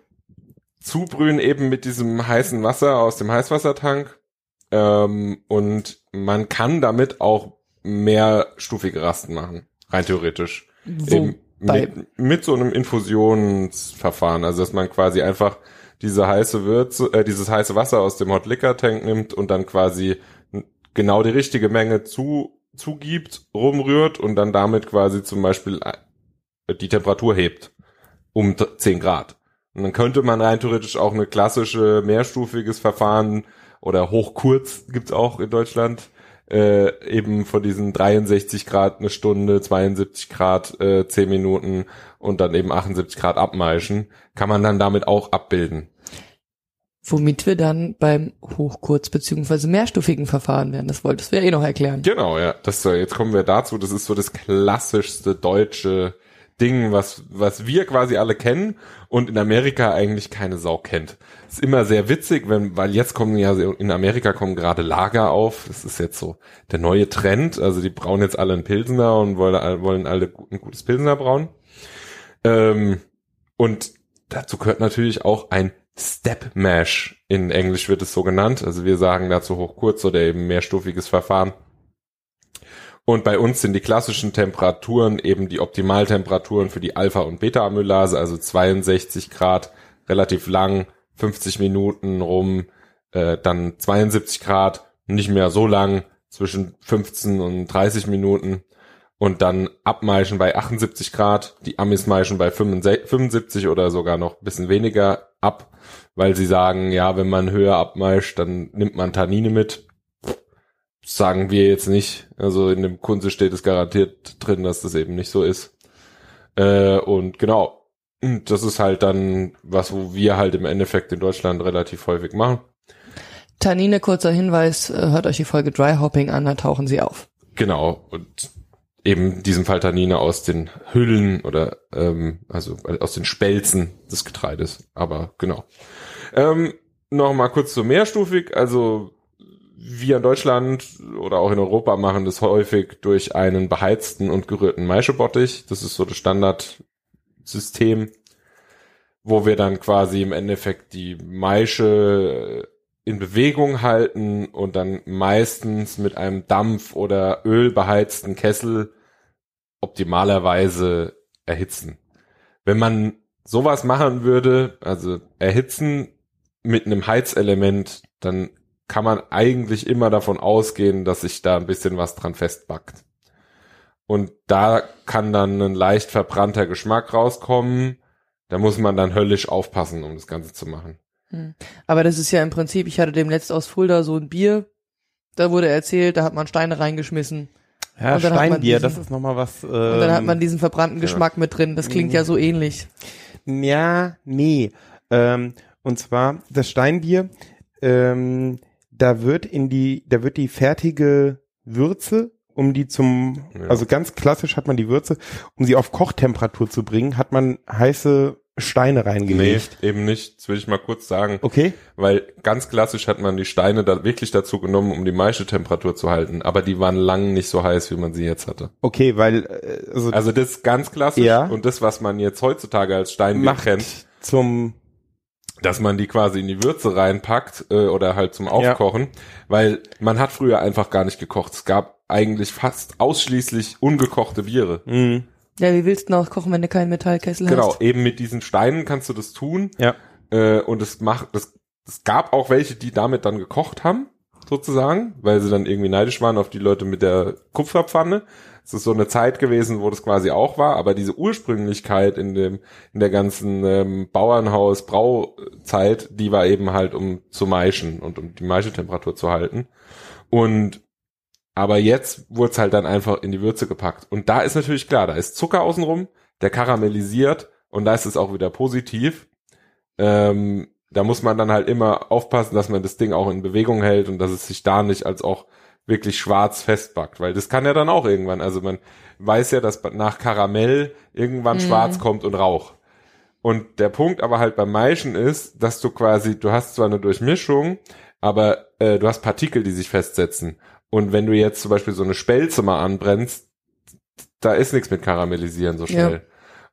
zubrühen eben mit diesem heißen Wasser aus dem Heißwassertank ähm, und man kann damit auch mehrstufige Rasten machen, rein theoretisch. Wo? Eben mit, mit so einem Infusionsverfahren, also dass man quasi einfach diese heiße Würze, äh, dieses heiße Wasser aus dem Hot Liquor Tank nimmt und dann quasi genau die richtige Menge zu, zugibt, rumrührt und dann damit quasi zum Beispiel äh, die Temperatur hebt um d- 10 Grad. Und dann könnte man rein theoretisch auch eine klassische mehrstufiges Verfahren oder hochkurz gibt's auch in Deutschland, äh, eben von diesen 63 Grad eine Stunde, 72 Grad äh, 10 Minuten und dann eben 78 Grad abmeischen, kann man dann damit auch abbilden. Womit wir dann beim Hochkurz- beziehungsweise mehrstufigen Verfahren werden. Das wolltest du ja eh noch erklären. Genau, ja. Das, äh, jetzt kommen wir dazu. Das ist so das klassischste deutsche Ding, was, was wir quasi alle kennen und in Amerika eigentlich keine Sau kennt. Ist immer sehr witzig, wenn, weil jetzt kommen ja, in Amerika kommen gerade Lager auf. Das ist jetzt so der neue Trend. Also die brauen jetzt alle einen Pilsner und wollen, wollen alle ein gutes Pilsner brauen. Ähm, und dazu gehört natürlich auch ein Step Mash. In Englisch wird es so genannt. Also wir sagen dazu hochkurz oder eben mehrstufiges Verfahren. Und bei uns sind die klassischen Temperaturen eben die Optimaltemperaturen für die Alpha- und Beta-Amylase, also 62 Grad, relativ lang, 50 Minuten rum, äh, dann 72 Grad, nicht mehr so lang, zwischen 15 und 30 Minuten und dann abmeischen bei 78 Grad, die Amis meischen bei 65 75 oder sogar noch ein bisschen weniger ab, weil sie sagen, ja, wenn man höher abmeischt, dann nimmt man Tannine mit. Sagen wir jetzt nicht. Also in dem Kunze steht es garantiert drin, dass das eben nicht so ist. Äh, und genau, das ist halt dann was, wo wir halt im Endeffekt in Deutschland relativ häufig machen. Tannine, kurzer Hinweis, äh, hört euch die Folge Dry Hopping an, da tauchen sie auf. Genau. Und eben in diesem Fall Tannine aus den Hüllen oder ähm, also aus den Spelzen des Getreides. Aber genau. Ähm, noch mal kurz so mehrstufig. Also wir in Deutschland oder auch in Europa machen das häufig durch einen beheizten und gerührten Maischebottich. Das ist so das Standardsystem, wo wir dann quasi im Endeffekt die Maische in Bewegung halten und dann meistens mit einem Dampf- oder Öl beheizten Kessel optimalerweise erhitzen. Wenn man sowas machen würde, also erhitzen mit einem Heizelement, dann kann man eigentlich immer davon ausgehen, dass sich da ein bisschen was dran festbackt. Und da kann dann ein leicht verbrannter Geschmack rauskommen. Da muss man dann höllisch aufpassen, um das Ganze zu machen. Aber das ist ja im Prinzip, ich hatte dem letzt aus Fulda so ein Bier, da wurde erzählt, da hat man Steine reingeschmissen Ja, Steinbier, diesen- das ist nochmal was. Ähm, und dann hat man diesen verbrannten ja. Geschmack mit drin. Das klingt ja so ähnlich. Ja, nee. Ähm, und zwar das Steinbier, ähm, da wird in die, da wird die fertige Würze, um die zum, Ja. also ganz klassisch hat man die Würze, um sie auf Kochtemperatur zu bringen, hat man heiße Steine Nee, reingelegt. eben nicht. Das will ich mal kurz sagen. Okay. Weil ganz klassisch hat man die Steine da wirklich dazu genommen, um die Maischetemperatur zu halten. Aber die waren lang nicht so heiß, wie man sie jetzt hatte. Okay, weil äh, also, Also das ist ganz klassisch. Ja. Und das, was man jetzt heutzutage als Steinbier macht kennt, zum dass man die quasi in die Würze reinpackt äh, oder halt zum Aufkochen. Weil man hat früher einfach gar nicht gekocht. Es gab eigentlich fast ausschließlich ungekochte Biere. mh, Ja, wie willst du noch kochen, wenn du keinen Metallkessel Genau, hast? eben mit diesen Steinen kannst du das tun. ja. Äh, und es macht, es, es gab auch welche, die damit dann gekocht haben, sozusagen, weil sie dann irgendwie neidisch waren auf die Leute mit der Kupferpfanne. Es ist so eine Zeit gewesen, wo das quasi auch war, aber diese Ursprünglichkeit in dem, in der ganzen ähm, Bauernhaus-Brauzeit, die war eben halt, um zu maischen und um die Maischetemperatur zu halten. Und aber jetzt wurde es halt dann einfach in die Würze gepackt. Und da ist natürlich klar, da ist Zucker außenrum, der karamellisiert und da ist es auch wieder positiv. Ähm, da muss man dann halt immer aufpassen, dass man das Ding auch in Bewegung hält und dass es sich da nicht als auch wirklich schwarz festbackt, weil das kann ja dann auch irgendwann, also man weiß ja, dass nach Karamell irgendwann Mhm. schwarz kommt und Rauch. Und der Punkt aber halt beim Maischen ist, dass du quasi, du hast zwar eine Durchmischung, aber äh, du hast Partikel, die sich festsetzen. Und wenn du jetzt zum Beispiel so eine Spelze mal anbrennst, da ist nichts mit Karamellisieren so schnell.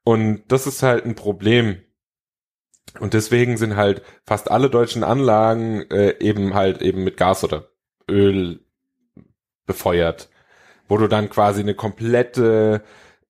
Und das ist halt ein Problem. Und deswegen sind halt fast alle deutschen Anlagen äh, eben halt eben mit Gas oder Öl befeuert, wo du dann quasi eine komplette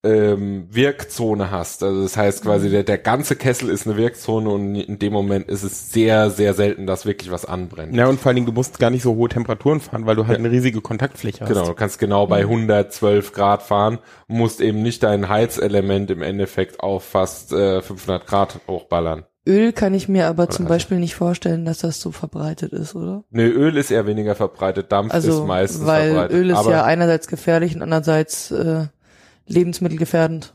ähm, Wirkzone hast. Also das heißt Mhm. quasi, der, der ganze Kessel ist eine Wirkzone und in dem Moment ist es sehr, sehr selten, dass wirklich was anbrennt. Ja, und vor allen Dingen, du musst gar nicht so hohe Temperaturen fahren, weil du halt eine riesige Kontaktfläche hast. Genau, du kannst genau bei 112 Grad fahren, musst eben nicht dein Heizelement im Endeffekt auf fast äh, 500 Grad hochballern. Öl kann ich mir aber zum also- Beispiel nicht vorstellen, dass das so verbreitet ist, oder? Ne, Öl ist eher weniger verbreitet, Dampf Also, ist meistens weil verbreitet. Öl ist aber, ja einerseits gefährlich und andererseits äh, lebensmittelgefährdend.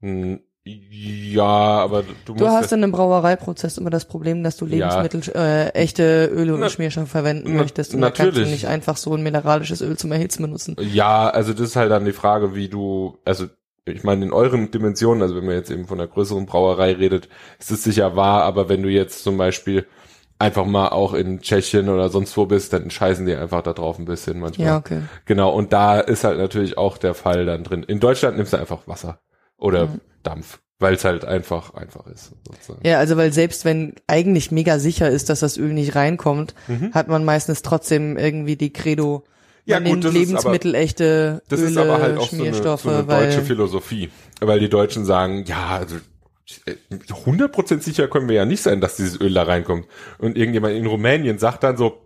mh, ja, aber du, du hast in einem Brauereiprozess immer das Problem, dass du Ja. Lebensmittel, äh, echte Öle und Na- Schmierstoffe verwenden na- möchtest. Und da kannst du natürlich. nicht einfach so ein mineralisches Öl zum Erhitzen benutzen. Ja, also das ist halt dann die Frage, wie du, also ich meine, in euren Dimensionen, also wenn man jetzt eben von einer größeren Brauerei redet, ist es sicher wahr, aber wenn du jetzt zum Beispiel einfach mal auch in Tschechien oder sonst wo bist, dann scheißen die einfach da drauf ein bisschen manchmal. Ja, okay. Genau, und da ist halt natürlich auch der Fall dann drin. In Deutschland nimmst du einfach Wasser oder Mhm. Dampf, weil es halt einfach einfach ist. Sozusagen. Ja, also weil selbst wenn eigentlich mega sicher ist, dass das Öl nicht reinkommt, Mhm. hat man meistens trotzdem irgendwie die Credo, man Ja, gut, nimmt das ist aber- lebensmittelechte Das Öle, ist aber halt auch so eine, Schmierstoffe, so eine deutsche Philosophie, weil die Deutschen sagen, ja, also 100% sicher können wir ja nicht sein, dass dieses Öl da reinkommt. Und irgendjemand in Rumänien sagt dann so,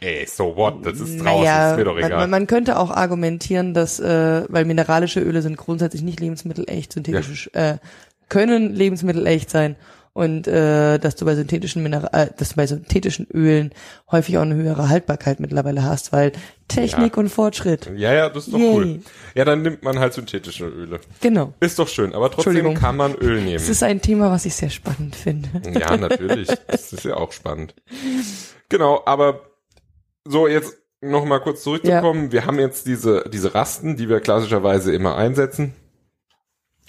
ey, so what, das ist draußen, naja, ist mir doch man, egal. man, man könnte auch argumentieren, dass, äh, weil mineralische Öle sind grundsätzlich nicht lebensmittelecht, synthetische, äh, können lebensmittelecht sein und äh, dass du bei synthetischen Mineral, äh, dass du bei synthetischen Ölen häufig auch eine höhere Haltbarkeit mittlerweile hast, weil Technik und Fortschritt. ja, ja, das ist doch Yay. cool. Ja, dann nimmt man halt synthetische Öle. Genau. Ist doch schön, aber trotzdem kann man Öl nehmen. Das ist ein Thema, was ich sehr spannend finde. Ja, natürlich. Das ist ja auch spannend. Genau, aber so jetzt noch mal kurz zurückzukommen. Wir haben jetzt diese, diese Rasten, die wir klassischerweise immer einsetzen.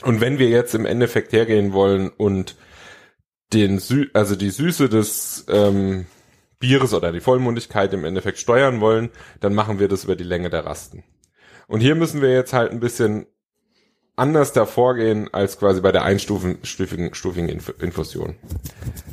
Und wenn wir jetzt im Endeffekt hergehen wollen und den Sü also die Süße des ähm, Bieres oder die Vollmundigkeit im Endeffekt steuern wollen, dann machen wir das über die Länge der Rasten. Und hier müssen wir jetzt halt ein bisschen anders davor gehen als quasi bei der einstufigen stufigen Inf Infusion.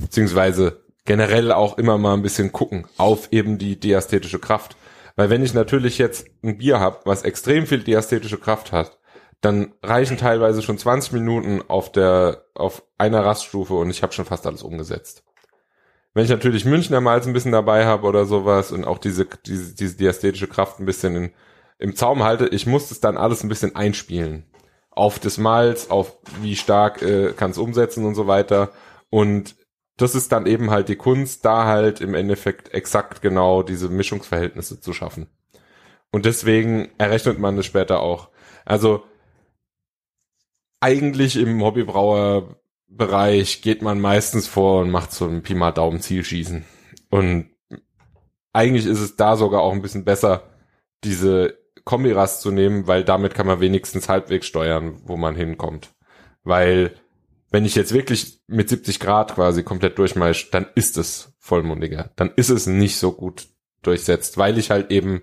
Beziehungsweise generell auch immer mal ein bisschen gucken auf eben die diastetische Kraft. Weil wenn ich natürlich jetzt ein Bier habe, was extrem viel diastetische Kraft hat, dann reichen teilweise schon 20 Minuten auf der auf einer Raststufe und ich habe schon fast alles umgesetzt. Wenn ich natürlich Münchner Malz ein bisschen dabei habe oder sowas und auch diese diese, diese diastetische Kraft ein bisschen in, im Zaum halte, ich muss das dann alles ein bisschen einspielen auf das Malz, auf wie stark äh, kann es umsetzen und so weiter. Und das ist dann eben halt die Kunst, da halt im Endeffekt exakt genau diese Mischungsverhältnisse zu schaffen. Und deswegen errechnet man das später auch. Also eigentlich im Hobbybrauerbereich geht man meistens vor und macht so ein Pi mal Daumen Zielschießen. Und eigentlich ist es da sogar auch ein bisschen besser, diese Kombirast zu nehmen, weil damit kann man wenigstens halbwegs steuern, wo man hinkommt. Weil wenn ich jetzt wirklich mit 70 Grad quasi komplett durchmeisch, dann ist es vollmundiger. Dann ist es nicht so gut durchsetzt, weil ich halt eben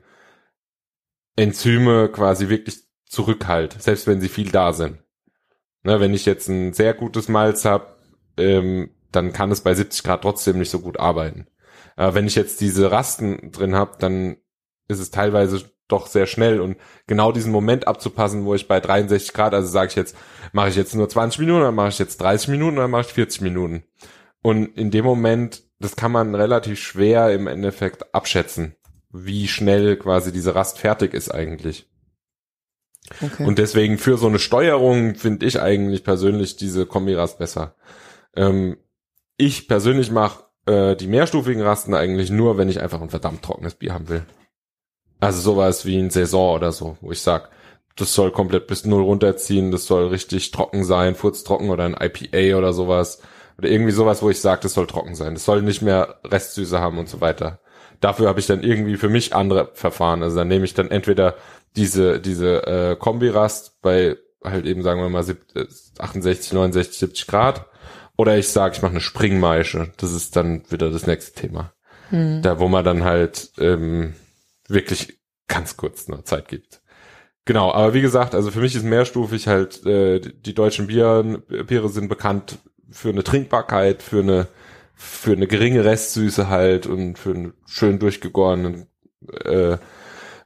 Enzyme quasi wirklich zurückhalte, selbst wenn sie viel da sind. Ne, wenn ich jetzt ein sehr gutes Malz habe, ähm, dann kann es bei 70 Grad trotzdem nicht so gut arbeiten. Aber wenn ich jetzt diese Rasten drin habe, dann ist es teilweise doch sehr schnell und genau diesen Moment abzupassen, wo ich bei 63 Grad, also sage ich jetzt, mache ich jetzt nur 20 Minuten, dann mache ich jetzt 30 Minuten, dann mache ich 40 Minuten. Und in dem Moment, das kann man relativ schwer im Endeffekt abschätzen, wie schnell quasi diese Rast fertig ist eigentlich. Okay. Und deswegen für so eine Steuerung finde ich eigentlich persönlich diese Kombirast besser. Ähm, ich persönlich mache äh, die mehrstufigen Rasten eigentlich nur, wenn ich einfach ein verdammt trockenes Bier haben will. Also sowas wie ein Saison oder so, wo ich sag, das soll komplett bis null runterziehen, das soll richtig trocken sein, furztrocken oder ein IPA oder sowas. Oder irgendwie sowas, wo ich sage, das soll trocken sein. Das soll nicht mehr Restsüße haben und so weiter. Dafür habe ich dann irgendwie für mich andere Verfahren. Also dann nehme ich dann entweder diese, diese äh, Kombirast bei halt eben, sagen wir mal, 70, 68, 69, 70 Grad. Oder ich sage, ich mache eine Springmeische. Das ist dann wieder das nächste Thema. Hm. Da, wo man dann halt ähm, wirklich ganz kurz nur Zeit gibt. Genau, aber wie gesagt, also für mich ist mehrstufig halt, äh, die, deutschen Bieren, Biere sind bekannt für eine Trinkbarkeit, für eine für eine geringe Restsüße halt und für eine schön durchgegorene äh,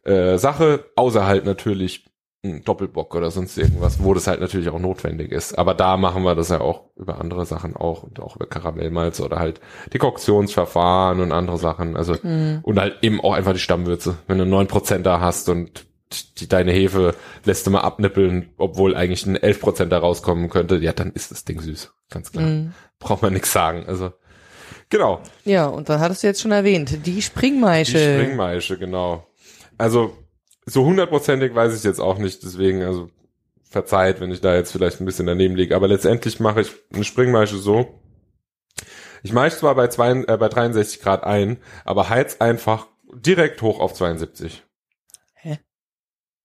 äh, Sache, außer halt natürlich einen Doppelbock oder sonst irgendwas, wo das halt natürlich auch notwendig ist. Aber da machen wir das ja auch über andere Sachen auch und auch über Karamellmalze oder halt Dekoktionsverfahren und andere Sachen. Also und halt eben auch einfach die Stammwürze. Wenn du neun Prozent da hast und die, deine Hefe lässt du mal abnippeln, obwohl eigentlich ein 11 Prozent da rauskommen könnte, ja, dann ist das Ding süß. Ganz klar. Mhm. Braucht man nichts sagen. Also genau. Ja, und dann hattest du jetzt schon erwähnt, die Springmeische. Die Springmeische, genau. Also so hundertprozentig weiß ich jetzt auch nicht, deswegen, also verzeiht, wenn ich da jetzt vielleicht ein bisschen daneben liege. Aber letztendlich mache ich eine Springmeische so. Ich mache zwar bei, zwei, äh, bei 63 Grad ein, aber heiz einfach direkt hoch auf 72. Hä?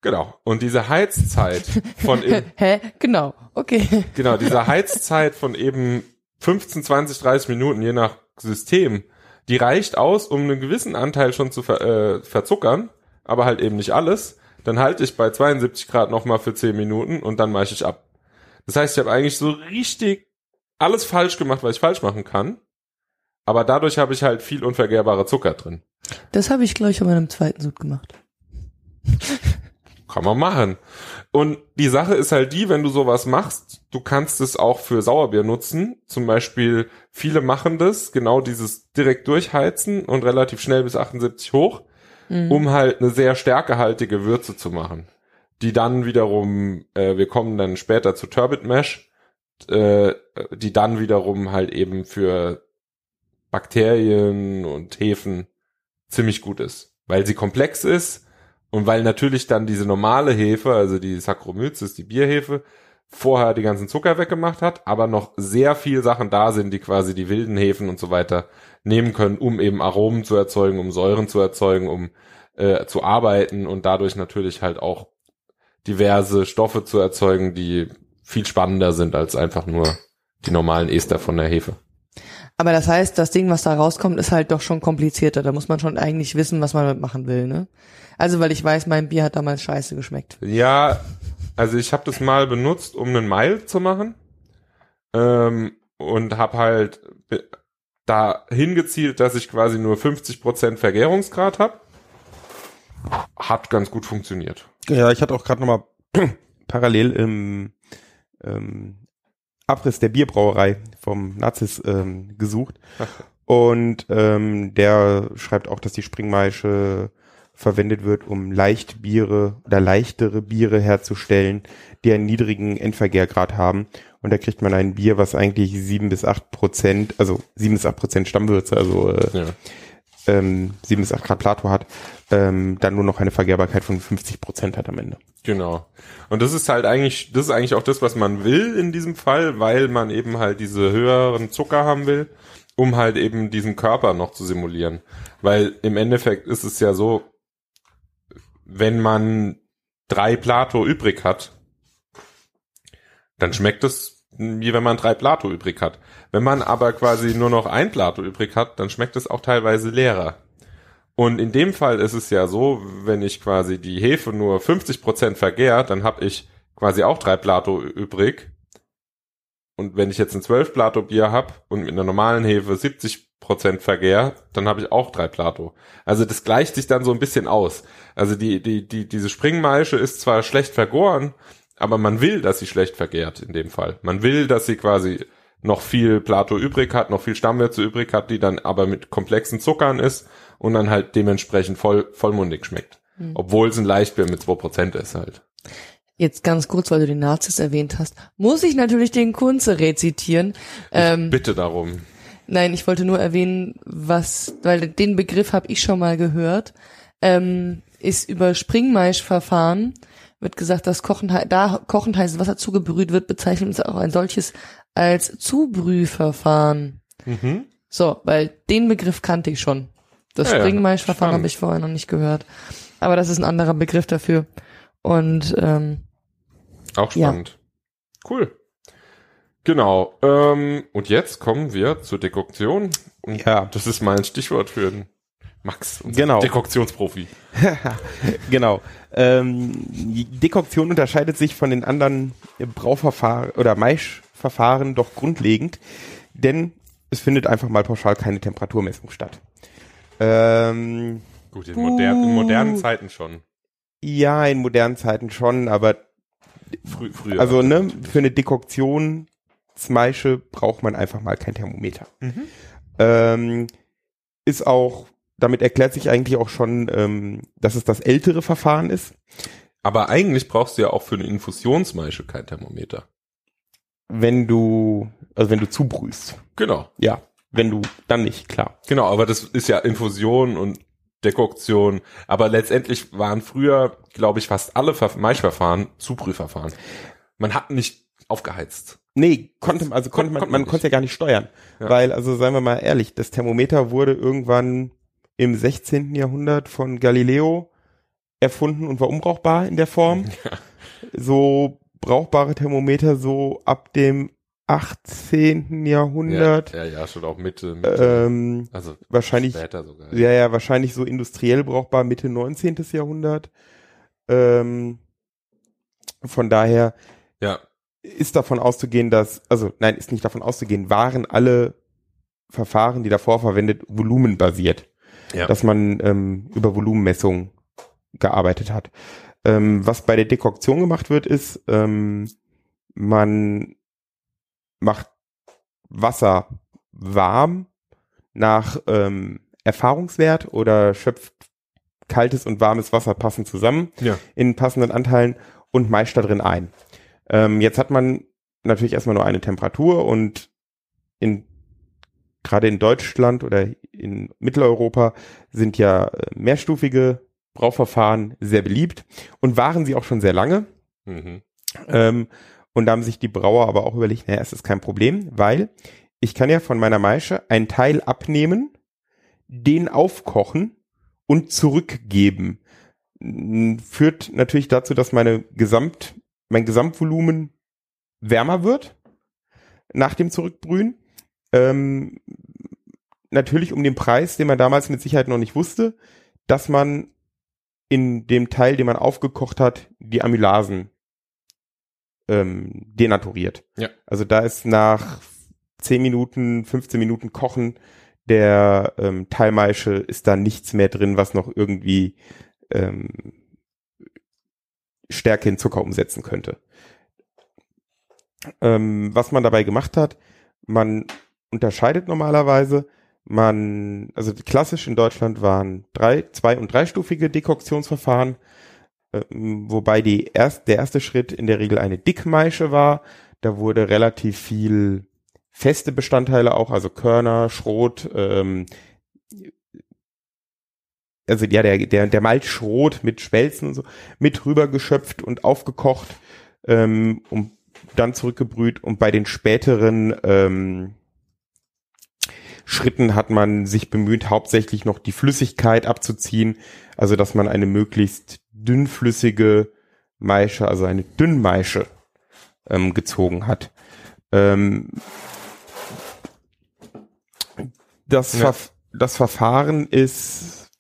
Genau. Und diese Heizzeit von eben, Hä? Genau. Okay. genau, diese Heizzeit von eben 15, 20, 30 Minuten, je nach System, die reicht aus, um einen gewissen Anteil schon zu ver, äh, verzuckern, aber halt eben nicht alles. Dann halte ich bei 72 Grad nochmal für 10 Minuten und dann mache ich ab. Das heißt, ich habe eigentlich so richtig alles falsch gemacht, was ich falsch machen kann. Aber dadurch habe ich halt viel unvergehrbare Zucker drin. Das habe ich, glaube ich, in meinem zweiten Sud gemacht. Kann man machen. Und die Sache ist halt die, wenn du sowas machst, du kannst es auch für Sauerbier nutzen. Zum Beispiel, viele machen das, genau dieses direkt durchheizen und relativ schnell bis 78 hoch, um halt eine sehr stärkehaltige Würze zu machen. Die dann wiederum, äh, wir kommen dann später zu Turbot Mash, äh, die dann wiederum halt eben für Bakterien und Hefen ziemlich gut ist. Weil sie komplex ist und weil natürlich dann diese normale Hefe, also die Saccharomyces, die Bierhefe, vorher die ganzen Zucker weggemacht hat, aber noch sehr viel Sachen da sind, die quasi die wilden Hefen und so weiter nehmen können, um eben Aromen zu erzeugen, um Säuren zu erzeugen, um äh, zu arbeiten und dadurch natürlich halt auch diverse Stoffe zu erzeugen, die viel spannender sind als einfach nur die normalen Ester von der Hefe. Aber das heißt, das Ding, was da rauskommt, ist halt doch schon komplizierter. Da muss man schon eigentlich wissen, was man damit machen will, ne? Also, weil ich weiß, mein Bier hat damals scheiße geschmeckt. Ja, also ich habe das mal benutzt, um einen Mile zu machen ähm, und habe halt da hingezielt, dass ich quasi nur 50% Vergärungsgrad habe. Hat ganz gut funktioniert. Ja, ich hatte auch gerade nochmal parallel im ähm, Abriss der Bierbrauerei vom Nazis ähm, gesucht. Und ähm, der schreibt auch, dass die Springmeische verwendet wird, um Leichtbiere oder leichtere Biere herzustellen, die einen niedrigen Endvergärgrad haben. Und da kriegt man ein Bier, was eigentlich sieben bis acht Prozent, also sieben bis acht Prozent Stammwürze, also äh, Ja. ähm, 7 bis 8 Grad Plato hat, ähm, dann nur noch eine Vergärbarkeit von 50 Prozent hat am Ende. Genau. Und das ist halt eigentlich, das ist eigentlich auch das, was man will in diesem Fall, weil man eben halt diese höheren Zucker haben will, um halt eben diesen Körper noch zu simulieren. Weil im Endeffekt ist es ja so, wenn man drei Plato übrig hat, dann schmeckt es wie wenn man drei Plato übrig hat. Wenn man aber quasi nur noch ein Plato übrig hat, dann schmeckt es auch teilweise leerer. Und in dem Fall ist es ja so, wenn ich quasi die Hefe nur 50% vergärt, dann habe ich quasi auch drei Plato übrig. Und wenn ich jetzt ein 12 Plato Bier hab und mit einer normalen Hefe 70% vergärt, dann habe ich auch drei Plato. Also das gleicht sich dann so ein bisschen aus. Also die, die, die, diese Springmaische ist zwar schlecht vergoren, aber man will, dass sie schlecht vergärt in dem Fall. Man will, dass sie quasi noch viel Plato übrig hat, noch viel Stammwürze übrig hat, die dann aber mit komplexen Zuckern ist und dann halt dementsprechend voll, vollmundig schmeckt. Obwohl es ein Leichtbier mit 2% ist halt. Jetzt ganz kurz, weil du den Nazis erwähnt hast, muss ich natürlich den Kunze rezitieren. Ähm, Bitte darum. Nein, ich wollte nur erwähnen, was, weil den Begriff habe ich schon mal gehört, ähm, ist über Springmaischverfahren wird gesagt, dass kochend, da kochend heißes Wasser zugebrüht wird, bezeichnet uns auch ein solches als Zubrühverfahren. Mhm. So, weil den Begriff kannte ich schon. Das Ja, Springmaischverfahren habe ich vorher noch nicht gehört. Aber das ist ein anderer Begriff dafür. Und ähm, Auch Ja. spannend. Cool. Genau. Ähm, und jetzt kommen wir zur Dekoktion. Und Ja. das ist mein Stichwort für den Max, unser Genau. Dekoktionsprofi. Genau. Ähm, Dekoktion unterscheidet sich von den anderen Brauverfahren oder Maischverfahren doch grundlegend, denn es findet einfach mal pauschal keine Temperaturmessung statt. Ähm, Gut, in, moder in modernen Zeiten schon. Ja, in modernen Zeiten schon, aber Frü früher. also ne, für eine Dekoktionsmaische braucht man einfach mal kein Thermometer. Ähm, ist auch, damit erklärt sich eigentlich auch schon, ähm, dass es das ältere Verfahren ist. Aber eigentlich brauchst du ja auch für eine Infusionsmaische kein Thermometer. Wenn du, also wenn du zubrühst. Genau. Ja, wenn du, dann nicht, klar. Genau, aber das ist ja Infusion und Dekoktion. Aber letztendlich waren früher, glaube ich, fast alle Ver Maischverfahren Zuprüfverfahren. Man hat nicht aufgeheizt. Nee, konnte, also konnte man, konnte man man konnte ja gar nicht steuern. Ja. Weil, also seien wir mal ehrlich, das Thermometer wurde irgendwann im 16. Jahrhundert von Galileo erfunden und war unbrauchbar in der Form. So brauchbare Thermometer so ab dem 18. Jahrhundert. Ja, ja, ja, schon auch Mitte, Mitte Ähm, also wahrscheinlich, später sogar. ja, ja, wahrscheinlich so industriell brauchbar Mitte 19. Jahrhundert. Ähm, von daher Ja, ist davon auszugehen, dass, also nein, ist nicht davon auszugehen, waren alle Verfahren, die davor verwendet, volumenbasiert. Ja. Dass man ähm, über Volumenmessung gearbeitet hat. Ähm, was bei der Dekoktion gemacht wird, ist, ähm, man macht Wasser warm nach ähm, Erfahrungswert oder schöpft kaltes und warmes Wasser passend zusammen Ja. in passenden Anteilen und meischt da drin ein. Ähm, jetzt hat man natürlich erstmal nur eine Temperatur und in gerade in Deutschland oder in Mitteleuropa sind ja äh, mehrstufige Brauverfahren sehr beliebt und waren sie auch schon sehr lange. Mhm. Ähm, und da haben sich die Brauer aber auch überlegt, naja, es ist kein Problem, weil ich kann ja von meiner Maische einen Teil abnehmen, den aufkochen und zurückgeben. Führt natürlich dazu, dass meine Gesamt, mein Gesamtvolumen wärmer wird nach dem Zurückbrühen. Ähm, natürlich um den Preis, den man damals mit Sicherheit noch nicht wusste, dass man in dem Teil, den man aufgekocht hat, die Amylasen ähm, denaturiert. Ja. Also da ist nach 10 Minuten, 15 Minuten Kochen der ähm, Teilmaische ist da nichts mehr drin, was noch irgendwie ähm, Stärke in Zucker umsetzen könnte. Ähm, was man dabei gemacht hat, man unterscheidet normalerweise, man, also klassisch in Deutschland waren drei, zwei- und dreistufige Dekoktionsverfahren, wobei die erst, der erste Schritt in der Regel eine Dickmaische war. Da wurde relativ viel feste Bestandteile auch, also Körner, Schrot, ähm, also ja, der, der, der Malzschrot mit Schwelzen und so, mit rübergeschöpft und aufgekocht, ähm, und dann zurückgebrüht und bei den späteren ähm, Schritten hat man sich bemüht, hauptsächlich noch die Flüssigkeit abzuziehen, also dass man eine möglichst dünnflüssige Maische, also eine Dünnmaische ähm, gezogen hat. Ähm, das, Ja. Verf das Verfahren ist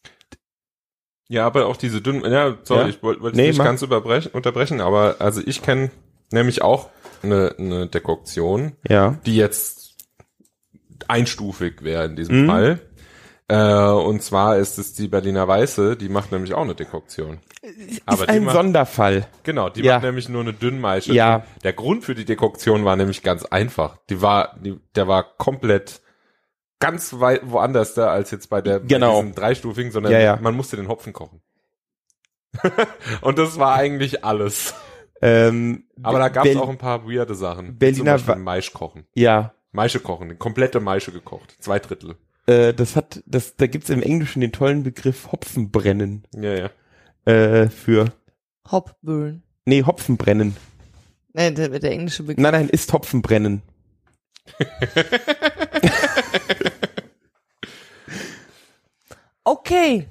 Ja, aber auch diese dünnen, ja, sorry, Ja? ich wollte wollte Nee, nicht mach. ganz unterbrechen, aber also ich kenne nämlich auch eine, eine Dekoktion, ja die jetzt einstufig wäre in diesem Mhm. Fall. Äh, und zwar ist es die Berliner Weiße, die macht nämlich auch eine Dekoktion. Aber ist die ein macht- Sonderfall. Genau, die Ja. macht nämlich nur eine Dünnmaische. Ja. Der Grund für die Dekoktion war nämlich ganz einfach. Die war, die, der war komplett ganz weit woanders da als jetzt bei der Genau. bei dreistufigen, sondern Ja, ja. man musste den Hopfen kochen. und das war eigentlich alles. Ähm, Aber da gab es auch ein paar weirde Sachen. Berliner Zum Beispiel Maisch kochen. Ja, Maische kochen, komplette Maische gekocht. Zwei Drittel. Äh, das hat, das, da gibt's im Englischen den tollen Begriff Hopfenbrennen Ja, ja. äh, für, Hopburn. nee, Hopfenbrennen. Nee, der, der englische Begriff. Nein, nein, ist Hopfenbrennen. Okay.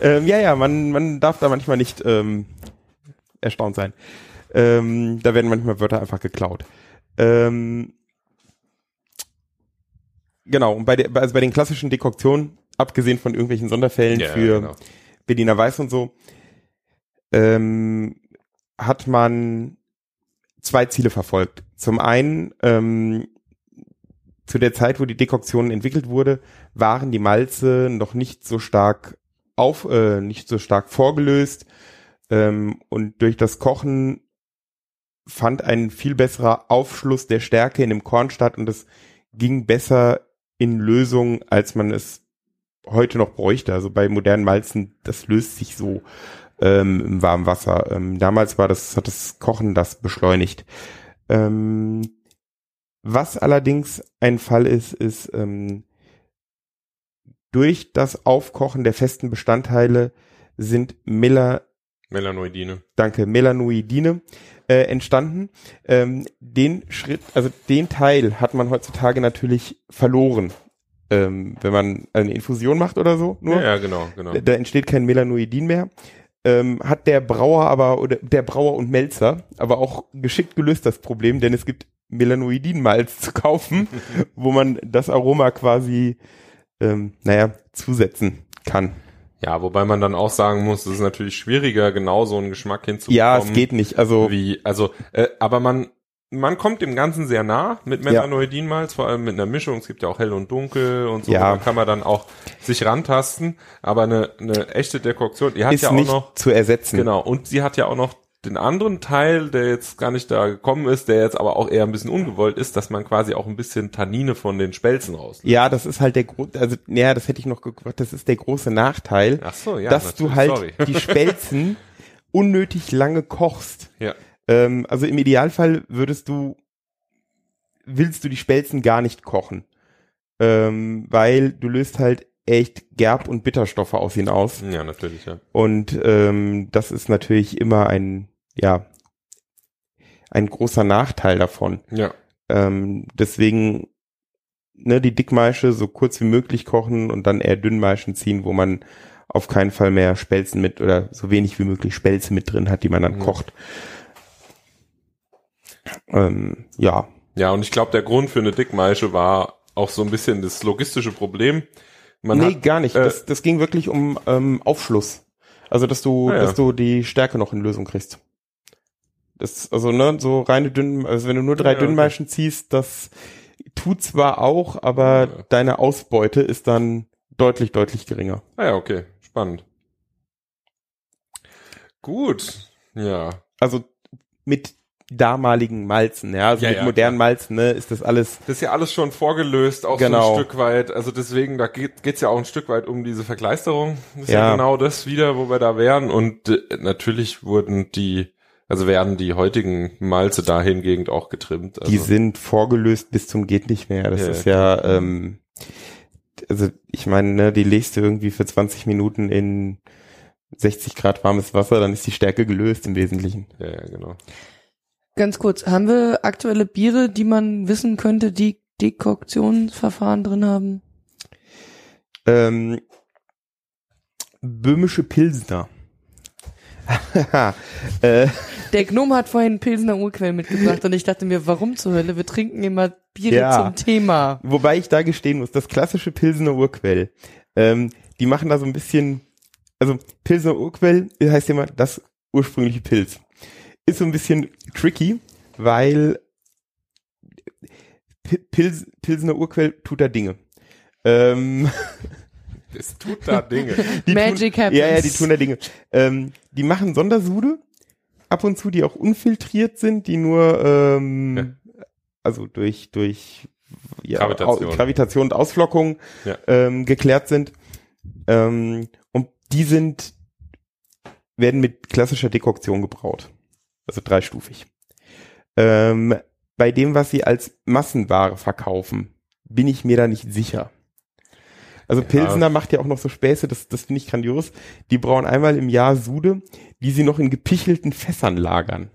Ähm, ja, ja, man, man darf da manchmal nicht ähm, erstaunt sein. Ähm, da werden manchmal Wörter einfach geklaut. Ähm, genau, und bei, der, also bei den klassischen Dekoktionen, abgesehen von irgendwelchen Sonderfällen Ja, für genau. Berliner Weiß und so, ähm, hat man zwei Ziele verfolgt. Zum einen, ähm, zu der Zeit, wo die Dekoktion entwickelt wurde, waren die Malze noch nicht so stark auf, äh, nicht so stark vorgelöst. Ähm, und durch das Kochen fand ein viel besserer Aufschluss der Stärke in dem Korn statt und es ging besser in Lösung, als man es heute noch bräuchte. Also bei modernen Malzen, das löst sich so ähm, im warmen Wasser. Ähm, damals war das, hat das Kochen das beschleunigt. Ähm, was allerdings ein Fall ist, ist ähm, durch das Aufkochen der festen Bestandteile sind Mela, Melanoidine. danke, Melanoidine äh, entstanden. Ähm, den Schritt, also den Teil hat man heutzutage natürlich verloren. Ähm, wenn man eine Infusion macht oder so, nur. Ja, ja, genau, genau. Da, da entsteht kein Melanoidin mehr. Ähm, hat der Brauer aber, oder der Brauer und Melzer, aber auch geschickt gelöst das Problem, denn es gibt Melanoidin-Malz zu kaufen, wo man das Aroma quasi, ähm, naja, zusetzen kann. Ja, wobei man dann auch sagen muss, es ist natürlich schwieriger, genau so einen Geschmack hinzubekommen. Ja, es geht nicht. Also Wie, also, äh, aber man, man kommt dem Ganzen sehr nah mit Melanoidinmalz, vor allem mit einer Mischung. Es gibt ja auch hell und dunkel und so. Ja. Da kann man dann auch sich rantasten. Aber eine, eine echte Dekoktion, die hat ist ja auch nicht noch, zu ersetzen. genau, und sie hat ja auch noch den anderen Teil, der jetzt gar nicht da gekommen ist, der jetzt aber auch eher ein bisschen ungewollt ist, dass man quasi auch ein bisschen Tannine von den Spelzen rauslässt. Ja, das ist halt der Grund, also, ja, das hätte ich noch gebracht, das ist der große Nachteil, Ach so, ja. dass du halt sorry. die Spelzen unnötig lange kochst. Ja. Ähm, also im Idealfall würdest du, willst du die Spelzen gar nicht kochen. Ähm, weil du löst halt echt Gerb- und Bitterstoffe aus ihnen aus. Ja, natürlich, ja. Und ähm, das ist natürlich immer ein, ja, ein großer Nachteil davon. Ja. Ähm, deswegen ne, die Dickmaische so kurz wie möglich kochen und dann eher Dünnmaischen ziehen, wo man auf keinen Fall mehr Spelzen mit oder so wenig wie möglich Spelze mit drin hat, die man dann Mhm. kocht. Ähm, ja, Ja, und ich glaube, der Grund für eine Dickmaische war auch so ein bisschen das logistische Problem. Man nee, hat, gar nicht. äh, das, das ging wirklich um ähm, Aufschluss. Also, dass du, Ah, ja. dass du die Stärke noch in Lösung kriegst. Das, also, ne, so reine dünn, also wenn du nur drei Ja, okay. Dünnmaischen ziehst, das tut zwar auch, aber Ja. deine Ausbeute ist dann deutlich, deutlich geringer. Ah ja, okay, spannend. Gut, ja. Also mit damaligen Malzen, ja, also Ja, mit ja, modernen Malzen, ne, ist das alles, Das ist ja alles schon vorgelöst, auch so Genau. ein Stück weit. Also deswegen, da geht geht's ja auch ein Stück weit um diese Verkleisterung. Das ist ja, Ja. genau das wieder, wo wir da wären. Und äh, natürlich wurden die, also werden die heutigen Malze da hingegen auch getrimmt. Also, die sind vorgelöst bis zum geht nicht mehr. Das Ja, ist ja, ähm, also ich meine, ne, die legst du irgendwie für 20 Minuten in 60 Grad warmes Wasser, dann ist die Stärke gelöst im Wesentlichen. ja, ja, genau. Ganz kurz, haben wir aktuelle Biere, die man wissen könnte, die Dekoktionsverfahren drin haben? Ähm, böhmische Pilsner. äh, Der Gnome hat vorhin Pilsener Urquell mitgebracht und ich dachte mir, warum zur Hölle? Wir trinken immer Biere Ja. zum Thema. Wobei ich da gestehen muss, das klassische Pilsener Urquell, ähm, die machen da so ein bisschen, also Pilsener Urquell heißt ja immer das ursprüngliche Pilz. Ist so ein bisschen tricky, weil Pi- Pils, Pilsener Urquell tut da Dinge. Ähm, Es tut da Dinge. die Magic tun, happens. Ja, ja, die tun da Dinge. Ähm, die machen Sondersude, ab und zu, die auch unfiltriert sind, die nur, ähm, also durch, durch ja, Gravitation. Au, Gravitation und Ausflockung Ja. ähm, geklärt sind. Ähm, und die sind, werden mit klassischer Dekoktion gebraut. Also dreistufig. Ähm, bei dem, was sie als Massenware verkaufen, bin ich mir da nicht sicher. Also Ja. Pilsener macht ja auch noch so Späße, das, das finde ich grandios. Die brauen einmal im Jahr Sude, die sie noch in gepichelten Fässern lagern.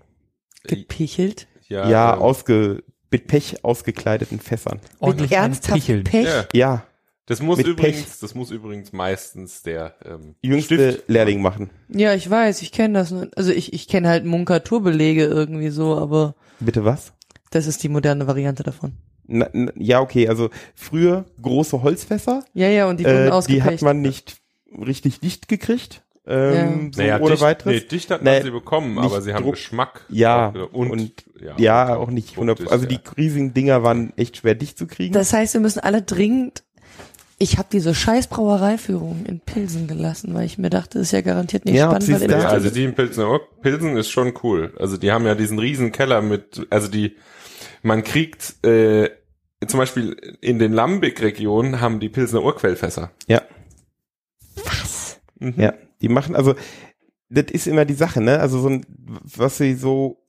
Gepichelt? Ja, Ja, ähm, ausge, mit Pech ausgekleideten Fässern. Ordentlich Mit ernsthaft. Pech? Ja. Ja, Das muss Mit übrigens, Pech. das muss übrigens meistens der ähm, jüngste Stift- Lehrling machen. Ja, ich weiß, ich kenne das. nur- Also ich, ich kenne halt Munkaturbelege irgendwie so, aber Bitte was? das ist die moderne Variante davon. Na, na, ja, okay, also früher große Holzfässer, Ja, ja, und die wurden äh, die hat man nicht richtig dicht gekriegt. Ähm, so Naja, ohne dicht, weiteres. nee, dicht hat Nee, man sie bekommen, aber sie haben Druck. Geschmack. Ja, auch, und, und ja, ja, auch nicht 100, optisch, also ja. die riesigen Dinger waren echt schwer dicht zu kriegen. Das heißt, wir müssen alle dringend Ich habe diese scheiß Brauereiführung in Pilsen gelassen, weil ich mir dachte, das ist ja garantiert nicht Ja, spannend, sie weil da- Ja, also die in Pilsen, Pilsen ist schon cool. Also die haben ja diesen riesen Keller mit, also die, man kriegt, äh, zum Beispiel in den Lambic-Regionen haben die Pilsener Urquellfässer. Ja. Was? Mhm. Ja, die machen, also, das ist immer die Sache, ne? Also so ein, was sie so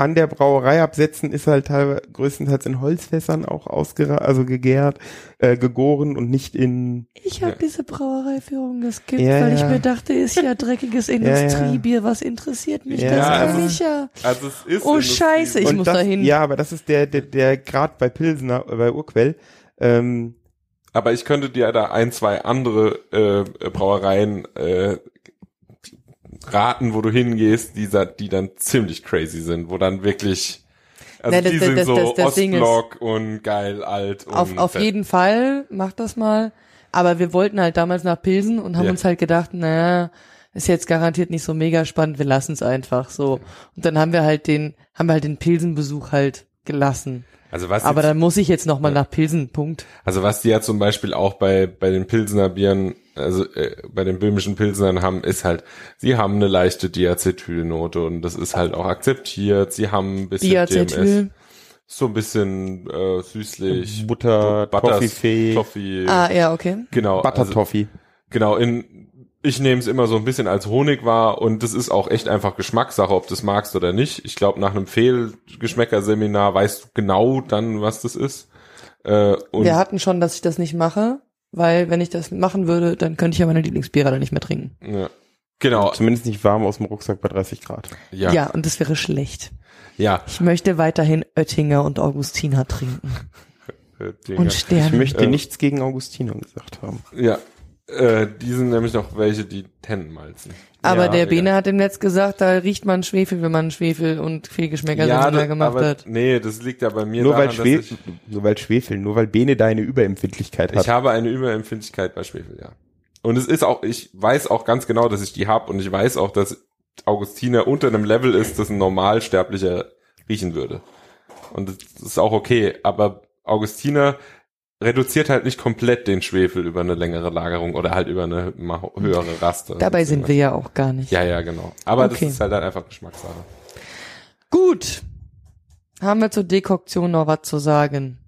an der Brauerei absetzen, ist halt teilweise größtenteils in Holzfässern auch ausgera also gegärt, äh, gegoren und nicht in Ich habe Ja. diese Brauereiführung geskippt, Ja, weil ich ja. mir dachte, ist ja dreckiges. Industriebier, was interessiert mich Ja, das? also- kann ich ja. Also es ist Oh, Industrie- Scheiße, ich und muss das, dahin. Ja, aber das ist der, der, der Grad bei Pilsener, äh, bei Urquell. Ähm, Aber ich könnte dir da ein, zwei andere äh, Brauereien äh, raten, wo du hingehst, die, die dann ziemlich crazy sind, wo dann wirklich also Ne, das- die das- sind das- so das- das Ding ist- Ostblock und geil alt und Auf, auf jeden Fall, mach das mal. Aber wir wollten halt damals nach Pilsen und haben Ja. uns halt gedacht, naja, ist jetzt garantiert nicht so mega spannend, wir lassen es einfach so. Und dann haben wir halt den, haben wir halt den Pilsenbesuch halt gelassen. Also was Aber jetzt, dann muss ich jetzt noch mal nach Pilsen, Punkt. also was die ja zum Beispiel auch bei bei den Pilsener Bieren, also äh, bei den böhmischen Pilsnern haben, ist halt, sie haben eine leichte Diacetylnote und das ist halt auch akzeptiert. Sie haben ein bisschen DMS, Diacetyl. so ein bisschen äh, süßlich, Butter, Butters- Toffifee, Toffee, Ah, ja, okay. genau. Butter also, Toffee. Genau, in ich nehme es immer so ein bisschen als Honig wahr und das ist auch echt einfach Geschmackssache, ob du es magst oder nicht. Ich glaube, nach einem Fehlgeschmäckerseminar weißt du genau dann, was das ist. Äh, und wir hatten schon, dass ich das nicht mache, weil wenn ich das machen würde, dann könnte ich ja meine Lieblingsbiere dann nicht mehr trinken. ja. Genau, Zumindest nicht warm aus dem Rucksack bei 30 Grad. ja, Ja, und das wäre schlecht. ja. Ich möchte weiterhin Oettinger und Augustiner trinken. Dinger. Und Ich Sterne. möchte Äh, nichts gegen Augustiner gesagt haben. ja. Äh, die sind nämlich noch welche, die Tennenmalzen. Aber Ja, der. Bene hat im Netz gesagt, da riecht man Schwefel, wenn man Schwefel und Fehlgeschmäcker ja, das- gemacht aber, hat. Nee, das liegt ja bei mir Nur weil, daran, dass Schwefel, ich, nur weil Schwefel, nur weil Bene deine Überempfindlichkeit hat. ich habe eine Überempfindlichkeit bei Schwefel, ja. Und es ist auch, ich weiß auch ganz genau, dass ich die habe und ich weiß auch, dass Augustiner unter einem Level ist, das ein Normalsterblicher riechen würde. Und das ist auch okay, aber Augustiner reduziert halt nicht komplett den Schwefel über eine längere Lagerung oder halt über eine höhere Raste. Dabei sind wir ja auch gar nicht. Ja, ja, genau. Aber Okay. das ist halt, halt einfach Geschmackssache. Gut. Haben wir zur Dekoktion noch was zu sagen?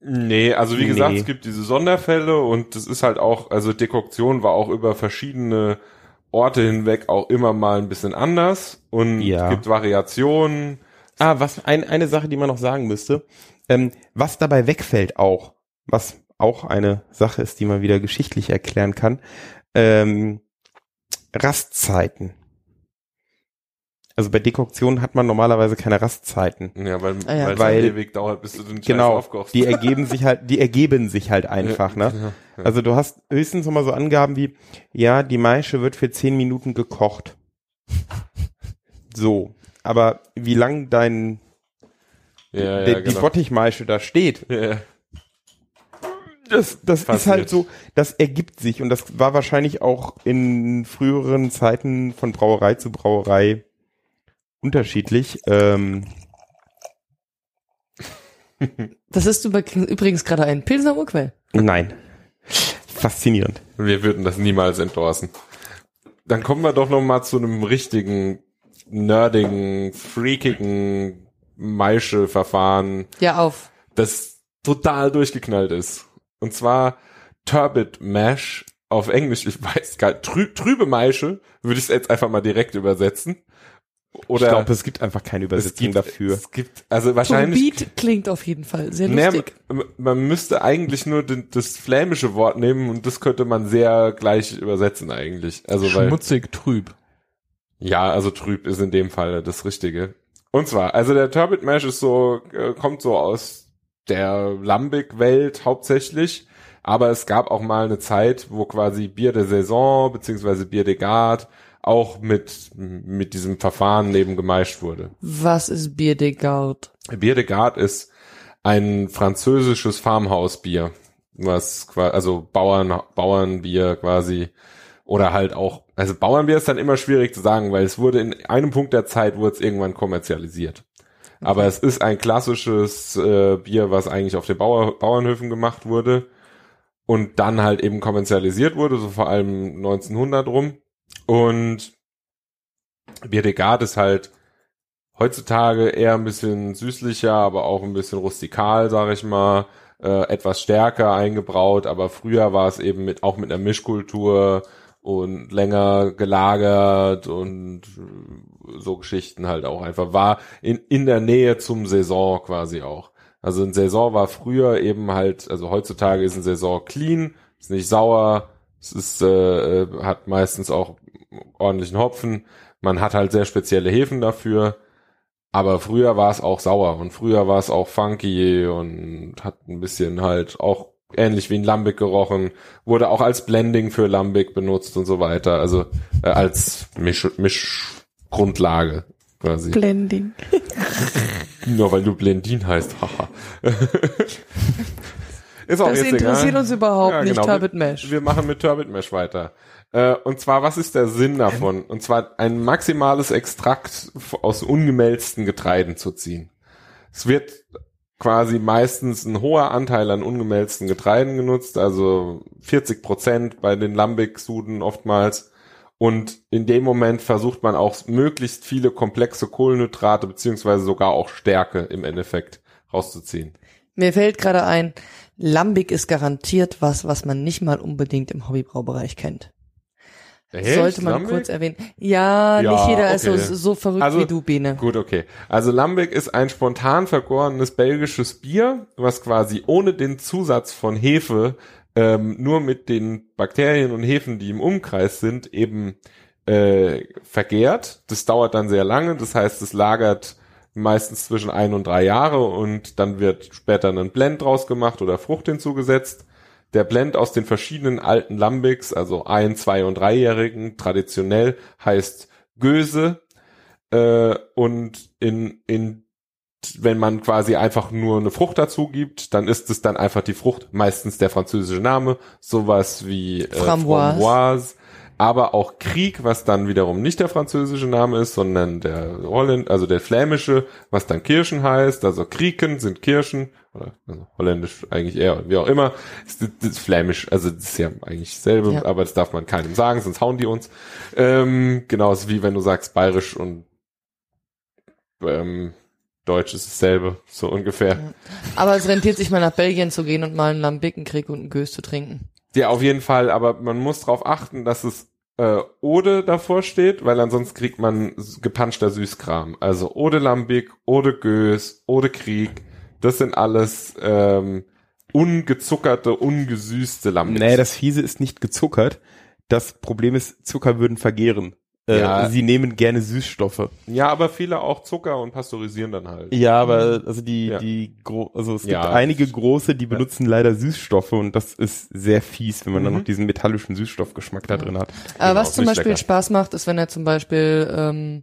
Nee, also wie gesagt, Nee. es gibt diese Sonderfälle und das ist halt auch, also Dekoktion war auch über verschiedene Orte hinweg auch immer mal ein bisschen anders und Ja. es gibt Variationen. Ah, was ein, eine Sache, die man noch sagen müsste. Ähm, was dabei wegfällt auch, was auch eine Sache ist, die man wieder geschichtlich erklären kann, ähm, Rastzeiten. Also bei Dekoktion hat man normalerweise keine Rastzeiten. Ja, weil, Ah ja. weil Weil- halt ewig dauert, bis du den Scheiß Genau, aufkochst. die ergeben sich halt, die ergeben sich halt einfach, ne? Ja, ja. Also du hast höchstens nochmal so Angaben wie, ja, die Maische wird für zehn Minuten gekocht. So. Aber wie lang dein, ja, ja, die genau. Bottichmaische da steht, ja, das, das ist halt so, das ergibt sich und das war wahrscheinlich auch in früheren Zeiten von Brauerei zu Brauerei unterschiedlich. Ähm, Das ist übrigens gerade ein Pilsner Urquell. nein. Faszinierend. wir würden das niemals endorsen. Dann kommen wir doch noch mal zu einem richtigen, nerdigen, freakigen Maische-Verfahren. Ja, auf. das total durchgeknallt ist. Und zwar Turbid Mash auf Englisch, ich weiß gar nicht, trü trübe Maische, würde ich es jetzt einfach mal direkt übersetzen. Oder ich glaube, es gibt einfach keine es Übersetzung gibt, dafür. Es gibt, also wahrscheinlich, Turbid klingt auf jeden Fall sehr lustig. man, man müsste eigentlich nur den, das flämische Wort nehmen und das könnte man sehr gleich übersetzen eigentlich. Also weil, Schmutzig, trüb. Ja, also trüb ist in dem Fall das Richtige. Und zwar, also der Turbid Mash ist so, äh, kommt so aus der Lambic-Welt hauptsächlich, aber es gab auch mal eine Zeit, wo quasi Bier der Saison beziehungsweise Bier de Garde auch mit, mit diesem Verfahren neben gemeischt wurde. Was ist Bier de Garde? Bier de Garde ist ein französisches Farmhausbier, was quasi, also Bauern, Bauernbier quasi, oder halt auch, also Bauernbier ist dann immer schwierig zu sagen, weil es wurde in einem Punkt der Zeit, wurde es irgendwann kommerzialisiert. Aber es ist ein klassisches äh, Bier, was eigentlich auf den Bauer, Bauernhöfen gemacht wurde. und dann halt eben kommerzialisiert wurde, so vor allem 1900 rum. Und Bierdegat ist halt heutzutage eher ein bisschen süßlicher, aber auch ein bisschen rustikal, sag ich mal, äh, etwas stärker eingebraut, aber früher war es eben mit auch mit einer Mischkultur und länger gelagert und so Geschichten halt auch einfach war in in der Nähe zum Saison quasi auch. Also ein Saison war früher eben halt, also heutzutage ist ein Saison clean, ist nicht sauer, es ist äh, äh hat meistens auch ordentlichen Hopfen. Man hat halt sehr spezielle Hefen dafür. Aber früher war es auch sauer und früher war es auch funky und hat ein bisschen halt auch ähnlich wie ein Lambic gerochen, wurde auch als Blending für Lambic benutzt und so weiter, also äh, als Misch, Mischgrundlage quasi. Blending. Nur weil du Blendin heißt, haha. Ist auch Das jetzt interessiert egal. uns überhaupt Ja, nicht, genau. Turbot Wir- Mesh. Wir machen mit Turbot Mesh weiter. Äh, und zwar, was ist der Sinn davon? Und zwar ein maximales Extrakt aus ungemälzten Getreiden zu ziehen. Es wird quasi meistens ein hoher Anteil an ungemälzten Getreiden genutzt, also 40 Prozent bei den Lambic-Suden oftmals. Und in dem Moment versucht man auch möglichst viele komplexe Kohlenhydrate beziehungsweise sogar auch Stärke im Endeffekt rauszuziehen. Mir fällt gerade ein, Lambic ist garantiert was, was man nicht mal unbedingt im Hobbybraubereich kennt. Sollte man kurz erwähnen. Ja, Ja, nicht jeder ist okay. so, so verrückt Also, wie du, Bene. Gut, okay. Also Lambic ist ein spontan vergorenes belgisches Bier, was quasi ohne den Zusatz von Hefe ähm, nur mit den Bakterien und Hefen, die im Umkreis sind, eben äh, vergärt. Das dauert dann sehr lange. Das heißt, es lagert meistens zwischen ein und drei Jahre und dann wird später ein Blend draus gemacht oder Frucht hinzugesetzt. Der Blend aus den verschiedenen alten Lambics, also ein, zwei und dreijährigen, traditionell heißt Göse. Äh, und in, in, wenn man quasi einfach nur eine Frucht dazu gibt, dann ist es dann einfach die Frucht, meistens der französische Name, sowas wie äh, Framboise. Framboise, aber auch Krieg, was dann wiederum nicht der französische Name ist, sondern der Holländ, also der flämische, was dann Kirschen heißt, also Krieken sind Kirschen, oder also holländisch eigentlich eher, wie auch immer, ist, das ist flämisch, also das ist ja eigentlich dasselbe, Ja. aber das darf man keinem sagen, sonst hauen die uns. Ähm, genauso wie wenn du sagst bayerisch und ähm, Deutsch ist dasselbe, so ungefähr. Aber es rentiert sich mal nach Belgien zu gehen und mal einen Lambic, einen Krieg und einen Gös zu trinken. Ja, auf jeden Fall, aber man muss darauf achten, dass es äh, Ode davor steht, weil ansonsten kriegt man gepanschter Süßkram. Also Ode Lambic, Ode Gös, Ode Krieg, das sind alles ähm, ungezuckerte, ungesüßte Lambics. Nee, das Fiese ist nicht gezuckert. Das Problem ist, Zucker würden vergehren. Äh, Ja. Sie nehmen gerne Süßstoffe. ja, aber viele auch Zucker und pasteurisieren dann halt. Ja, aber also die, Ja. die gro also es gibt Ja. einige große, die benutzen leider Süßstoffe und das ist sehr fies, wenn man dann Mhm. noch diesen metallischen Süßstoffgeschmack da drin hat. Aber Genau, was zum Beispiel lecker. Spaß macht, ist, wenn er zum Beispiel, ähm,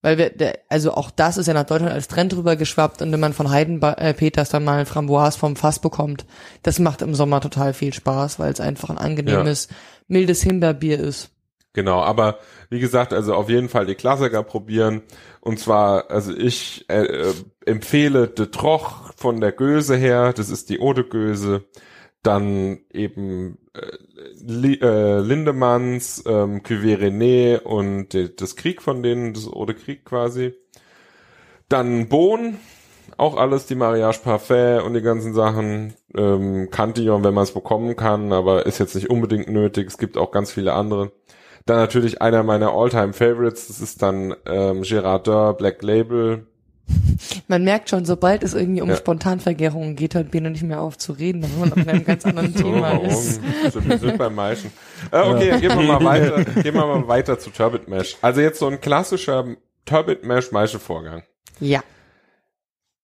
weil wir, der, also auch das ist ja nach Deutschland als Trend rüber geschwappt und wenn man von Heiden äh, Peters dann mal ein Framboise vom Fass bekommt, das macht im Sommer total viel Spaß, weil es einfach ein angenehmes, mildes Himbeerbier ist. Genau, aber wie gesagt, also auf jeden Fall die Klassiker probieren. Und zwar, also ich äh, äh, empfehle de Troch von der Göse her, das ist die Ode Göse. Dann eben äh, Li, äh, Lindemanns, ähm, Cuvée René und de, das Krieg von denen, das Ode Krieg quasi. Dann Bohn, auch alles die Mariage Parfait und die ganzen Sachen. Ähm, Cantillon, wenn man es bekommen kann, aber ist jetzt nicht unbedingt nötig. Es gibt auch ganz viele andere. Dann natürlich einer meiner All-Time Favorites, das ist dann ähm, Girardin Black Label. Man merkt schon, sobald es irgendwie um Ja. Spontanvergärungen geht, hört Bene nicht mehr auf zu reden, wenn man auf einem ganz anderen So, Thema warum? ist. Wir sind beim Maischen. Äh, okay, gehen wir mal weiter. Gehen wir mal weiter zu Turbot Mash. Also jetzt so ein klassischer Turbot Mash Maischevorgang. Ja.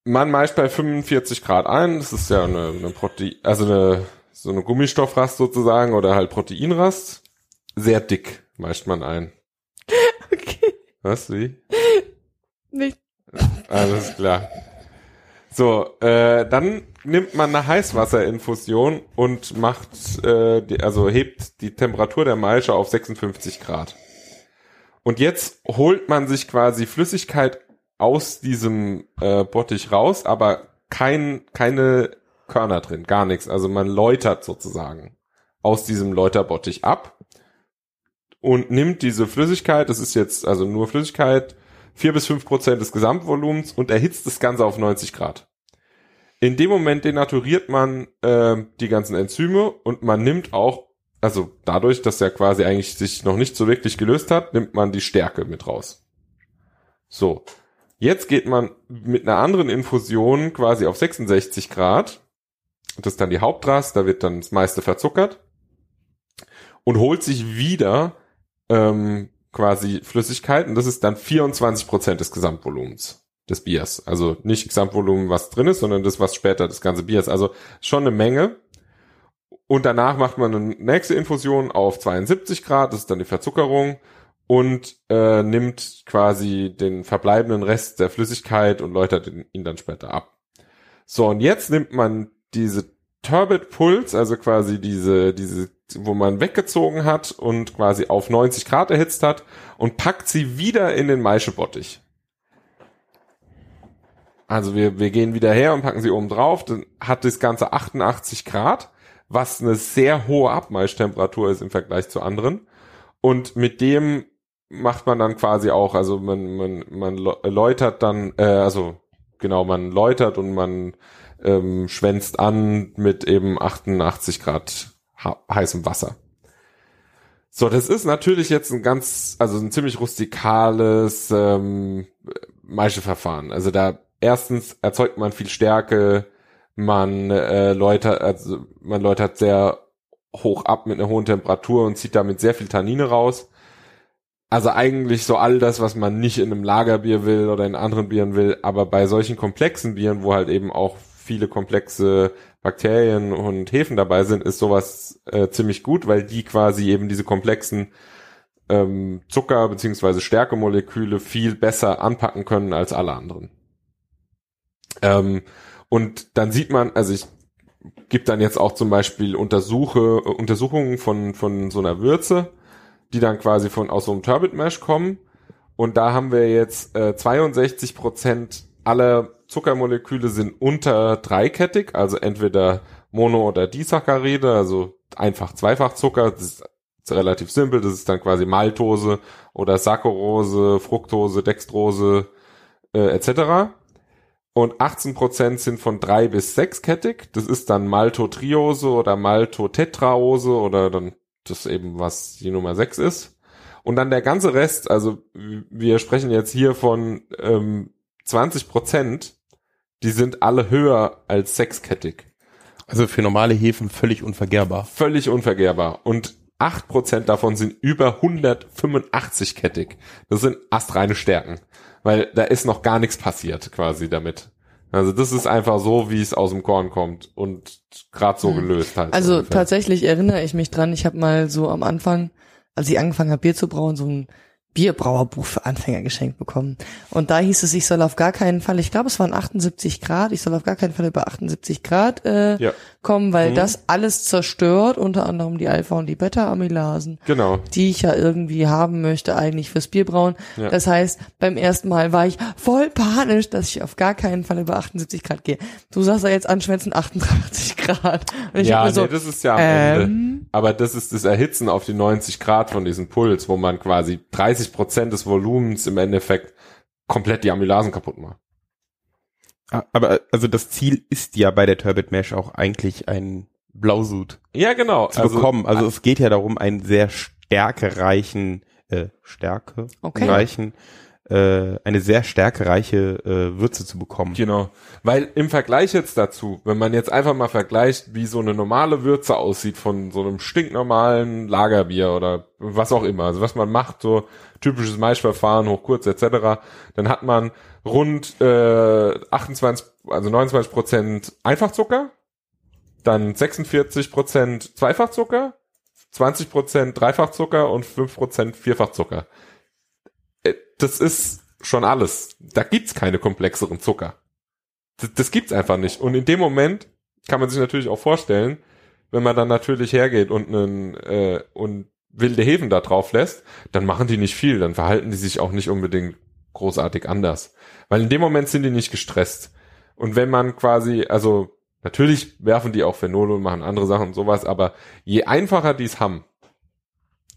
Man meischt bei 45 Grad ein. Das ist ja eine, eine Protein, also eine, so eine Gummistoffrast sozusagen oder halt Proteinrast. Sehr dick meischt man ein. Okay. Was, wie? Nicht. Alles klar. So, äh, dann nimmt man eine Heißwasserinfusion und macht, äh, die, also hebt die Temperatur der Maische auf 56 Grad. Und jetzt holt man sich quasi Flüssigkeit aus diesem äh, Bottich raus, aber kein, keine Körner drin, gar nichts. Also man läutert sozusagen aus diesem Läuterbottich ab und nimmt diese Flüssigkeit, das ist jetzt also nur Flüssigkeit, vier bis fünf Prozent des Gesamtvolumens und erhitzt das Ganze auf 90 Grad. In dem Moment denaturiert man äh, die ganzen Enzyme und man nimmt auch, also dadurch, dass er quasi eigentlich sich noch nicht so wirklich gelöst hat, nimmt man die Stärke mit raus. So. Jetzt geht man mit einer anderen Infusion quasi auf 66 Grad. Das ist dann die Hauptrast, da wird dann das meiste verzuckert. Und holt sich wieder ähm, quasi Flüssigkeit und das ist dann 24 Prozent des Gesamtvolumens des Biers. Also nicht Gesamtvolumen, was drin ist, sondern das, was später das ganze Bier ist. Also schon eine Menge. Und danach macht man eine nächste Infusion auf 72 Grad, das ist dann die Verzuckerung und äh, nimmt quasi den verbleibenden Rest der Flüssigkeit und läutert ihn dann später ab. So, und jetzt nimmt man diese Turbid Pulse, also quasi diese, diese, wo man weggezogen hat und quasi auf 90 Grad erhitzt hat und packt sie wieder in den Maischebottich. Also wir, wir gehen wieder her und packen sie oben drauf, dann hat das Ganze 88 Grad, was eine sehr hohe Abmaischtemperatur ist im Vergleich zu anderen. Und mit dem macht man dann quasi auch, also man, man, man läutert dann, äh, also genau, man läutert und man ähm, schwänzt an mit eben 88 Grad heißem Wasser. So, das ist natürlich jetzt ein ganz, also ein ziemlich rustikales ähm, Maischeverfahren. Also da erstens erzeugt man viel Stärke, man äh, läutert, also man läutert sehr hoch ab mit einer hohen Temperatur und zieht damit sehr viel Tannine raus. Also eigentlich so all das, was man nicht in einem Lagerbier will oder in anderen Bieren will, aber bei solchen komplexen Bieren, wo halt eben auch viele komplexe Bakterien und Hefen dabei sind, ist sowas äh, ziemlich gut, weil die quasi eben diese komplexen ähm, Zucker beziehungsweise Stärkemoleküle viel besser anpacken können als alle anderen. Ähm, und dann sieht man, also ich gibt dann jetzt auch zum Beispiel Untersuche, Untersuchungen von, von so einer Würze, die dann quasi von aus so einem Turbid Mesh kommen. Und da haben wir jetzt äh, 62 Prozent aller Zuckermoleküle sind unter dreikettig, also entweder Mono- oder Disaccharide, also einfach Zweifachzucker. Das ist relativ simpel. Das ist dann quasi Maltose oder Saccharose, Fructose, Dextrose äh, etc und 18% sind von drei bis sechskettig. Das ist dann Maltotriose oder Maltotetraose oder dann das eben, was die Nummer 6 ist. Und dann der ganze Rest, also wir sprechen jetzt hier von ähm, 20% die sind alle höher als sechskettig. Also für normale Hefen völlig unvergehrbar. Völlig unvergehrbar. Und 8% davon sind über 185-kettig. Das sind astreine Stärken weil da ist noch gar nichts passiert quasi damit. Also das ist einfach so, wie es aus dem Korn kommt und gerade so hm. gelöst halt. Also ungefähr. tatsächlich erinnere ich mich dran, ich habe mal so am Anfang, als ich angefangen habe Bier zu brauen, so ein Bierbrauerbuch für Anfänger geschenkt bekommen. Und da hieß es, ich soll auf gar keinen Fall, ich glaube, es waren 78 Grad, ich soll auf gar keinen Fall über 78 Grad äh, ja. Kommen, weil mhm. das alles zerstört, unter anderem die Alpha- und die Beta-Amylasen, genau. die ich ja irgendwie haben möchte eigentlich fürs Bierbrauen. Ja. Das heißt, beim ersten Mal war ich voll panisch, dass ich auf gar keinen Fall über 78 Grad gehe. Du sagst ja jetzt anschwänzen 88 Grad. Und ich ja, nee, so, das ist ja am ähm, Ende. Aber das ist das Erhitzen auf die 90 Grad von diesem Puls, wo man quasi 30 30 Prozent des Volumens im Endeffekt komplett die Amylasen kaputt macht. Ah, aber also das Ziel ist ja bei der Turbid Mesh auch eigentlich ein Blausud. Ja, genau. Zu also, bekommen. Also es geht ja darum, einen sehr stärkereichen, äh, Stärke okay. reichen äh, eine sehr stärkereiche äh, Würze zu bekommen. Genau, weil im Vergleich jetzt dazu, wenn man jetzt einfach mal vergleicht, wie so eine normale Würze aussieht von so einem stinknormalen Lagerbier oder was auch immer, also was man macht, so typisches Maischverfahren, hochkurz etc., dann hat man rund äh, 28, also 29 Prozent Einfachzucker, dann 46 Prozent Zweifachzucker, 20 Prozent Dreifachzucker und 5 Prozent Vierfachzucker das ist schon alles. Da gibt's keine komplexeren Zucker. Das, das gibt's einfach nicht. Und in dem Moment kann man sich natürlich auch vorstellen, wenn man dann natürlich hergeht und einen äh, und wilde Hefen da drauf lässt, dann machen die nicht viel, dann verhalten die sich auch nicht unbedingt großartig anders. Weil in dem Moment sind die nicht gestresst. Und wenn man quasi, also Natürlich werfen die auch Phenole und machen andere Sachen und sowas, aber je einfacher die es haben,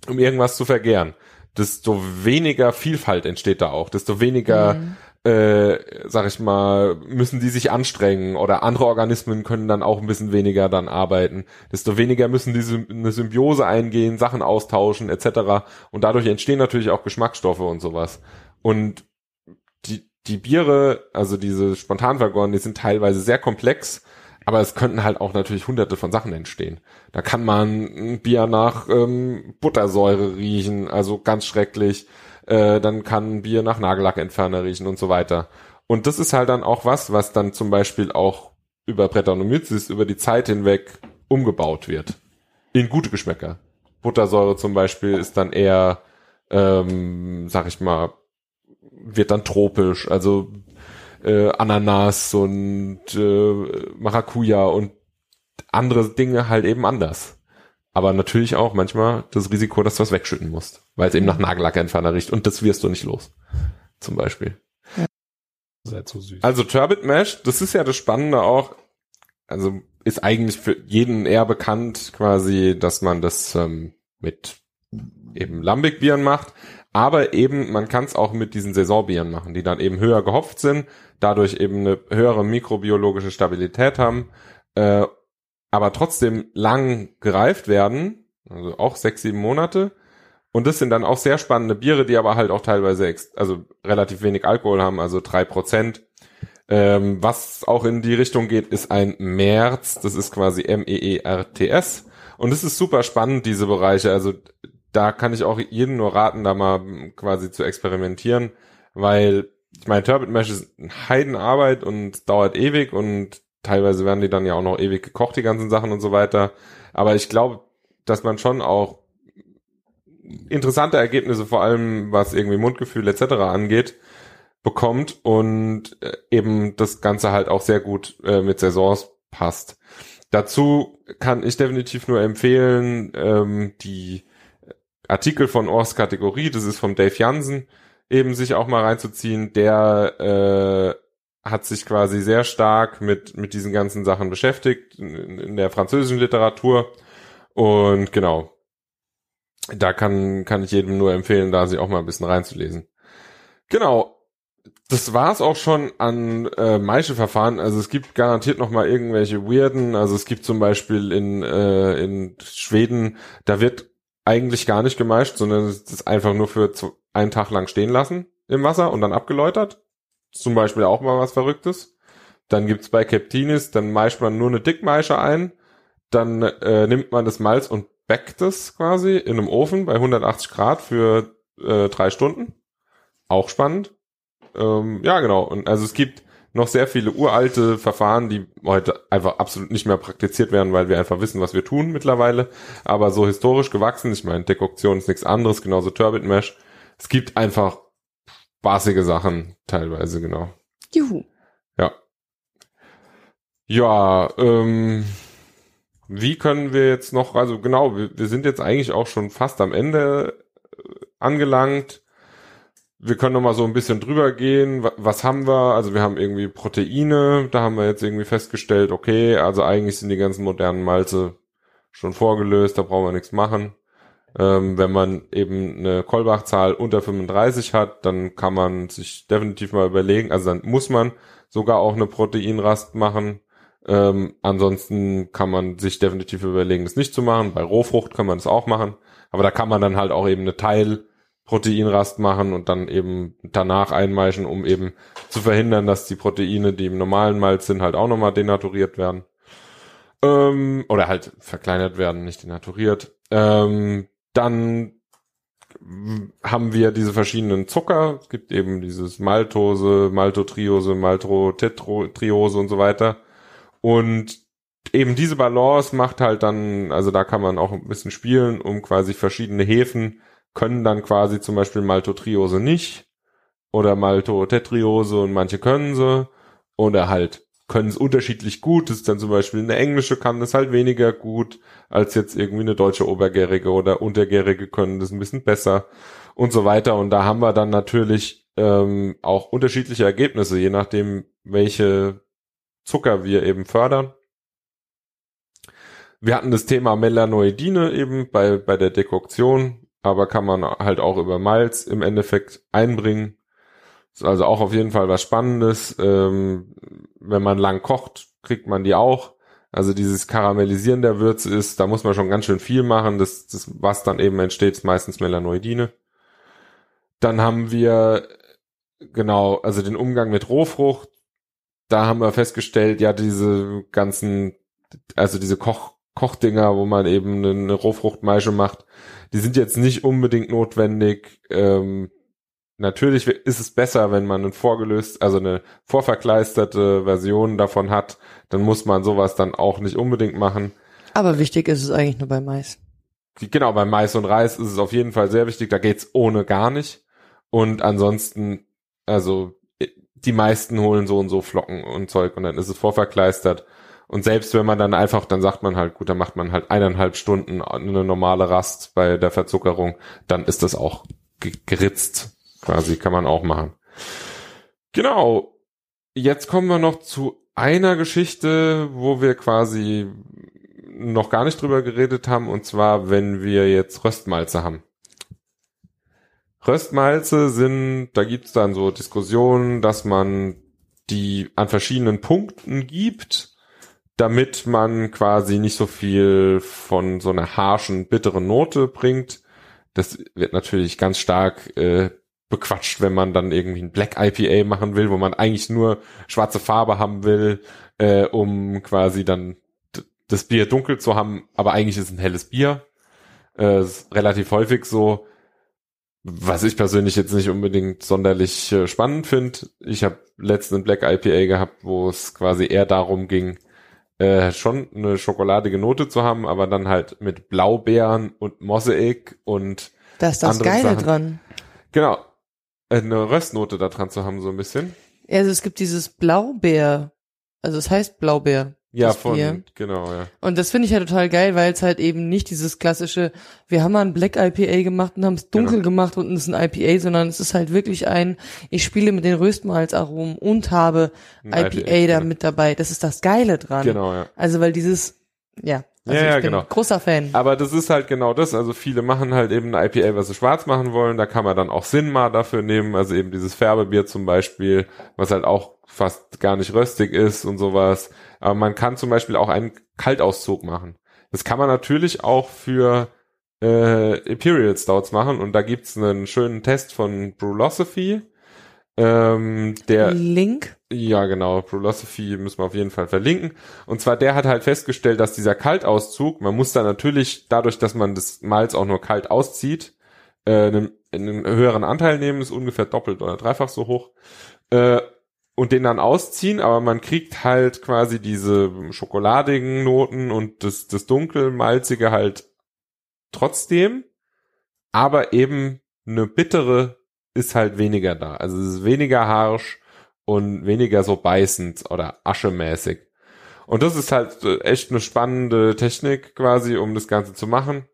um irgendwas zu vergären, desto weniger Vielfalt entsteht da auch, desto weniger, Mhm. Äh, sag ich mal, müssen die sich anstrengen oder andere Organismen können dann auch ein bisschen weniger dann arbeiten, desto weniger müssen die Sym- eine Symbiose eingehen, Sachen austauschen etc. Und dadurch entstehen natürlich auch Geschmacksstoffe und sowas. Und die, die Biere, also diese spontan vergoren, die sind teilweise sehr komplex, aber es könnten halt auch natürlich hunderte von Sachen entstehen. Da kann man ein Bier nach ähm, Buttersäure riechen, also ganz schrecklich. Äh, dann kann Bier nach Nagellackentferner riechen und so weiter. Und das ist halt dann auch was, was dann zum Beispiel auch über Brettanomyces über die Zeit hinweg umgebaut wird. In gute Geschmäcker. Buttersäure zum Beispiel ist dann eher, ähm, sag ich mal, wird dann tropisch, also äh, Ananas und äh, Maracuja und andere Dinge halt eben anders. Aber natürlich auch manchmal das Risiko, dass du was wegschütten musst, weil es eben nach Nagellackentferner riecht und das wirst du nicht los. Zum Beispiel. Seid so süß. Also Turbid Mash, das ist ja das Spannende auch, also ist eigentlich für jeden eher bekannt quasi, dass man das ähm, mit eben Lambic-Bieren macht, aber eben man kann es auch mit diesen Saisonbieren machen, die dann eben höher gehopft sind, dadurch eben eine höhere mikrobiologische Stabilität haben, äh, aber trotzdem lang gereift werden, also auch sechs, sieben Monate. Und das sind dann auch sehr spannende Biere, die aber halt auch teilweise also relativ wenig Alkohol haben, also drei Prozent. Ähm, was auch in die Richtung geht, ist ein März. Das ist quasi M-E-E-R-T-S. Und es ist super spannend, diese Bereiche. Also da kann ich auch jedem nur raten, da mal quasi zu experimentieren, weil ich meine, Turbid Mash ist eine Heidenarbeit und dauert ewig und teilweise werden die dann ja auch noch ewig gekocht, die ganzen Sachen und so weiter. Aber ich glaube, dass man schon auch interessante Ergebnisse, vor allem was irgendwie Mundgefühl etc. angeht, bekommt und äh, eben das Ganze halt auch sehr gut äh, mit Saisons passt. Dazu kann ich definitiv nur empfehlen, ähm, die Artikel von Ors Kategorie, das ist vom Dave Jansen, eben sich auch mal reinzuziehen, der äh, hat sich quasi sehr stark mit, mit diesen ganzen Sachen beschäftigt, in, in der französischen Literatur. Und genau, da kann, kann ich jedem nur empfehlen, da sich auch mal ein bisschen reinzulesen. Genau. Das war's auch schon an äh, Maischeverfahren. Also es gibt garantiert noch mal irgendwelche weirden. Also es gibt zum Beispiel in, äh, in Schweden, da wird eigentlich gar nicht gemeischt, sondern es ist einfach nur für zu, einen Tag lang stehen lassen im Wasser und dann abgeläutert. Zum Beispiel auch mal was Verrücktes. Dann gibt's bei Captinis, dann meischt man nur eine Dickmeische ein. Dann äh, nimmt man das Malz und backt es quasi in einem Ofen bei 180 Grad für äh, drei Stunden. Auch spannend. Ähm, ja, genau. Und also es gibt noch sehr viele uralte Verfahren, die heute einfach absolut nicht mehr praktiziert werden, weil wir einfach wissen, was wir tun mittlerweile. Aber so historisch gewachsen, ich meine, Dekoktion ist nichts anderes, genauso Turbid Mesh. Es gibt einfach spaßige Sachen teilweise, genau. Juhu. Ja. Ja, ähm, wie können wir jetzt noch, also genau, wir, wir sind jetzt eigentlich auch schon fast am Ende äh, angelangt. Wir können noch mal so ein bisschen drüber gehen. Wa- Was haben wir? Also wir haben irgendwie Proteine. Da haben wir jetzt irgendwie festgestellt, okay, also eigentlich sind die ganzen modernen Malze schon vorgelöst. Da brauchen wir nichts machen. Ähm, wenn man eben eine Kolbach-Zahl unter 35 hat, dann kann man sich definitiv mal überlegen. Also dann muss man sogar auch eine Proteinrast machen. Ähm, ansonsten kann man sich definitiv überlegen, das nicht zu machen. Bei Rohfrucht kann man das auch machen. Aber da kann man dann halt auch eben eine Teilproteinrast machen und dann eben danach einmeischen, um eben zu verhindern, dass die Proteine, die im normalen Malz sind, halt auch nochmal denaturiert werden. Ähm, oder halt verkleinert werden, nicht denaturiert. Ähm, dann haben wir diese verschiedenen Zucker. Es gibt eben dieses Maltose, Maltotriose, Maltotetriose und so weiter. Und eben diese Balance macht halt dann, also da kann man auch ein bisschen spielen, um quasi verschiedene Hefen können dann quasi zum Beispiel Maltotriose nicht oder Maltotetriose und manche können sie oder halt können es unterschiedlich gut. Das ist dann zum Beispiel eine englische kann das halt weniger gut als jetzt irgendwie eine deutsche Obergärige oder Untergärige können das ein bisschen besser und so weiter. Und da haben wir dann natürlich ähm, auch unterschiedliche Ergebnisse, je nachdem, welche Zucker wir eben fördern. Wir hatten das Thema Melanoidine eben bei, bei der Dekoktion, aber kann man halt auch über Malz im Endeffekt einbringen. Ist also auch auf jeden Fall was Spannendes. Ähm, wenn man lang kocht, kriegt man die auch. Also dieses Karamellisieren der Würze ist, da muss man schon ganz schön viel machen. Das, das was dann eben entsteht, ist meistens Melanoidine. Dann haben wir genau, also den Umgang mit Rohfrucht. Da haben wir festgestellt, ja, diese ganzen, also diese Koch, Kochdinger, wo man eben eine Rohfruchtmaische macht, die sind jetzt nicht unbedingt notwendig. Ähm, natürlich ist es besser, wenn man ein vorgelöst, also eine vorverkleisterte Version davon hat, dann muss man sowas dann auch nicht unbedingt machen. Aber wichtig ist es eigentlich nur bei Mais. Genau, bei Mais und Reis ist es auf jeden Fall sehr wichtig, da geht's ohne gar nicht. Und ansonsten, also die meisten holen so und so Flocken und Zeug und dann ist es vorverkleistert. Und selbst wenn man dann einfach, dann sagt man halt, gut, dann macht man halt eineinhalb Stunden eine normale Rast bei der Verzuckerung, dann ist das auch geritzt. Quasi kann man auch machen. Genau. Jetzt kommen wir noch zu einer Geschichte, wo wir quasi noch gar nicht drüber geredet haben, und zwar, wenn wir jetzt Röstmalze haben. Röstmalze sind, da gibt's dann so Diskussionen, dass man die an verschiedenen Punkten gibt, damit man quasi nicht so viel von so einer harschen, bitteren Note bringt. Das wird natürlich ganz stark äh, bequatscht, wenn man dann irgendwie ein Black IPA machen will, wo man eigentlich nur schwarze Farbe haben will, äh, um quasi dann das Bier dunkel zu haben, aber eigentlich ist es ein helles Bier. Äh, ist relativ häufig so, was ich persönlich jetzt nicht unbedingt sonderlich äh, spannend finde. Ich habe letztens ein Black IPA gehabt, wo es quasi eher darum ging, äh, schon eine schokoladige Note zu haben, aber dann halt mit Blaubeeren und Mosaik und Das ist das Geile Sachen. dran. genau eine Röstnote da dran zu haben so ein bisschen. Also es gibt dieses Blaubeer. Also es heißt Blaubeer. Ja, von Bier. genau ja. Und das finde ich ja total geil, weil es halt eben nicht dieses klassische, wir haben mal ein Black IPA gemacht und haben es dunkel Genau. gemacht und es ist ein IPA, sondern es ist halt wirklich ein, ich spiele mit den Röstmalzaromen und habe Ein IPA, IPA, da genau. mit dabei. Das ist das Geile dran. Genau ja. Also weil dieses, ja, also Ja, ja, ich bin genau. großer Fan. Aber das ist halt genau das. Also viele machen halt eben ein IPA, was sie schwarz machen wollen. Da kann man dann auch Sinn mal dafür nehmen. Also eben dieses Färbebier zum Beispiel, was halt auch fast gar nicht röstig ist und sowas. Aber man kann zum Beispiel auch einen Kaltauszug machen. Das kann man natürlich auch für äh, Imperial Stouts machen. Und da gibt's einen schönen Test von Brewlosophy. Ähm, der Link. Ja, genau. Philosophy müssen wir auf jeden Fall verlinken. Und zwar der hat halt festgestellt, dass dieser Kaltauszug, man muss da natürlich dadurch, dass man das Malz auch nur kalt auszieht, äh, einen, einen höheren Anteil nehmen, ist ungefähr doppelt oder dreifach so hoch, äh, und den dann ausziehen, aber man kriegt halt quasi diese schokoladigen Noten und das, das dunkelmalzige halt trotzdem, aber eben eine bittere ist halt weniger da. Also es ist weniger harsch und weniger so beißend oder aschemäßig. Und das ist halt äh, echt eine spannende Technik quasi, um das Ganze zu machen.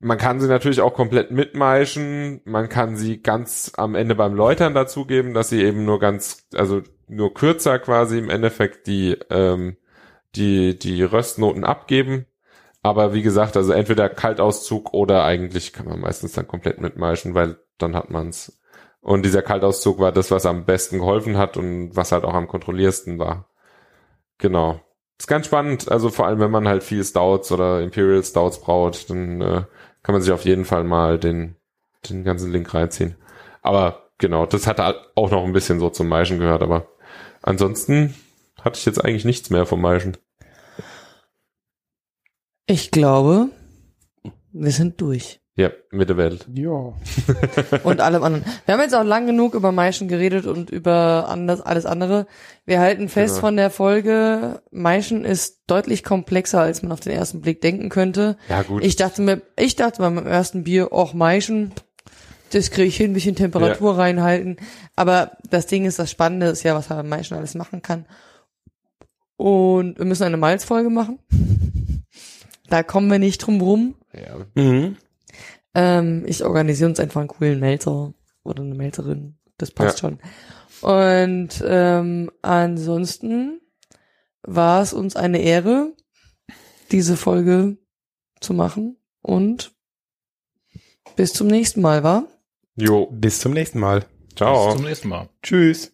Man kann sie natürlich auch komplett mitmeischen. Man kann sie ganz am Ende beim Läutern dazugeben, dass sie eben nur ganz, also nur kürzer quasi im Endeffekt die, ähm, die, die Röstnoten abgeben. Aber wie gesagt, also entweder Kaltauszug oder eigentlich kann man meistens dann komplett mitmeischen, weil dann hat man's. Und dieser Kaltauszug war das, was am besten geholfen hat und was halt auch am kontrolliersten war. Genau. Ist ganz spannend, also vor allem, wenn man halt viel Stouts oder Imperial Stouts braut, dann äh, kann man sich auf jeden Fall mal den, den ganzen Link reinziehen. Aber genau, das hat halt auch noch ein bisschen so zum Maischen gehört, aber ansonsten hatte ich jetzt eigentlich nichts mehr vom Maischen. Ich glaube, wir sind durch. Ja, mit der Welt. Ja. und allem anderen. Wir haben jetzt auch lang genug über Maischen geredet und über anders, alles andere. Wir halten fest Genau. von der Folge, Maischen ist deutlich komplexer, als man auf den ersten Blick denken könnte. Ja, gut. Ich dachte mir, ich dachte beim ersten Bier, auch Maischen, das kriege ich hin, ein bisschen Temperatur reinhalten. Aber das Ding ist, das Spannende ist ja, was man beim Maischen alles machen kann. Und wir müssen eine Malzfolge machen. Da kommen wir nicht drum rum. ja, Mhm. Ähm, ich organisiere uns einfach einen coolen Melzer oder eine Melzerin. Das passt schon. Und ähm, ansonsten war es uns eine Ehre, diese Folge zu machen und bis zum nächsten Mal, war? Jo, Bis zum nächsten Mal. ciao. Bis zum nächsten Mal. Tschüss.